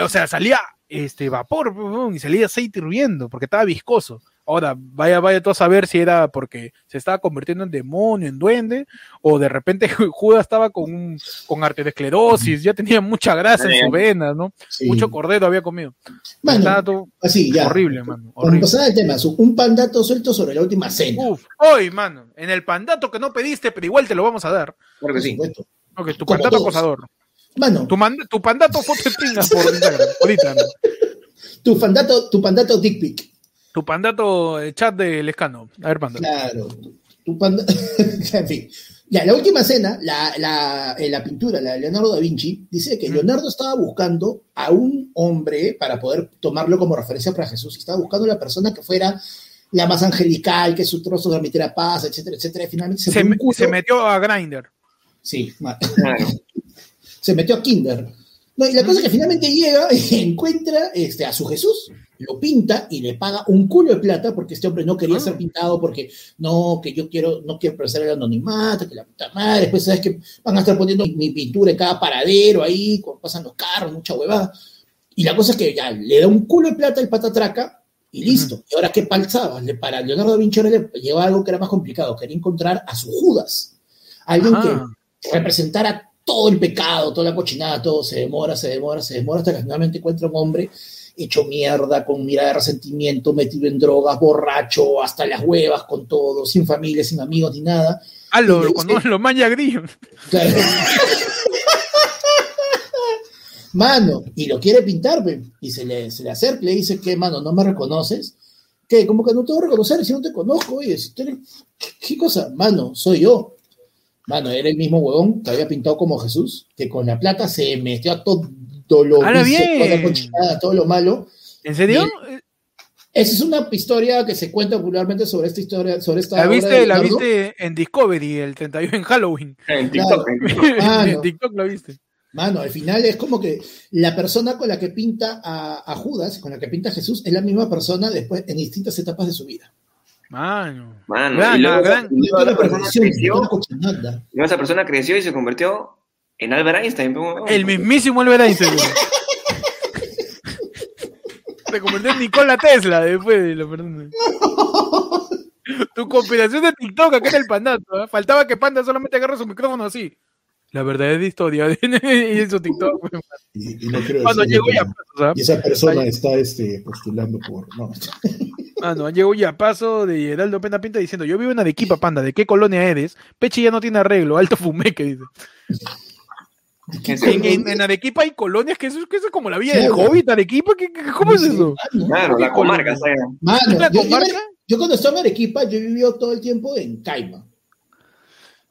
o sea, salía este vapor y salía aceite hirviendo porque estaba viscoso. Ahora, vaya, vaya todo a saber si era porque se estaba convirtiendo en demonio, en duende, o de repente Judas estaba con, un- con arteriosclerosis, ya tenía mucha grasa en sus venas, ¿no? Sí. Mucho cordero había comido. Mano, todo así, ya. horrible, mano. Horrible. pasar al tema, un pandato suelto sobre la última cena. Uf, hoy, mano, en el pandato que no pediste, pero igual te lo vamos a dar. Claro que por sí. supuesto. Ok, tu Como pandato todos. acosador. Mano, Tu, tu pandato foto de pinga por Instagram. por Instagram. tu pandato, tu pandato dick pic. Tu pandato eh, chat del escano. A ver, pandato. Claro. Tu panda... en fin. Ya, la última cena, la, la, en la pintura, la de Leonardo da Vinci, dice que Leonardo estaba buscando a un hombre para poder tomarlo como referencia para Jesús. Y estaba buscando a la persona que fuera la más angelical, que su trozo transmitiera paz, etcétera, etcétera. Y finalmente se, Se, metió a Grinder. Sí, Claro. Se metió a Kinder. No, y la cosa es que finalmente llega y encuentra este, a su Jesús, lo pinta y le paga un culo de plata porque este hombre no quería Ah. ser pintado porque no, que yo quiero, no quiero perder el anonimato, que la puta madre, después sabes que van a estar poniendo mi pintura en cada paradero ahí, cuando pasan los carros, mucha huevada. Y la cosa es que ya le da un culo de plata el patatraca y listo. Y ahora qué palzaba, Le- para Leonardo da Vinci le llegó algo que era más complicado, quería encontrar a su Judas, alguien Ajá. que representara todo el pecado, toda la cochinada, todo se demora, se demora, se demora, hasta que finalmente encuentra un hombre hecho mierda, con mirada de resentimiento, metido en drogas, borracho, hasta las huevas, con todo, sin familia, sin amigos, ni nada. Ah, lo, dice- lo manja grillo. Claro. Mano, y lo quiere pintar, y se le, se le acerca y le dice que, mano, no me reconoces. ¿Qué? Como que no te voy a reconocer si no te conozco, oye, si tú eres- ¿qué, qué cosa? Mano, soy yo. Mano, era el mismo huevón que había pintado como Jesús, que con la plata se metió a todo lo ¡Hala, vicio, bien! toda la cochinada, todo lo malo. ¿En serio? Esa es una historia que se cuenta popularmente sobre esta historia, sobre esta La viste, la viste en Discovery el 31 en Halloween. En TikTok. en TikTok. Ah, en. TikTok la viste. Mano, al final es como que la persona con la que pinta a, a Judas, con la que pinta a Jesús, es la misma persona después en distintas etapas de su vida. Mano. Mano, Gran, y luego, gran. y luego Toda la la persona perversión, creció, toda la cochinada. y luego esa persona creció y se convirtió en Albert Einstein. El mismísimo Albert Einstein. Se convirtió en Nikola Tesla después de la persona. Tu compilación de TikTok acá en el pandato. ¿eh? Faltaba que Panda solamente agarre su micrófono así. La verdadera historia de y en su TikTok. Y, y no quiero Cuando decir llegó ya paso, y esa persona Ay. está este, postulando por. No. Mano, llegó ya paso de Geraldo Pena Pinta diciendo, yo vivo en Arequipa, Panda, ¿de qué colonia eres? Pechi ya no tiene arreglo, alto fumeque, dice. En, en- en Arequipa hay colonias que eso, que eso es como la villa del Claro. Hobbit, Arequipa, ¿qué, qué- cómo es eso? Claro, la comarca, ¿sabes? Mano, ¿La yo, yo, comarca? yo cuando estaba en Arequipa, yo vivió todo el tiempo en Caima.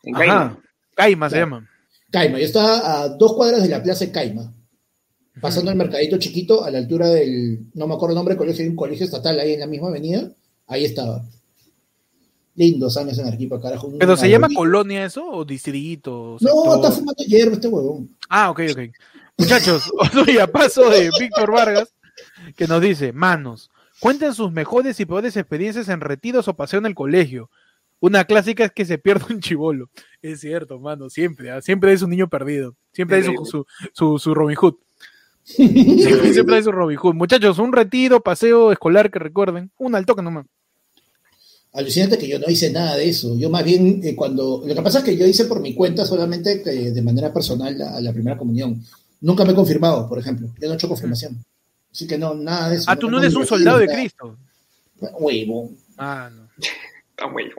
En Caima. Ajá, Caima se llama. Caima, yo estaba a dos cuadras de la plaza de Caima, pasando el mercadito chiquito a la altura del, no me acuerdo el nombre colegio, hay un colegio estatal ahí en la misma avenida, ahí estaba. Lindos años en Arequipa, carajo. ¿Pero se llama colonia eso o distrito? No, sector? está fumando hierba este huevón. Ah, ok, ok. Muchachos, otro a paso de Víctor Vargas, que nos dice, manos, cuenten sus mejores y peores experiencias en retiros o paseo en el colegio. Una clásica es que se pierde un chivolo. Es cierto, mano, siempre, ¿ah? siempre es un niño perdido. Siempre hay su, su, su, su Robin Hood. Siempre, siempre hay su Robin Hood. Muchachos, un retiro, paseo escolar que recuerden. Un al toque nomás. Alucinante que yo no hice nada de eso. Yo más bien, eh, cuando. Lo que pasa es que yo hice por mi cuenta solamente eh, de manera personal la, a la primera comunión. Nunca me he confirmado, por ejemplo. Yo no he hecho confirmación. Así que no, nada de eso. Ah, tú no eres un soldado de. Cristo. Huevo. Ah, no. Ah, bueno.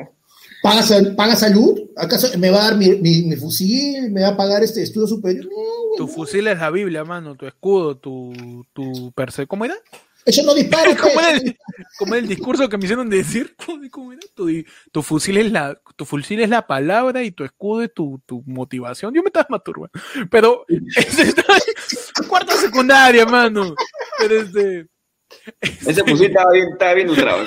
¿Paga, salud? ¿Acaso me va a dar mi, fusil? ¿Me va a pagar este estudio superior? tu fusil es la Biblia, mano. Tu escudo, tu, tu perse... ¿Cómo era? Eso no dispara. ¿Cómo era, el, ¿Cómo el discurso que me hicieron decir? ¿Cómo era? Tu, fusil es la, tu fusil es la palabra y tu escudo es tu, tu motivación. Yo me estaba masturbando. Pero es, cuarta secundaria, mano. Pero este. Ese fusil estaba bien, estaba bien usado.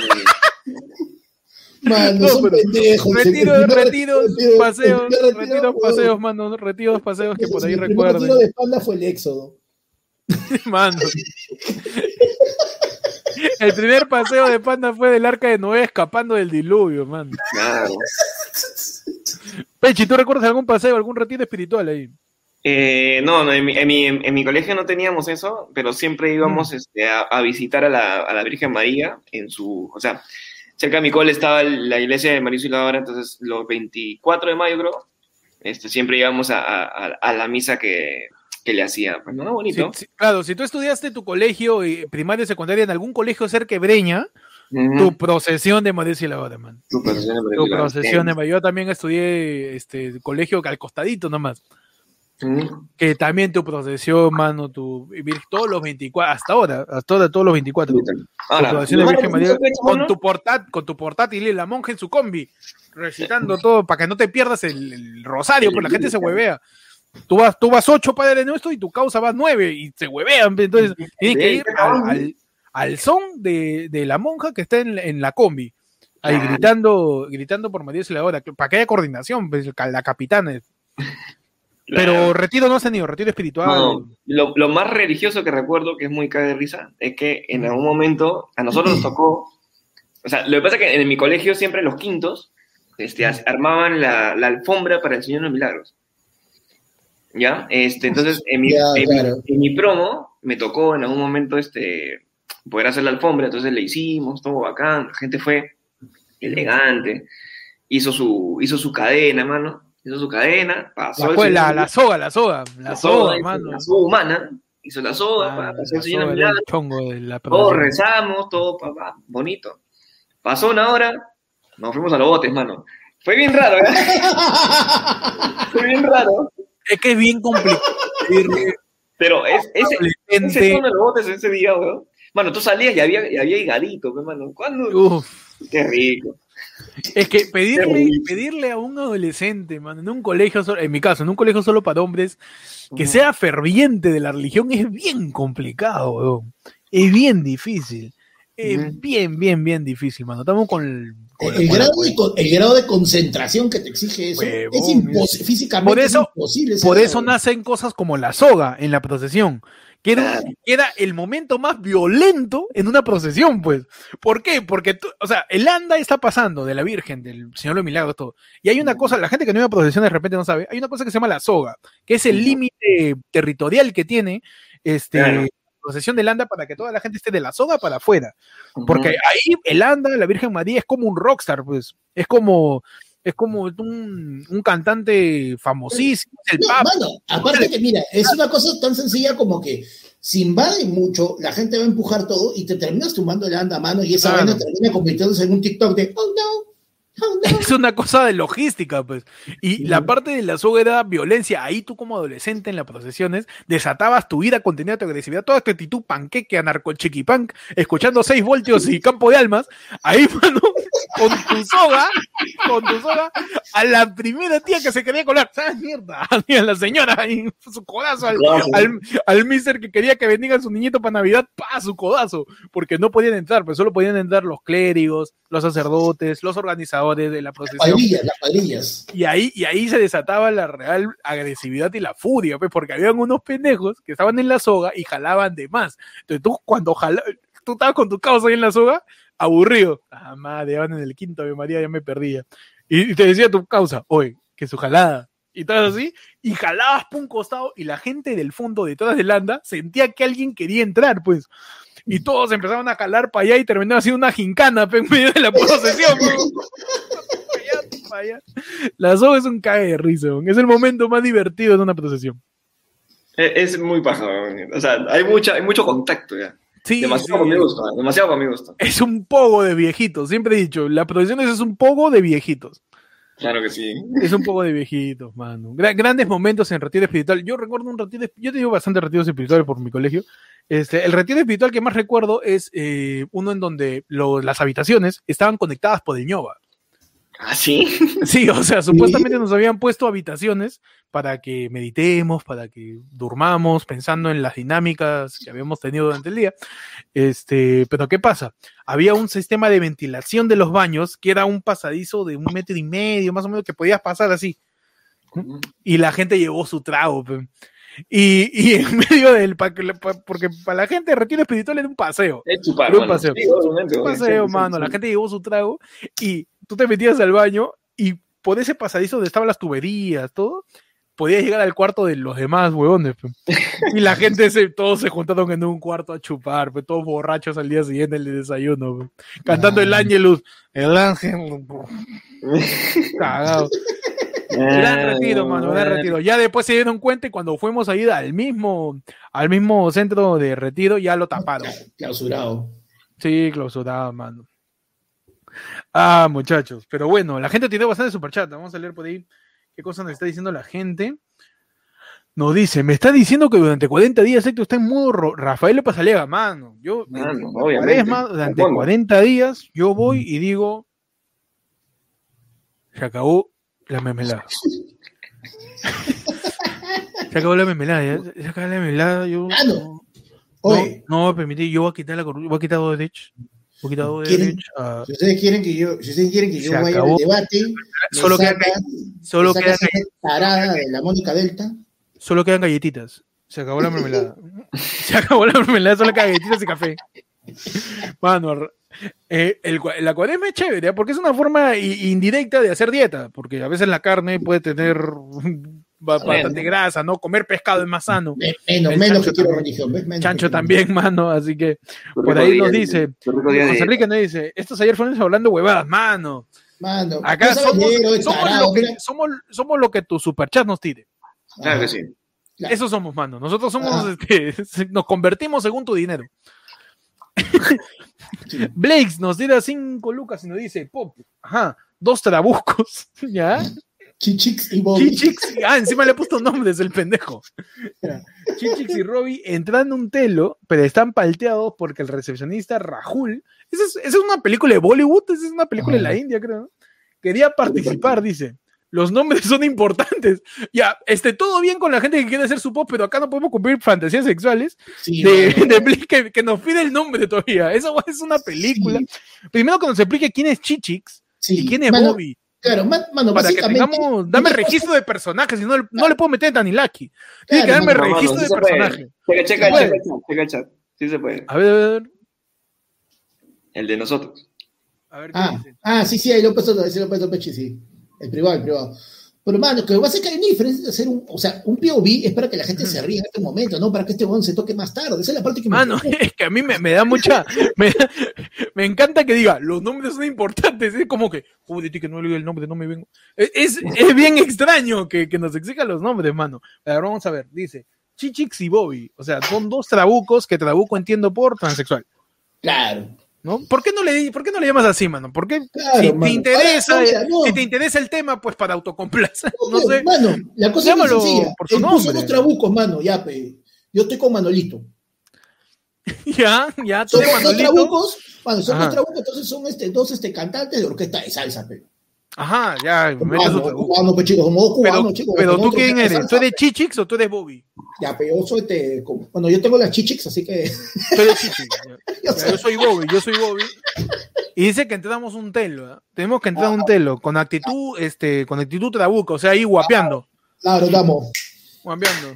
Mano, no, son pendejos. Retiro, retiro, paseos, retiro, paseos, mano, retiros, paseos que por ahí recuerdo. El retiro de espalda fue el éxodo. mano. El primer paseo de panda fue del arca de Noé escapando del diluvio, mano. Claro. Pechi, ¿tú recuerdas algún paseo, algún retiro espiritual ahí? Eh, no, no en, mi, en, mi, colegio no teníamos eso, pero siempre íbamos mm. este, a, visitar a la, a la Virgen María en su, o sea, cerca de mi cole estaba la iglesia de María Auxiliadora, entonces los 24 de mayo creo, este, siempre íbamos a, la misa que, le hacía. Pues, ¿no? Bonito. claro, si tú estudiaste tu colegio y primaria y secundaria en algún colegio cerca de Breña, tu procesión de María Auxiliadora, man. Tu procesión de María Tu procesión de María. Yo también estudié este colegio al costadito nomás. Que también tu procesión, mano, tu todos los 24, hasta ahora, hasta ahora todos los 24. con tu, portat, con tu portátil y la monja en su combi, recitando todo para que no te pierdas el, rosario, porque la gente se huevea. Tú vas, tú vas ocho padres nuestro y tu causa va nueve y se huevean. Entonces, tienes que ir al, son de, la monja que está en, la combi. Ahí gritando, gritando por María Auxiliadora, para que haya coordinación, pues, la capitana. Pero retiro no has tenido, retiro espiritual. lo, más religioso que recuerdo, que es muy cae de risa, es que en algún momento a nosotros nos tocó. O sea, lo que pasa es que en mi colegio siempre los quintos este, armaban la, alfombra para el Señor de los Milagros. ¿Ya? Este, entonces, en mi, en, mi, promo me tocó en algún momento este, poder hacer la alfombra, entonces le hicimos, todo bacán, la gente fue elegante, hizo su, hizo su cadena, hermano hizo su cadena, pasó. La, la, soga, la soga, la, soga, La soga humana, hizo la soga, ah, pasó el señor Todos rezamos, todo, papá, bonito. Pasó una hora, nos fuimos a los botes, mano. Fue bien raro, ¿eh? Fue bien raro. Es que es bien complicado. Pero es, ese, ese de los botes ese día, weón. Mano, tú salías y había, y había higadito, mano. ¿Cuándo? Uf. Qué rico. Es que pedirle, pedirle a un adolescente, man, en un colegio, en mi caso, en un colegio solo para hombres, que sea ferviente de la religión es bien complicado, Es bien difícil. Es bien, bien, bien difícil, mano. Estamos con el, el, grado de, concentración que te exige eso es imposible, físicamente por eso, imposible. Por eso nacen cosas como la soga en la procesión que era, el momento más violento en una procesión, pues. ¿Por qué? Porque, o sea, el anda está pasando de la Virgen, del Señor de los Milagros, todo. Y hay una cosa, la gente que no iba a procesión de repente no sabe, hay una cosa que se llama la soga, que es el límite territorial que tiene este, la procesión del anda para que toda la gente esté de la soga para afuera. Porque ahí el anda, la Virgen María, es como un rockstar, pues. Es como, es como un, un cantante famosísimo. El no, aparte que mira, es una cosa tan sencilla como que si invade mucho, la gente va a empujar todo y te terminas tumbando el anda mano y esa claro. termina convirtiéndose en un TikTok de oh no, Es una cosa de logística, pues. Y la parte de la soga era violencia. Ahí tú, como adolescente en las procesiones, desatabas tu ira, contenida tu agresividad, toda esta actitud panqueque, anarco punk escuchando 6 voltios y campo de almas. Ahí, mano, con tu soga, con tu soga, a la primera tía que se quería colar. ¡Ah, mierda! A la señora su codazo al, al, mister que quería que bendiga a su niñito para Navidad, ¡pa! su codazo. Porque no podían entrar, pues solo podían entrar los clérigos, los sacerdotes, los organizadores de la procesión. las Y ahí, y ahí se desataba la real agresividad y la furia, pues, porque habían unos pendejos que estaban en la soga y jalaban de más. Entonces tú cuando jalabas, tú estabas con tu causa ahí en la soga, aburrido. Ah, madre, van en el quinto, de María, ya me perdía. Y, te decía tu causa, oye, que su jalada. Y todo así, y jalabas por un costado, y la gente del fondo detrás del anda sentía que alguien quería entrar, pues y todos empezaron a jalar para allá y terminaron haciendo una gincana en medio de la procesión. la soga es un cae de risa, es el momento más divertido de una procesión. Es, muy paja, o sea, hay, mucha, hay mucho contacto ya. Sí, demasiado para mi gusto, demasiado para mi gusto. Es un pogo de viejitos, siempre he dicho, la procesión es un pogo de viejitos. Claro que sí. Es un poco de viejitos, mano. grandes momentos en retiro espiritual. Yo recuerdo un retiro, yo te digo bastante retiros espirituales por mi colegio. Este, el retiro espiritual que más recuerdo es eh, uno en donde las habitaciones estaban conectadas por el ñoba. ¿Ah, sí? Sí, o sea, supuestamente nos habían puesto habitaciones para que meditemos, para que durmamos, pensando en las dinámicas que habíamos tenido durante el día. Este, pero ¿qué pasa? Había un sistema de ventilación de los baños que era un pasadizo de un metro y medio, más o menos, que podías pasar así. Y la gente llevó su trago. Y, y, en medio del porque para la gente retiro espiritual era un paseo. Es un paseo. un paseo, mano. La gente llevó su trago y tú te metías al baño y por ese pasadizo donde estaban las tuberías, todo, podías llegar al cuarto de los demás huevones. Y la gente, se, todos se juntaron en un cuarto a chupar, pues, todos borrachos al día siguiente el desayuno, cantando el Ángelus. El ángel. Cagado. Gran ah, retiro, mano, gran retiro. Ya después se dieron cuenta y cuando fuimos a ir al mismo, al mismo centro de retiro, ya lo taparon. Clausurado. Sí, clausurado, mano. Ah, muchachos. Pero bueno, la gente tiene bastante superchat. Vamos a leer por ahí qué cosa nos está diciendo la gente. Nos dice, me está diciendo que durante 40 días Héctor está en modo Rafael le pasaría mano. Yo, durante 40 días, yo voy y digo, se acabó la memelada. se acabó la memelada, ya. Se acabó la memelada. Yo, no, no, voy a permitir, yo voy a quitar la voy a quitar dos derechos. Dos derechos. Si ustedes quieren que yo, si ustedes quieren que yo vaya al debate, solo quedan, solo quedan parada de la Mónica Delta. Solo quedan galletitas. Se acabó la mermelada. Se acabó la mermelada, solo quedan galletitas y café. Mano, eh, el, la cuaresma es chévere, ¿eh? porque es una forma indirecta de hacer dieta, porque a veces la carne puede tener bastante grasa, ¿no? Comer pescado es más sano. Menos, menos que quiero religión, Chancho también, mano, así que por ahí nos dice, José Enrique nos dice, estos ayer fueron hablando huevadas, mano. Mano, acá somos, lo que, somos, somos, lo que tu superchat nos tire. Claro que sí. Eso somos, mano. Nosotros somos, ah. este, nos convertimos según tu dinero. Blakes nos tira cinco lucas y nos dice, Pop, ajá, dos trabucos, ¿ya? Chichix y Bobby. Chichix, ah, encima le he puesto nombres el pendejo. Chichix y Robbie entran en un telo, pero están palteados porque el recepcionista Rahul, esa es, una película de Bollywood, esa es una película de la India, creo, quería participar, dice los nombres son importantes. Ya, este, todo bien con la gente que quiere hacer su pop, pero acá no podemos cumplir fantasías sexuales de, que, nos pide el nombre todavía. Eso es una película. Primero que nos explique quién es Chichix y quién es Bobby. Claro, mano, para que tengamos, dame registro de personajes, si no, no le puedo meter a Tanilaki. Tiene que darme registro de personajes. Checa, checa, checa, el chat. Sí se puede. A ver, a ver. El de nosotros. A ver, ¿qué ah, dice? ah, sí, sí, ahí lo puesto, ahí lo puesto Pechi, sí. El privado, el privado. Pero, hermano, que va a que hay una diferencia de hacer un. O sea, un POV es para que la gente se ría en este momento, no para que este weón se toque más tarde. Esa es la parte que me. Mano, es que a mí me, da mucha. Me, encanta que diga, los nombres son importantes. Es como que, joder, que no le el nombre, no me vengo. Es, es bien extraño que, que nos exijan los nombres, mano. Ahora vamos a ver, dice Chichix y Bobby. O sea, son dos trabucos que trabuco entiendo por transexual. Claro. ¿No? ¿Por qué no le, por qué no le llamas así, mano? Porque si te interesa, si te interesa el tema, pues para autocomplacer. No, sé. Mano, la cosa Llámalo es sencilla. por su nombre. Somos trabucos, mano, ya, pe. Yo estoy con Manolito. ya, ya, tú somos dos trabucos, bueno, somos trabucos, entonces son este, dos este, cantantes de orquesta de salsa, pero. Ajá, ya. Cubano, cubano, pues, chicos, somos cubanos, pero, chicos. Pero tú quién eres? ¿Tú eres Chichix o tú eres Bobby? Ya, pero yo soy este, bueno, yo tengo las Chichix, así que. Tú eres Chichix. yo, soy Bobby, yo soy Bobby. Y dice que entramos un telo, ¿eh? Tenemos que entrar un ah. telo con actitud, este, con actitud trabuca, o sea, ahí guapeando. Claro, estamos. Guapeando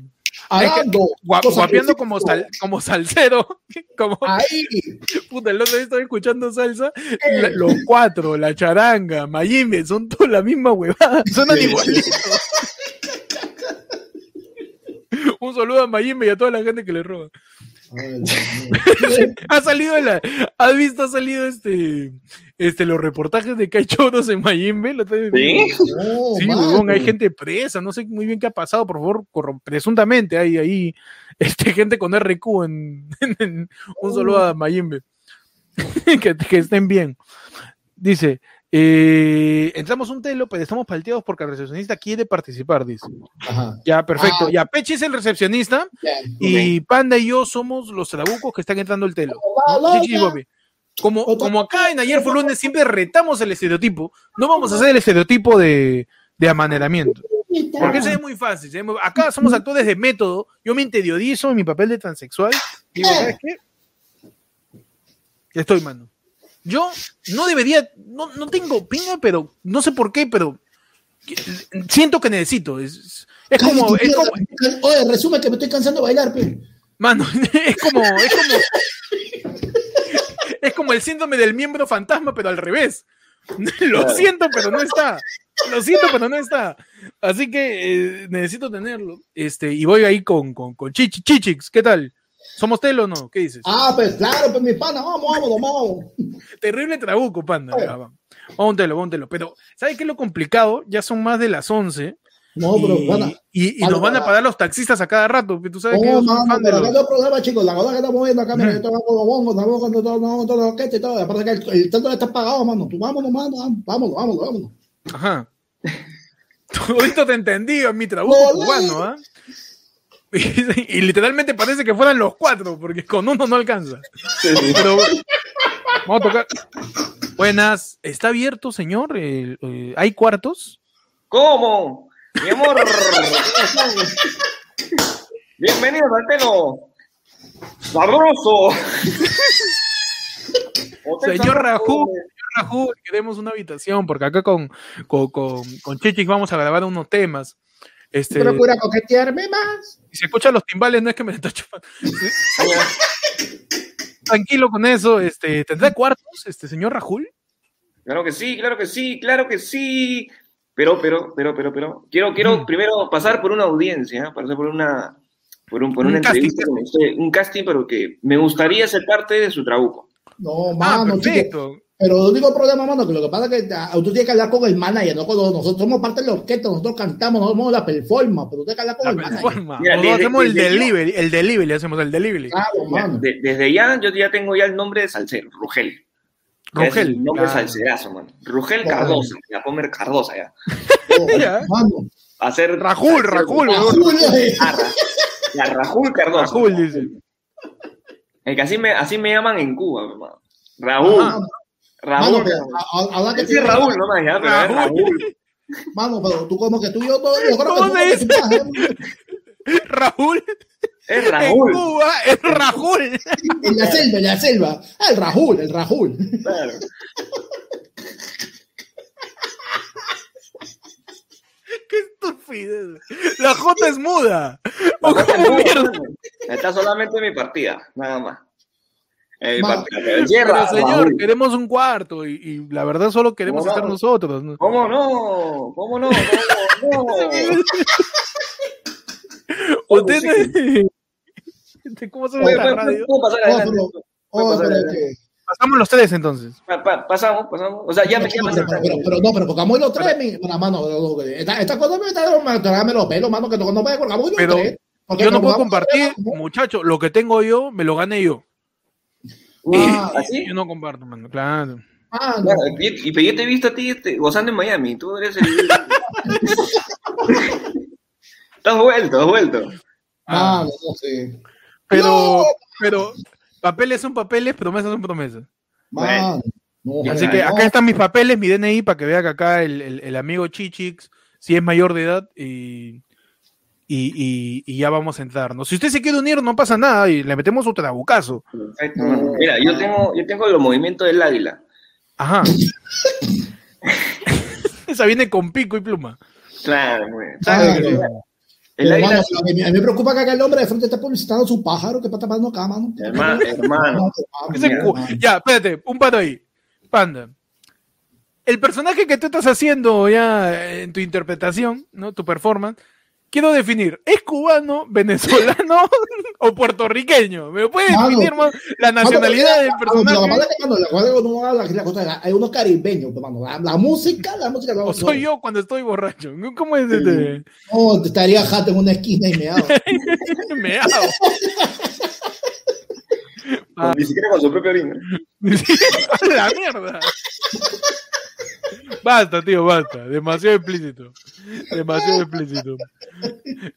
guapeando como, sal, como salsero. Como, Ahí. Puta, el otro día estaba escuchando salsa. los cuatro, la charanga, Mayimbe, son todos la misma huevada. Suenan igualitos. Un saludo a Mayimbe y a toda la gente que le roba. Ha salido la, ¿Has visto? Ha salido este, este, los reportajes de Caichoros en Mayimbe. Sí, sí hay gente presa, no sé muy bien qué ha pasado, por favor, presuntamente hay ahí este, gente con RQ en, un saludo a Mayimbe. que, que estén bien. Dice, Eh, entramos un telo, pero estamos palteados porque el recepcionista quiere participar, dice. Ajá. Ya, perfecto. Ah. Ya, Peche es el recepcionista y Panda y yo somos los trabucos que están entrando el telo. ¿no? Vamos, Chichi y ya. Bobby. Como, como acá en Ayer fue lunes siempre retamos el estereotipo, no vamos a hacer el estereotipo de, de amaneramiento. Porque eso es muy fácil. muy- Acá somos actores de método. Yo me interiorizo en mi papel de transexual. Digo, ¿sabes qué? Ya estoy, mano. Yo no debería, no, no tengo pinga, pero no sé por qué, pero siento que necesito. Es, es como, es como, Oye, resume que me estoy cansando de bailar, pe. mano, es como, es como, es como el síndrome del miembro fantasma, pero al revés. Lo siento, pero no está. Lo siento, pero no está. Así que eh, necesito tenerlo. Este, y voy ahí con, con, con Chichi, Chichix, ¿qué tal? ¿Somos telo o no? ¿Qué dices? Ah, pues claro, pues mi pana, vamos, vamos, vamos. Terrible trabuco, panda. Oh. Vamos. Vamos un telo, vamos un telo. Pero, ¿sabes qué es lo complicado? Ya son más de las 11. No, pero, y, pana. y- nos van a parar los taxistas a cada rato. que Tú sabes que No, fan pero acá los- no hay problema, chicos. La cosa que estamos viendo acá, mira, esto con los bongos, estamos con todo, no, todo lo que y todo. Aparte que el, el tanto está pagado, mano. Tú vámonos, mano, vámonos, vámonos, vámonos. Ajá. Todito te entendí en mi trabuco No, cubano, ¿ah? Y, y literalmente parece que fueran los cuatro, porque con uno no alcanza. Sí, sí. Pero vamos a tocar. Buenas, ¿está abierto, señor? Eh, eh, ¿Hay cuartos? ¿Cómo? Mi amor. Bienvenidos al telo. Sabroso. Señor. Rajú, señor Rajú, queremos una habitación, porque acá con, con, con, con vamos a grabar unos temas. Este, Procura coquetearme más. si se escuchan los timbales, no es que me está chupando. Tranquilo con eso. Este, ¿Tendrá cuartos, este señor Rajul? Claro que sí, claro que sí, claro que sí. Pero, pero, pero, pero, pero. Quiero, quiero Mm. primero pasar por una audiencia, ¿eh? pasar por una, por un, por Un una casting, entrevista usted, un casting, pero que me gustaría ser parte de su trabuco. No, Ah, mano, chico. Pero el único problema, mano, que lo que pasa es que ah, tú tienes que hablar con el manager, no con los- nosotros somos parte de la orquesta, nosotros cantamos, nosotros somos la performance, pero tú tienes que hablar con La el manager. Mira, Nosotros desde- hacemos el delivery, el delivery, hacemos el delivery. Claro, mano. De- desde ya, yo ya tengo ya el nombre de salsero, Rugel. Ya es Rugel, el nombre claro. salserazo, mano. Rugel Claro. Cardosa, la Pomer Cardosa ya. Ya. Mano. Hacer Rajul, Rajul, Ah, weón. Julio, eh. Ah, Ra- La Rajul Cardosa. Rajul, dice. El que así me, así me llaman en Cuba, hermano. Raúl. Ajá. Raúl. Mano, pero, ahora que Sí, Raúl ya, pero es Raúl. Raúl. Mano, pero tú como que tú y yo todo, yo creo que ¿Cómo tú se que tú ¿eh? Raúl, Es en Raúl. Cuba, es Rajul. en la selva, en la selva. Ah, el Rajul, el Rajul. Claro. Qué estupidez. La J es muda. ¿O cómo mierda? Está solamente mi partida, nada más. Eh, Ma- pero señor, Raúl. queremos un cuarto y, y la verdad solo queremos ¿Cómo no? estar nosotros. ¿no? ¿Cómo no? ¿Cómo no? ¿Cómo no? Usted sí. ¿Cómo se Oye, ve la ¿puedo- radio? pasar adelante? pero- ¿Puedo Oh, pasar adelante? que- Pasamos los tres entonces. Pa- pa- pasamos, pasamos. O sea, ya me pero, queda pero, pero, pero no, pero pongamos los tres, mi la mano. Esta, esta cosa me está trágame los pelos, mano, que no no me pongamos los tres. Yo no puedo compartir, ¿no? muchacho. Lo que tengo yo, me lo gané yo. Ah, ¿Así? Yo no comparto, mano. Claro. ah, no. Claro, y, y pero yo te he visto a ti este, gozando en Miami. Tú eres el. Estás vuelto, has vuelto. Ah, no, no sé. Pero, No. pero papeles son papeles, promesas son promesas. Man, no, Ya, Así que no. acá están mis papeles, mi DNI, para que vea que acá el, el- el amigo Chichix, si es mayor de edad, y, y, y- y ya vamos a entrarnos. Si usted se quiere unir, no pasa nada, y le metemos otro trabucazo. Perfecto, mano. Mira, yo tengo, yo tengo los movimientos del águila. Ajá. Esa viene con pico y pluma. Claro, bien. Ah. El águila, mano, a, mí, a mí me preocupa que acá el hombre de frente esté publicitando su pájaro que está tapando acá, mano. hermano, hermano. Ya, espérate, un paro ahí. Panda. El personaje que tú estás haciendo ya en tu interpretación, ¿no? Tu performance, quiero definir, ¿es cubano, venezolano o puertorriqueño? ¿Me puedes Mano. definir más la nacionalidad del Lo que pasa personaje? es que cuando la cosa uno habla, la cosa, la- hay unos caribeños, hermano. La, la música, la música. ¿O soy yo cuando estoy borracho? ¿Cómo es este? No, estaría jato en una esquina y me hago. Me hago. Ni siquiera con su propia orina. ¡A la mierda! Basta, tío, basta. Demasiado explícito. Demasiado explícito.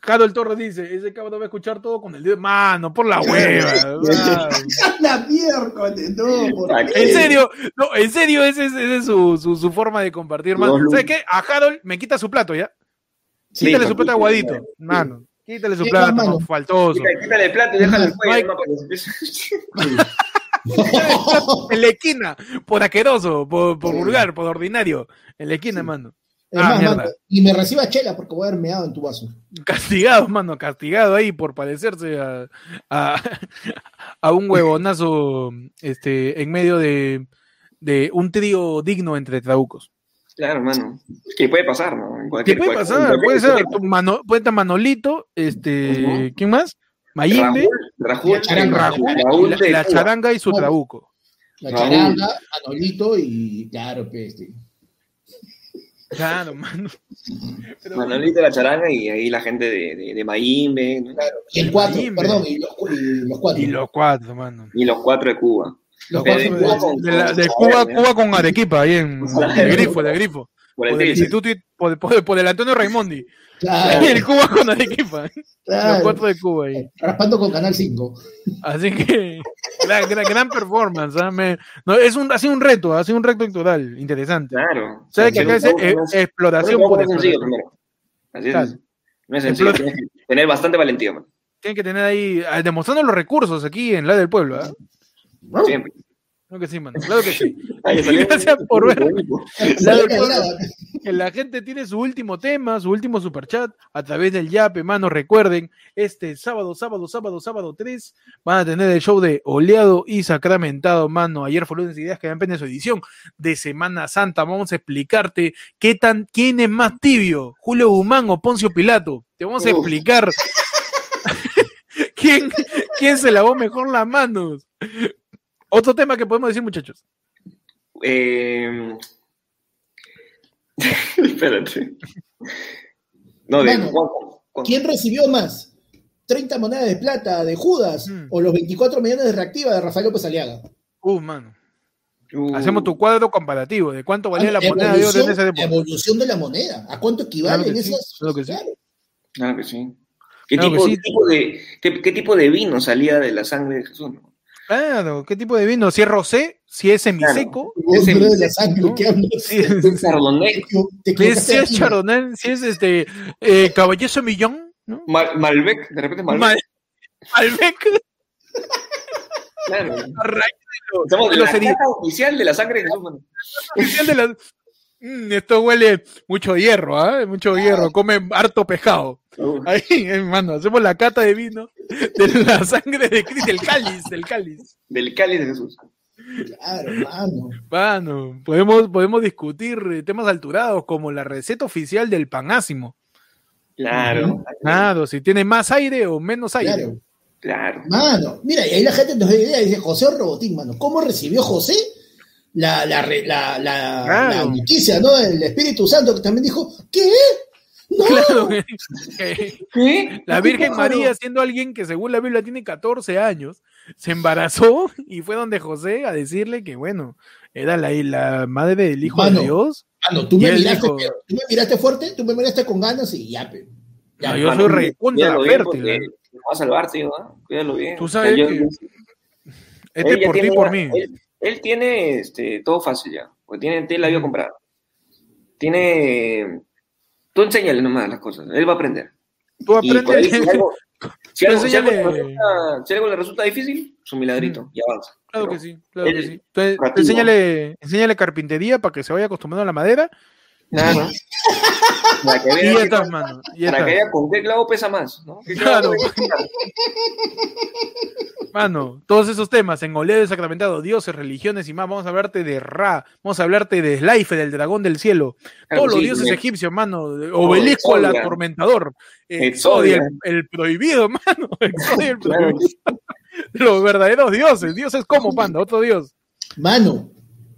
Harold Torres dice, ese cabrón va a escuchar todo con el dedo. Mano, por la hueva. la miércoles, no. En serio, no, en serio, esa es, su, su, forma de compartir, mano. ¿Sabes qué? A Harold me quita su plato, ¿ya? Quítale su plato aguadito, mano. Quítale su plato, faltoso. Quítale, el plato y déjale el cuello. en la esquina, por aqueroso, por, por vulgar, por ordinario. En la esquina, mano. Ah, y me reciba chela porque voy a haber meado en tu vaso. Castigado, mano, castigado ahí por parecerse a, a, un huevonazo este, en medio de, de, un trío digno entre trabucos. Claro, hermano. Que puede pasar, ¿no? ¿Qué puede pasar? Puede ser Mano, puede estar Manolito, este, ¿quién más? Mayimbe, la, charanga, y su trabuco. La charanga, Manolito y claro, pues, este. Claro, mano. Manolito, la charanga y ahí la gente de, de, de. Claro. Y el cuatro, perdón, y los, cuatro. Y los cuatro, mano. Y los cuatro de Cuba. Los cuatro de, Cuba, con, de, Cuba, Cuba con Arequipa, ahí en el grifo, de grifo. Por el, por el instituto, por, por, por el Antonio Raimondi. Claro. el Cuba con Arequipa. Claro. Los cuatro de Cuba ahí. Raspando con Canal 5. Así que, gran, gran, gran performance. ¿eh? Me, no, es un, ha sido un reto, ha sido un reto electoral interesante. Claro. ¿Sabes que acá es, es, exploración por exploración? Así es. No es sencillo. Tienes que tener bastante valentía, man. Tienen que tener ahí, ah, demostrando los recursos aquí en la del pueblo. ¿eh? Siempre. Claro que sí, mano. Claro que sí. Gracias por ver. que la gente tiene su último tema, su último superchat a través del Yape, mano. Recuerden, este sábado, sábado, sábado, sábado 3 van a tener el show de Oleado y Sacramentado, mano. Ayer fue lunes ideas que dan pena su edición de Semana Santa. Vamos a explicarte qué tan, quién es más tibio, Julio Guzmán o Poncio Pilato. Te vamos a explicar quién, quién se lavó mejor las manos. Otro tema que podemos decir, muchachos. Eh... Espérate. No, de... ¿Quién recibió más? ¿30 monedas de plata de Judas mm. o los 24 millones de reactiva de Rafael López Aliaga? Uh, mano. Uh. Hacemos tu cuadro comparativo de cuánto valía la moneda de oro en ese La evolución de la moneda. ¿A cuánto equivalen esas? Claro que sí. Claro. que sí. ¿Qué, tipo, tipo, de, qué, qué, tipo de vino salía de la sangre de Jesús? ¿no? Claro, ¿qué tipo de vino? Si es rosé, si es semiseco. Claro. Si es de la sangre, ¿qué Si es chardonnay. Si es chardonnay, si es este eh, caballero millón, ¿no? Mal, Malbec, de repente Malbec. Mal, Malbec. Claro. Estamos de la cata oficial de la sangre de Jesús. Oficial de la... Mm, esto huele mucho hierro, ¿ah? ¿eh? Mucho hierro, come harto pescado. Ahí, hermano, hacemos la cata de vino de la sangre de Cristo, del cáliz, del cáliz. Del cáliz de Jesús. Claro, hermano. Mano, podemos, podemos discutir temas alturados como la receta oficial del panásimo. Claro. Claro, si tiene más aire o menos aire. Claro. Claro. Mano, mira, y ahí la gente nos da idea, dice José Robotín, mano, ¿cómo recibió José la, la, la, la, noticia, ¿no? El Espíritu Santo que también dijo, ¿qué? ¡No! Claro, ¿Qué? La Virgen María, siendo alguien que según la Biblia tiene 14 años, se embarazó y fue donde José a decirle que, bueno, era la, la madre del Hijo de Dios. Mano, tú me, miraste, tú me miraste fuerte, tú me miraste con ganas y ya, ya yo soy re contra fértil. ¿eh? Va a salvar, tío, cuídalo bien. Tú sabes que... Este por ti por mí. Él tiene este, todo fácil ya, porque tiene, tiene la vida comprada. Tiene. Tú enséñale nomás las cosas, él va a aprender. Tú aprendes. Si algo, si, algo, si, algo, le resulta difícil, su miladrito y avanza. Claro que sí, claro que sí. Entonces, enséñale, enséñale carpintería para que se vaya acostumbrando a la madera. Nada, Para que vea, y estas manos. Para que vea con qué clavo pesa más, ¿no? Claro. Mano, todos esos temas en Oledo Sacramentado, dioses, religiones y más. Vamos a hablarte de Ra, vamos a hablarte de Slife, del dragón del cielo. Todos los dioses egipcios, mano. Obelisco al atormentador. Exodia, el, prohibido, mano. Exodia el prohibido. Los verdaderos dioses. Dioses como, panda, otro dios. Mano,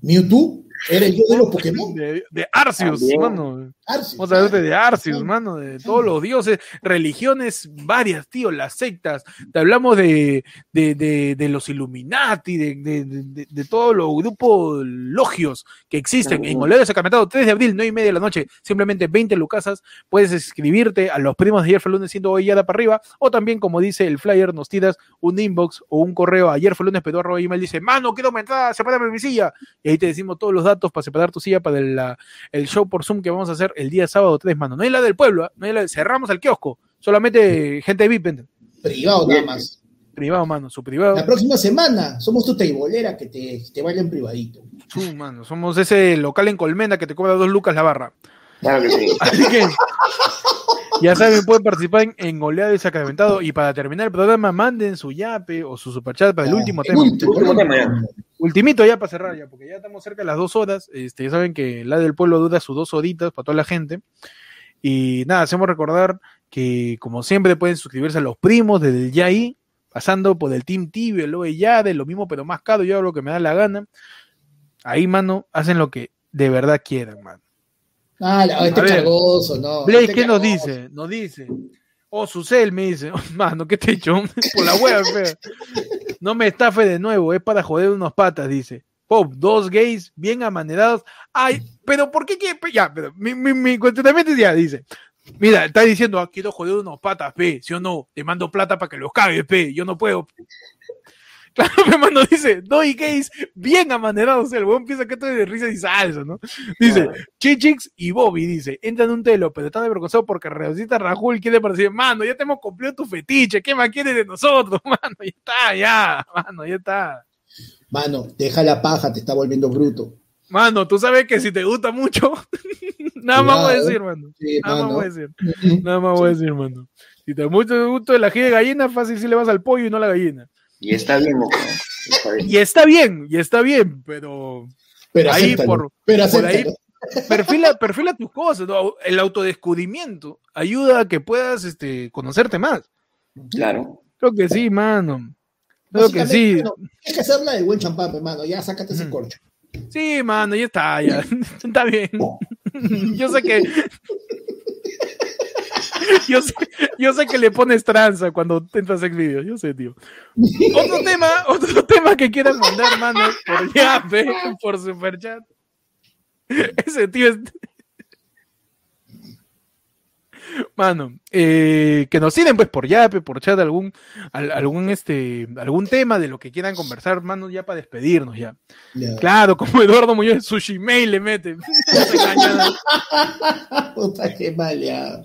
Mewtwo Era el dios de los Pokémon. De, de Arceus, También. mano. Arceus, Vamos a hablar de. Arceus, mano, de todos los dioses, religiones varias, tío, las sectas. Te hablamos de, de, de, de los Illuminati, de, de, de, de todos los grupos logios que existen. En Oleario Sacramentado, 3 de abril, 9 y media de la noche, simplemente 20 lucasas. Puedes escribirte a los primos de ayer fue lunes, siendo hoy ya da para arriba, o también, como dice el flyer, nos tiras un inbox o un correo ayer fue lunes, pero arroba email, dice, mano, quiero aumentar, sepárame mi silla. Y ahí te decimos todos los datos para separar tu silla para el, la- el show por Zoom que vamos a hacer el día sábado 3, mano. No es la del pueblo, ¿ah? no es la cerramos el kiosco, solamente gente VIP, gente. Privado nada más. privado, mano, su privado. La próxima semana somos tu teibolera que te, te baila en privadito. Mano, somos ese local en Colmena que te cobra dos lucas la barra. Claro que sí. Así que ya saben, pueden participar en, en Oleado y Sacramentado. Y para terminar el programa, manden su yape o su superchat para el último El tema. último, Último el tema, ya. Ultimito ya para cerrar ya, porque ya estamos cerca de las dos horas. Este, ya saben que la del pueblo dura sus dos horitas para toda la gente. Y nada, hacemos recordar que como siempre pueden suscribirse a los primos desde el ya ahí, pasando por el Team Tibio, el OE ya, de lo mismo pero más caro, yo hago lo que me da la gana. Ahí, mano, hacen lo que de verdad quieran, mano. Ah, este A ver. cargoso, no. Blake, este ¿qué nos dice? Nos dice. Oh, Susel me dice, oh, mano, ¿qué te he hecho? Por la hueá, fea. No me estafe de nuevo, es para joder unos patas, dice. Pop, dos gays bien amanerados. Ay, pero ¿por qué? qué? Ya, pero mi, mi, mi cuestionamiento es ya, dice. Mira, está diciendo, ah, quiero joder unos patas, pe, ¿sí o no? Te mando plata para que los cagues, pe, yo no puedo. Claro, mi mano dice, dos gays bien amanerados, el huevón piensa que esto es de risa y salsa, ¿no? Dice, Chichix y Bobby, dice, entran en un telo, pero están avergonzados porque Reosita Rajul quiere parecer, mano, ya te hemos cumplido tu fetiche, ¿qué más quieres de nosotros? Mano, ya está, ya, mano, ya está. Mano, deja la paja, te está volviendo bruto. Mano, tú sabes que si te gusta mucho, nada más voy a decir, mano. Sí, Nada más voy a decir, nada más voy a decir, mano. Si te gusta el gusto de la ají de gallina, fácil si le vas al pollo y no a la gallina. Y está bien, moco. Está bien. Y está bien, y está bien, pero Pero Ahí acéptalo, por- pero por ahí perfila, perfila tus cosas, ¿no? el autodescubrimiento ayuda a que puedas este, conocerte más. Claro. Creo que sí, mano. Creo que sí. bueno, hay que hacerla de buen champán, hermano. Ya sácate ese corcho. Sí, mano, ya está, ya. Está bien. Yo sé que. Yo sé, yo sé que le pones tranza cuando entras en vídeo, yo sé, tío. Otro tema, otro tema que quieran mandar, mano, por Yape, por Superchat. Ese tío es. Mano, eh, que nos sigan pues por Yape, por chat, algún, al- algún, este, algún tema de lo que quieran conversar, mano, ya para despedirnos ya. Claro, como Eduardo Muñoz, sushi mail le mete. No se engañan. Puta, qué mal, ya.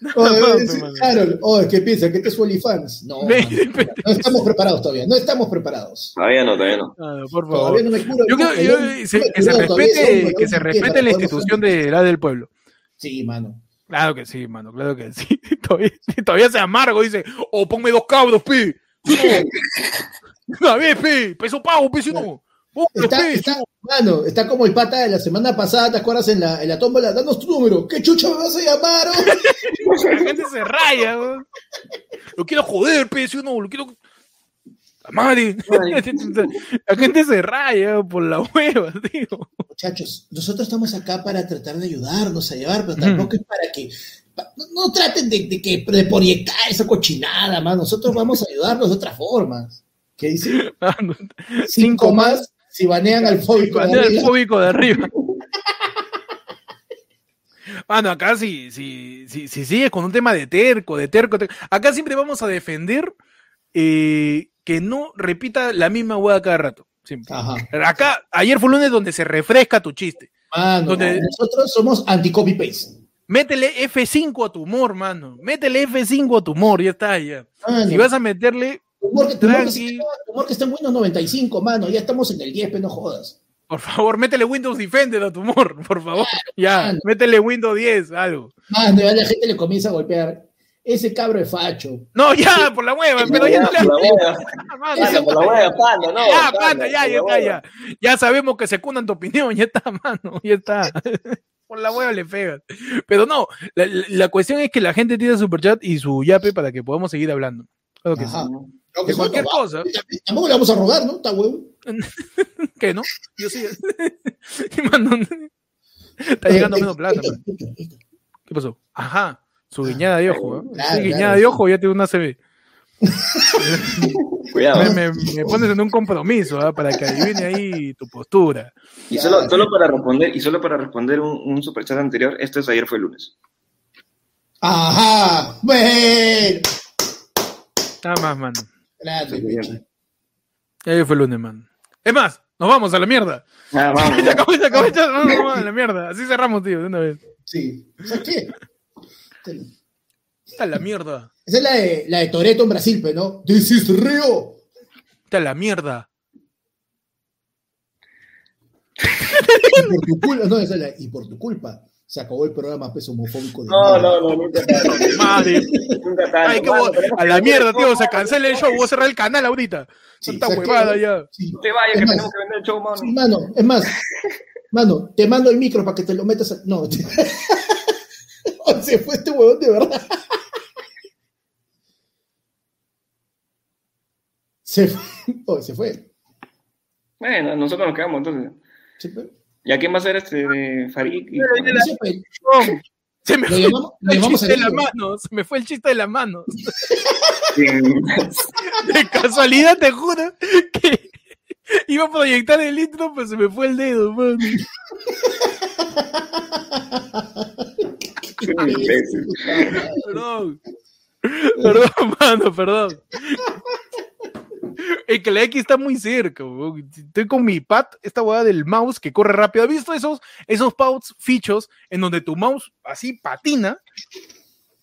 No, Oye, es-. Carol, oh, ¿qué piensa? ¿Que te es OnlyFans? No, no estamos preparados todavía. No estamos preparados. Todavía no, todavía no. Ah, por favor. Todavía no me curo. Yo creo yo- se- que se respete, que se respete la institución de la del pueblo. Sí, mano. Claro que sí, mano, claro que sí. Todavía, todavía se amargo, dice, o ponme dos cabros, pi. Una vez, pi, peso pago, pi, si no. Está, pi, está, mano, está como el pata de la semana pasada, ¿te acuerdas? En la, en la tómbola, danos tu número. ¿Qué chucha me vas a llamar? oh? La gente se raya, weón. Lo quiero joder, pe, si no, lo quiero. La madre. La gente se raya por la hueva, tío. Muchachos, nosotros estamos acá para tratar de ayudarnos a llevar, pero tampoco es para que. No, no traten de, de que de proyectar esa cochinada, más. Nosotros vamos a ayudarlos de otras formas. ¿Qué dice? Mano, Cinco más si banean al fóbico. de Bandera del arriba. fóbico de arriba. Mano, acá si, si, si, si sigues con un tema de terco, de terco, terco, acá siempre vamos a defender eh, que no repita la misma hueá cada rato. Siempre. Acá, ayer fue lunes donde se refresca tu chiste. Mano, Donde- nosotros somos anti-copy paste. Métele F5 a tu humor, mano. Métele F5 a tu humor, ya está, ya. Mano, Si vas a meterle, humor, que, humor que está- humor que está en Windows 95, mano. Ya estamos en el 10, pero no jodas. por favor, métele Windows Defender a tu humor, por favor. Ya, Mano. métele Windows 10, algo. Mano, ya la gente le comienza a golpear. Ese cabro es facho. No, ya, por la hueva, pero ya no le Por la hueva, panda, por la hueva, panda, no. Ya, panda, ya, ya está, ya. Ya sabemos que secundan tu opinión, ya está, mano, ya está. Por la hueva le pegas. Pero no, la, cuestión es que la gente tiene su superchat y su yape para que podamos seguir hablando. Claro que sí. Ajá. Que De cualquier cosa. Tampoco le vamos a rogar, ¿no? Está huevo. ¿Qué, no? Yo sí. mano, está llegando menos plata. ¿Qué pasó? Ajá, su guiñada de ojo. ¿eh? Claro, guiñada de ojo ya tiene una CB. Cuidado. Me, me, pones en un compromiso ¿eh? para que adivine ahí tu postura. Y solo, solo para responder, y solo para responder un, un superchat anterior, esto es ayer fue lunes. Ajá, bueno. Nada más, mano. Gracias, Ayer fue lunes, man. Es más, nos vamos a la mierda. Ah, vamos. se acabó, se acabó, vamos, vamos a la mierda. Así cerramos, tío, de una vez. Sí. ¿Sabes qué? Está la mierda. Esa es la de, la de Toreto en Brasil, pero no. This is Rio. Está la mierda. y por tu culpa, no, esa es la, y por tu culpa se acabó el programa peso homofóbico. De no, no, no, nunca Madre. Nunca. Ay, qué bo- a la mierda, tío, se cancela el show, voy a cerrar el canal ahorita. Sí, Tanta huevada ya. Sí. No te vayas, Es que más, tenemos que vender el show, mano. Sí, mano, es más, mano, te mando el micro para que te lo metas. a- No, Oh, se fue este huevón de verdad. Se fue. Oh, se fue. Bueno, nosotros nos quedamos entonces. ¿Y a quién va a ser este de Farid? y- Se me fue llamamos, el chiste de a la mano, se me fue el chiste de la mano. Sí. De casualidad, te juro que iba a proyectar el intro, pero se me fue el dedo, mano. Perdón. Perdón, mano, perdón. Es que la X está muy cerca. Estoy con mi pad, esta hueá del mouse que corre rápido. ¿Has visto esos, esos pads fichos en donde tu mouse así patina?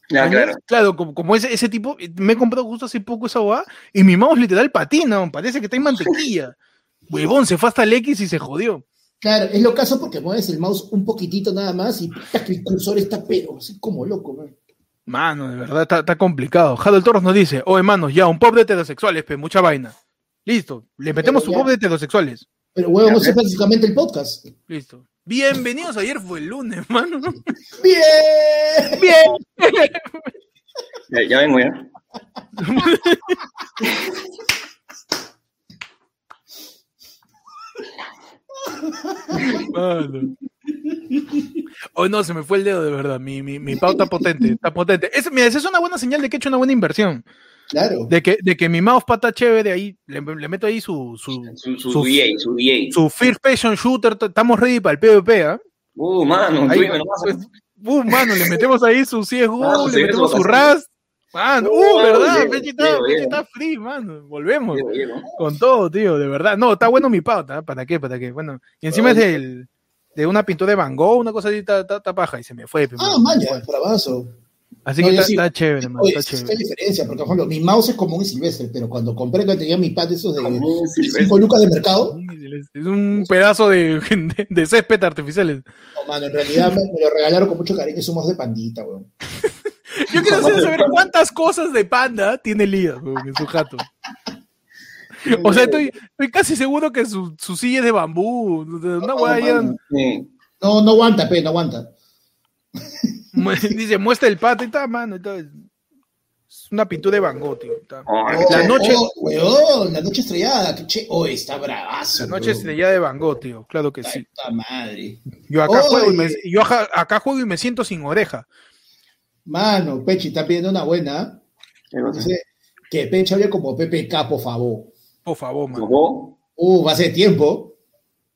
Claro. Claro, como, como ese, ese tipo, me he comprado justo hace poco esa hueá y mi mouse literal patina, parece que está en mantequilla. Huevón, se fue hasta el X y se jodió. Claro, es lo caso porque mueves el mouse un poquitito nada más y el cursor está pero así como loco, man. Mano, de verdad está, está complicado. Harold Torres nos dice, oye, manos, ya, un pop de heterosexuales, pe, mucha vaina. Listo, le metemos Pero un ya- pop de heterosexuales. Pero huevón, Ya, ese es básicamente el podcast. Listo. Bienvenidos, ayer fue el lunes, mano. ¡Bien! Bien. Ya, ya vengo ya. Mano. Hoy no, se me fue el dedo de verdad. Mi, mi, mi pauta potente, está potente. Es, mira, esa es una buena señal de que he hecho una buena inversión. Claro. De que, de que mi mouse pata chévere, ahí le, le meto ahí su, su, Su, su, Su- DA, su DA. su first person shooter. Estamos ready para el PvP, ¿ah? Uh, mano, Ahí, tú pues, uh, mano, le metemos ahí su CSGO, Ah, su le metemos su RAS. Mano, uh, Uh, verdad, Pechi está, está free, mano. Volvemos. Con todo, tío, de verdad. No, está bueno mi pauta, ¿eh? ¿para qué? ¿Para qué? Bueno, y encima es del, de una pintura de Van Gogh, una cosa así, está, está- está paja, y se me fue. Ah, mano. maya, bravazo. Así No, que está, sí- está chévere, mano, Oye, está es- es chévere. la diferencia, porque por ejemplo, mi mouse es como un silvestre, pero cuando compré que tenía mi pad esos de Como un silvestre. 5 lucas de mercado, Es un pedazo de, de, de césped artificiales. no, mano, en realidad me, me lo regalaron con mucho cariño, somos de pandita, weón. Yo quiero saber cuántas cosas de panda tiene Lía weón, en su jato. O sea, estoy, estoy casi seguro que su, su silla es de bambú. Una. No, no aguanta, pe, no aguanta. Dice, muestra el pato y está, mano. y todo. Es una pintura de Van Gogh, tío. Ay, Oh, La noche- oh, weón, la noche estrellada, que che, oh, está bravazo. La noche weón. estrellada de Van Gogh, tío. Claro que sí. Puta madre. Yo acá, juego y me, yo acá juego y me siento sin oreja. Mano, Pechi está pidiendo una buena. Dice que Pechi hable como PPK, por favor. Por favor, man. ¿Tocó? Uh, va a ser tiempo.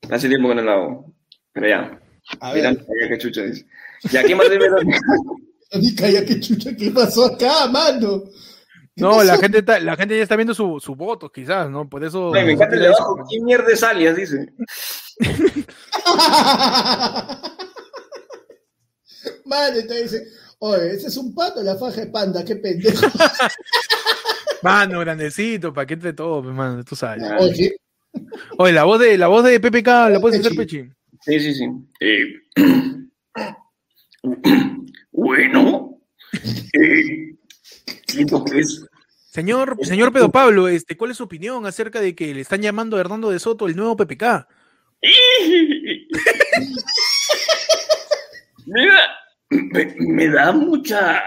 Hace tiempo que no la hago. Pero ya. A Mira, ver, qué chucha dice. ¿Ya quién más debe ni calla, qué chucha, ¿qué pasó acá, mano? ¿Qué No, la gente, está, la gente ya está viendo su, su voto, quizás, ¿no? Por eso. Ay, me encanta el de eso. ¿Quién mierda es alias? Dice. Mano, te dice, oye, ese es un pato, la faja de panda, qué pendejo. Mano, grandecito, para que entre todo, mano, tú sabes. Ya. Oye, Oye, la voz de, la voz de PPK, ¿la puedes hacer, Pechi. Sí, sí, sí. Eh, bueno. Eh, siento que es. Señor, señor Pedro Pablo, este, ¿cuál es su opinión acerca de que le están llamando a Hernando de Soto el nuevo PPK? me, da, me, me da mucha,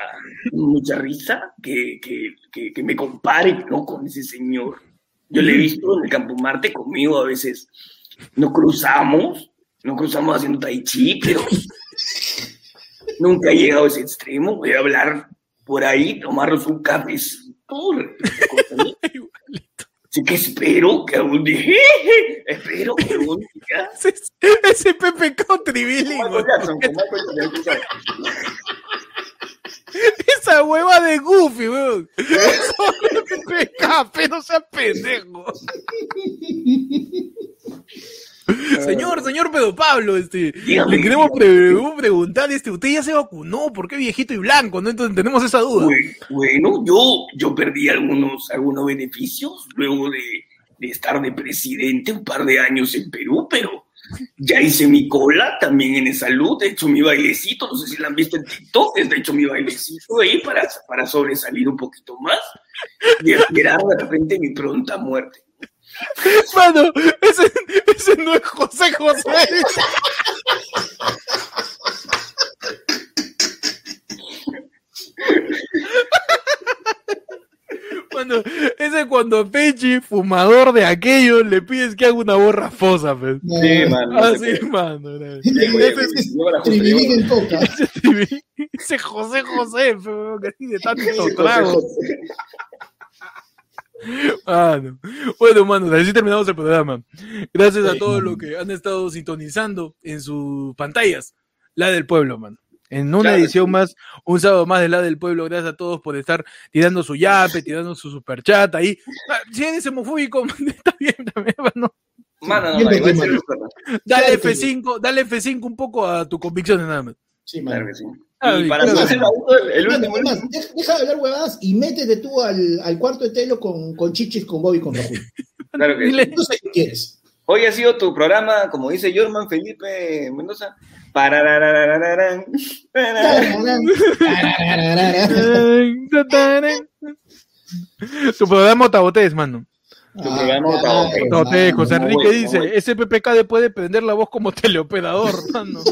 mucha risa que, que, que, que me compare ¿no? con ese señor. Yo le he visto en el Campo Marte conmigo a veces. Nos cruzamos, nos cruzamos haciendo tai chi, pero nunca he llegado a ese extremo. Voy a hablar por ahí, tomarnos un café. Así que espero que algún día, espero que algún día. Ese, ese Pepe Country bilingüe. Esa hueva de Goofy, weón. Pepe no sea pendejo. Señor, señor Pedro Pablo, este, le queremos pre preguntar, este, usted ya se vacunó, ¿por qué viejito y blanco? ¿no? Entonces tenemos esa duda. Bueno, yo, yo perdí algunos, algunos beneficios luego de, de estar de presidente un par de años en Perú, pero ya hice mi cola también en salud, he hecho mi bailecito, no sé si la han visto en TikTok, he hecho mi bailecito ahí para, para sobresalir un poquito más y esperar de repente mi pronta muerte. Mano, ese, ese no es José José. Bueno, ese es cuando a Pechi, fumador de aquello, le pides que haga una borra fosa, pues. Sí, mano. Así, mano. Tribilic en coca. Ese José José, que de tanto trago. Mano. Bueno, mano, así terminamos el programa. Gracias a todos los que han estado sintonizando en sus pantallas. La del pueblo, mano. En una Claro, edición sí. más, un sábado más de la del pueblo. Gracias a todos por estar tirando su yape, tirando su superchat ahí. Ah, Si eres homofóbico, está bien también, mano. Mano, no. Dale Claro que F5, dale F5 un poco a tu convicciones nada más. Sí, Claro mano. que sí. Ah, Y para claro. hacer el, el último, además, deja, deja de hablar huevadas y métete tú al, al cuarto de telo con, con Chichis, con Bobby, con Raúl. claro que sí. Dile- No sé qué quieres. Hoy ha sido tu programa, como dice Jorman Felipe Mendoza. Tu programa Otabotés, mano. Tu programa Ah, Otabotés, José. Enrique dice, bueno. ese PPK le puede prender la voz como teleoperador, mano.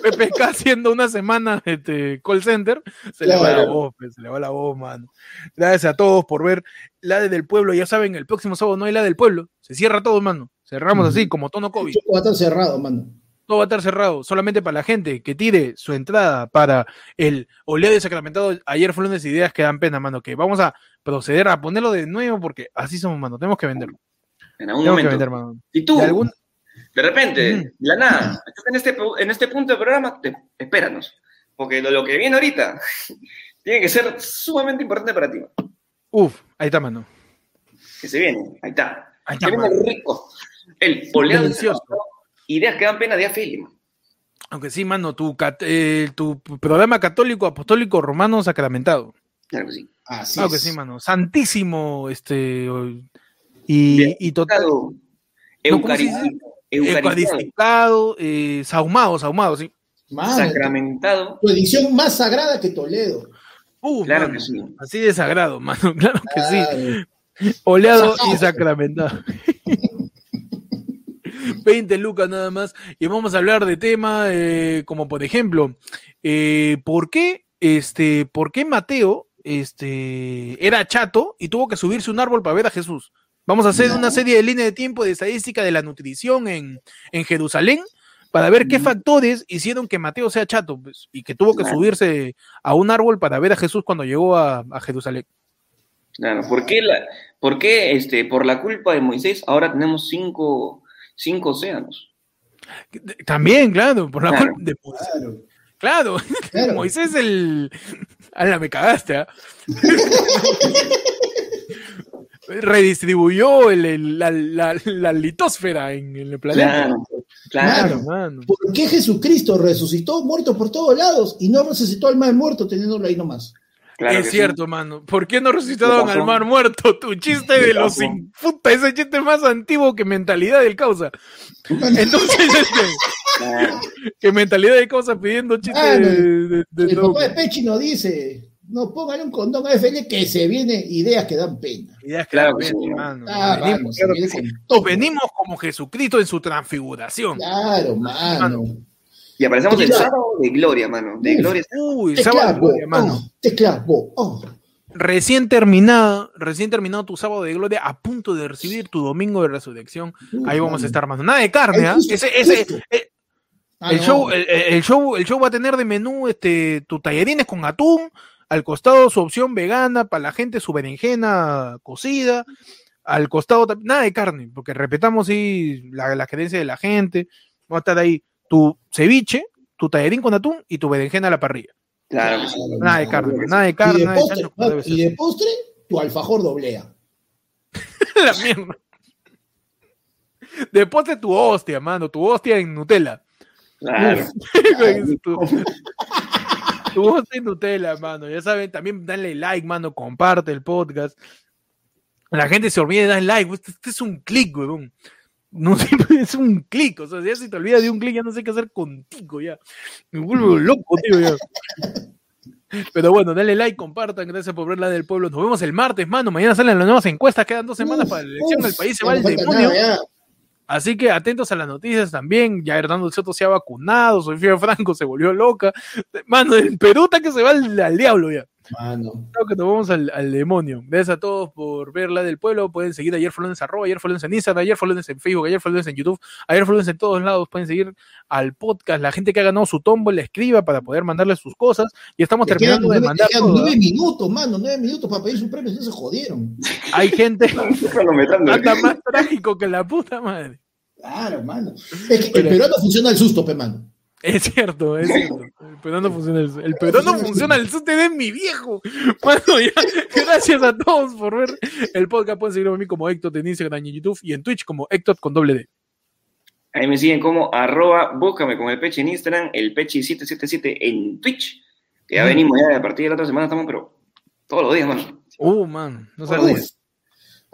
PPK haciendo una semana este, call center, se le va la voz, pues, se le va la voz, mano. Gracias a todos por ver la de del pueblo. Ya saben, el próximo sábado no hay la del pueblo. Se cierra todo, mano. Cerramos así, como tono COVID. Va a estar cerrado, mano. todo va a estar cerrado, solamente para la gente que tire su entrada para el oleado de sacramentado. Ayer fue lunes ideas que dan pena, mano, que vamos a proceder a ponerlo de nuevo porque así somos, mano, tenemos que venderlo. En algún Tenemos que momento. vender, mano. Y tú, De algún- de repente, la nada, en este, pu- en este punto del programa, te, espéranos. Porque lo, lo que viene ahorita tiene que ser sumamente importante para ti. Uf, ahí está, mano. Que se viene, ahí está. Ahí está, Que viene mano. rico. El oleado de Delicioso. Ideas que dan pena de Feli. Aunque sí, mano, tu, cat- eh, tu programa católico, apostólico, romano, sacramentado. Claro que sí. Así Claro que sí, mano. Santísimo, este, y, y total. No, Eucaristado, eh, sahumado, sahumado, sí. Mano, Sacramentado. tu edición más sagrada que Toledo. Uh, Claro mano, que sí. Así de sagrado, mano. Claro que sí. Oleado y sacramentado. 20 lucas nada más. Y vamos a hablar de tema eh, como por ejemplo, eh, ¿por qué este, por qué Mateo este, era chato y tuvo que subirse un árbol para ver a Jesús? Vamos a hacer No. una serie de línea de tiempo de estadística de la nutrición en, en Jerusalén para ver qué factores hicieron que Mateo sea chato pues, y que tuvo que Claro. subirse a un árbol para ver a Jesús cuando llegó a, a Jerusalén. Claro, ¿por qué, la, por qué este, por la culpa de Moisés ahora tenemos cinco, cinco océanos? También, claro, por la Claro. culpa de Moisés. Claro. Claro, Claro. Moisés el. Ala, me cagaste, ¿ah? Redistribuyó el- el- la, la- la litosfera en, el planeta. Claro, claro. Claro, mano. ¿Por qué Jesucristo resucitó muerto por todos lados y no resucitó al mar muerto teniéndolo ahí nomás? claro es cierto, mano. ¿Por qué no resucitaron ¿Qué al mar muerto? Tu chiste ¿Qué de los sin puta, ese chiste más antiguo que mentalidad del causa. Entonces, este, sí. Que mentalidad del causa pidiendo chistes Ah, de, de- de El loco. papá de Pechi nos dice, no póngale un condón a FL que se viene ideas que dan pena. Ideas que Claro dan pena, sí, mano. Ah, Venimos, vamos, claro viene que sí. con. Venimos como Jesucristo en su transfiguración. Claro, mano. Y aparecemos el sábado de gloria, mano. De Uf. gloria. Uy, Te sábado de gloria, mano. oh, te clavo, oh. recién terminado, recién terminado tu sábado de gloria, a punto de recibir tu domingo de resurrección. Ahí vamos a estar más. Nada de carne, ¿ah? Ese, ese, eh, ah, el, show, el, show, el show va a tener de menú este, tus tallarines con atún, al costado su opción vegana, para la gente su berenjena cocida, al costado nada de carne, porque respetamos sí, la, la creencia de la gente. Va a estar ahí tu ceviche, tu tallarín con atún y tu berenjena a la parrilla. Claro. Nada de carne, nada de carne. Y de, postre, tu alfajor doblea. la mierda. De postre tu hostia, mano, tu hostia en Nutella. Claro. tu, hostia en Nutella, mano. Ya saben, también dale like, mano, comparte el podcast. La gente se olvida de dar like. Este, este es un clic, weón. No es un clic, o sea, ya si te olvidas de un clic, ya no sé qué hacer contigo, ya. Me vuelvo loco, tío, ya. Pero bueno, dale like, compartan, gracias por ver la del pueblo. Nos vemos el martes, mano. Mañana salen las nuevas encuestas, quedan dos semanas para la elección, el país se va al demonio. Así que atentos a las noticias también. Ya Hernando Soto se ha vacunado, Sofía Franco se volvió loca. Mano, el Perú está que se va al diablo ya. Mano. Creo que nos vamos al, demonio. Gracias a todos por ver la del pueblo. Pueden seguir ayer Flores arroba, ayer Flores en Instagram, ayer Flores en Facebook, ayer Flores en YouTube, ayer Flores en todos lados. Pueden seguir al podcast. La gente que ha ganado su tombo le escriba para poder mandarle sus cosas. Y estamos terminando de mandar. nueve minutos, mano, nueve minutos para pedir su premio. No se jodieron. Hay gente anda más trágico que la puta madre. Claro, mano. Es que el peruano funciona el susto, pe, mano. Es cierto, es cierto. El peruano funciona el, el peruano funciona el susto de mi viejo. Bueno, ya, gracias a todos por ver el podcast. Pueden seguirme a mí como Héctor en Instagram y en YouTube y en Twitch como Héctor con doble D. Ahí me siguen como arroba, búscame con el peche en Instagram, el peche777 en Twitch. Que ya venimos ya, a partir de la otra semana estamos, pero todos los días, mano. Uh, man, no sabes.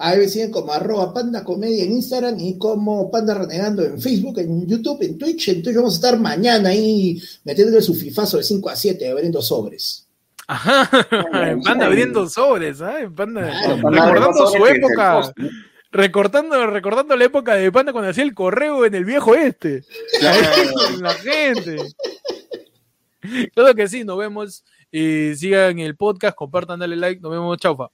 Ahí me siguen como arroba panda comedia en Instagram y como panda renegando en Facebook, en YouTube, en Twitch. Entonces vamos a estar mañana ahí metiéndole su fifazo de 5 a 7 abriendo sobres. Ajá, panda abriendo sobres, ¿eh? Panda, recordando su época. Recortando, recordando la época de Panda cuando hacía el correo en el viejo este. la gente. Claro que sí, nos vemos. Y sigan el podcast, compartan, dale like. Nos vemos, chaufa.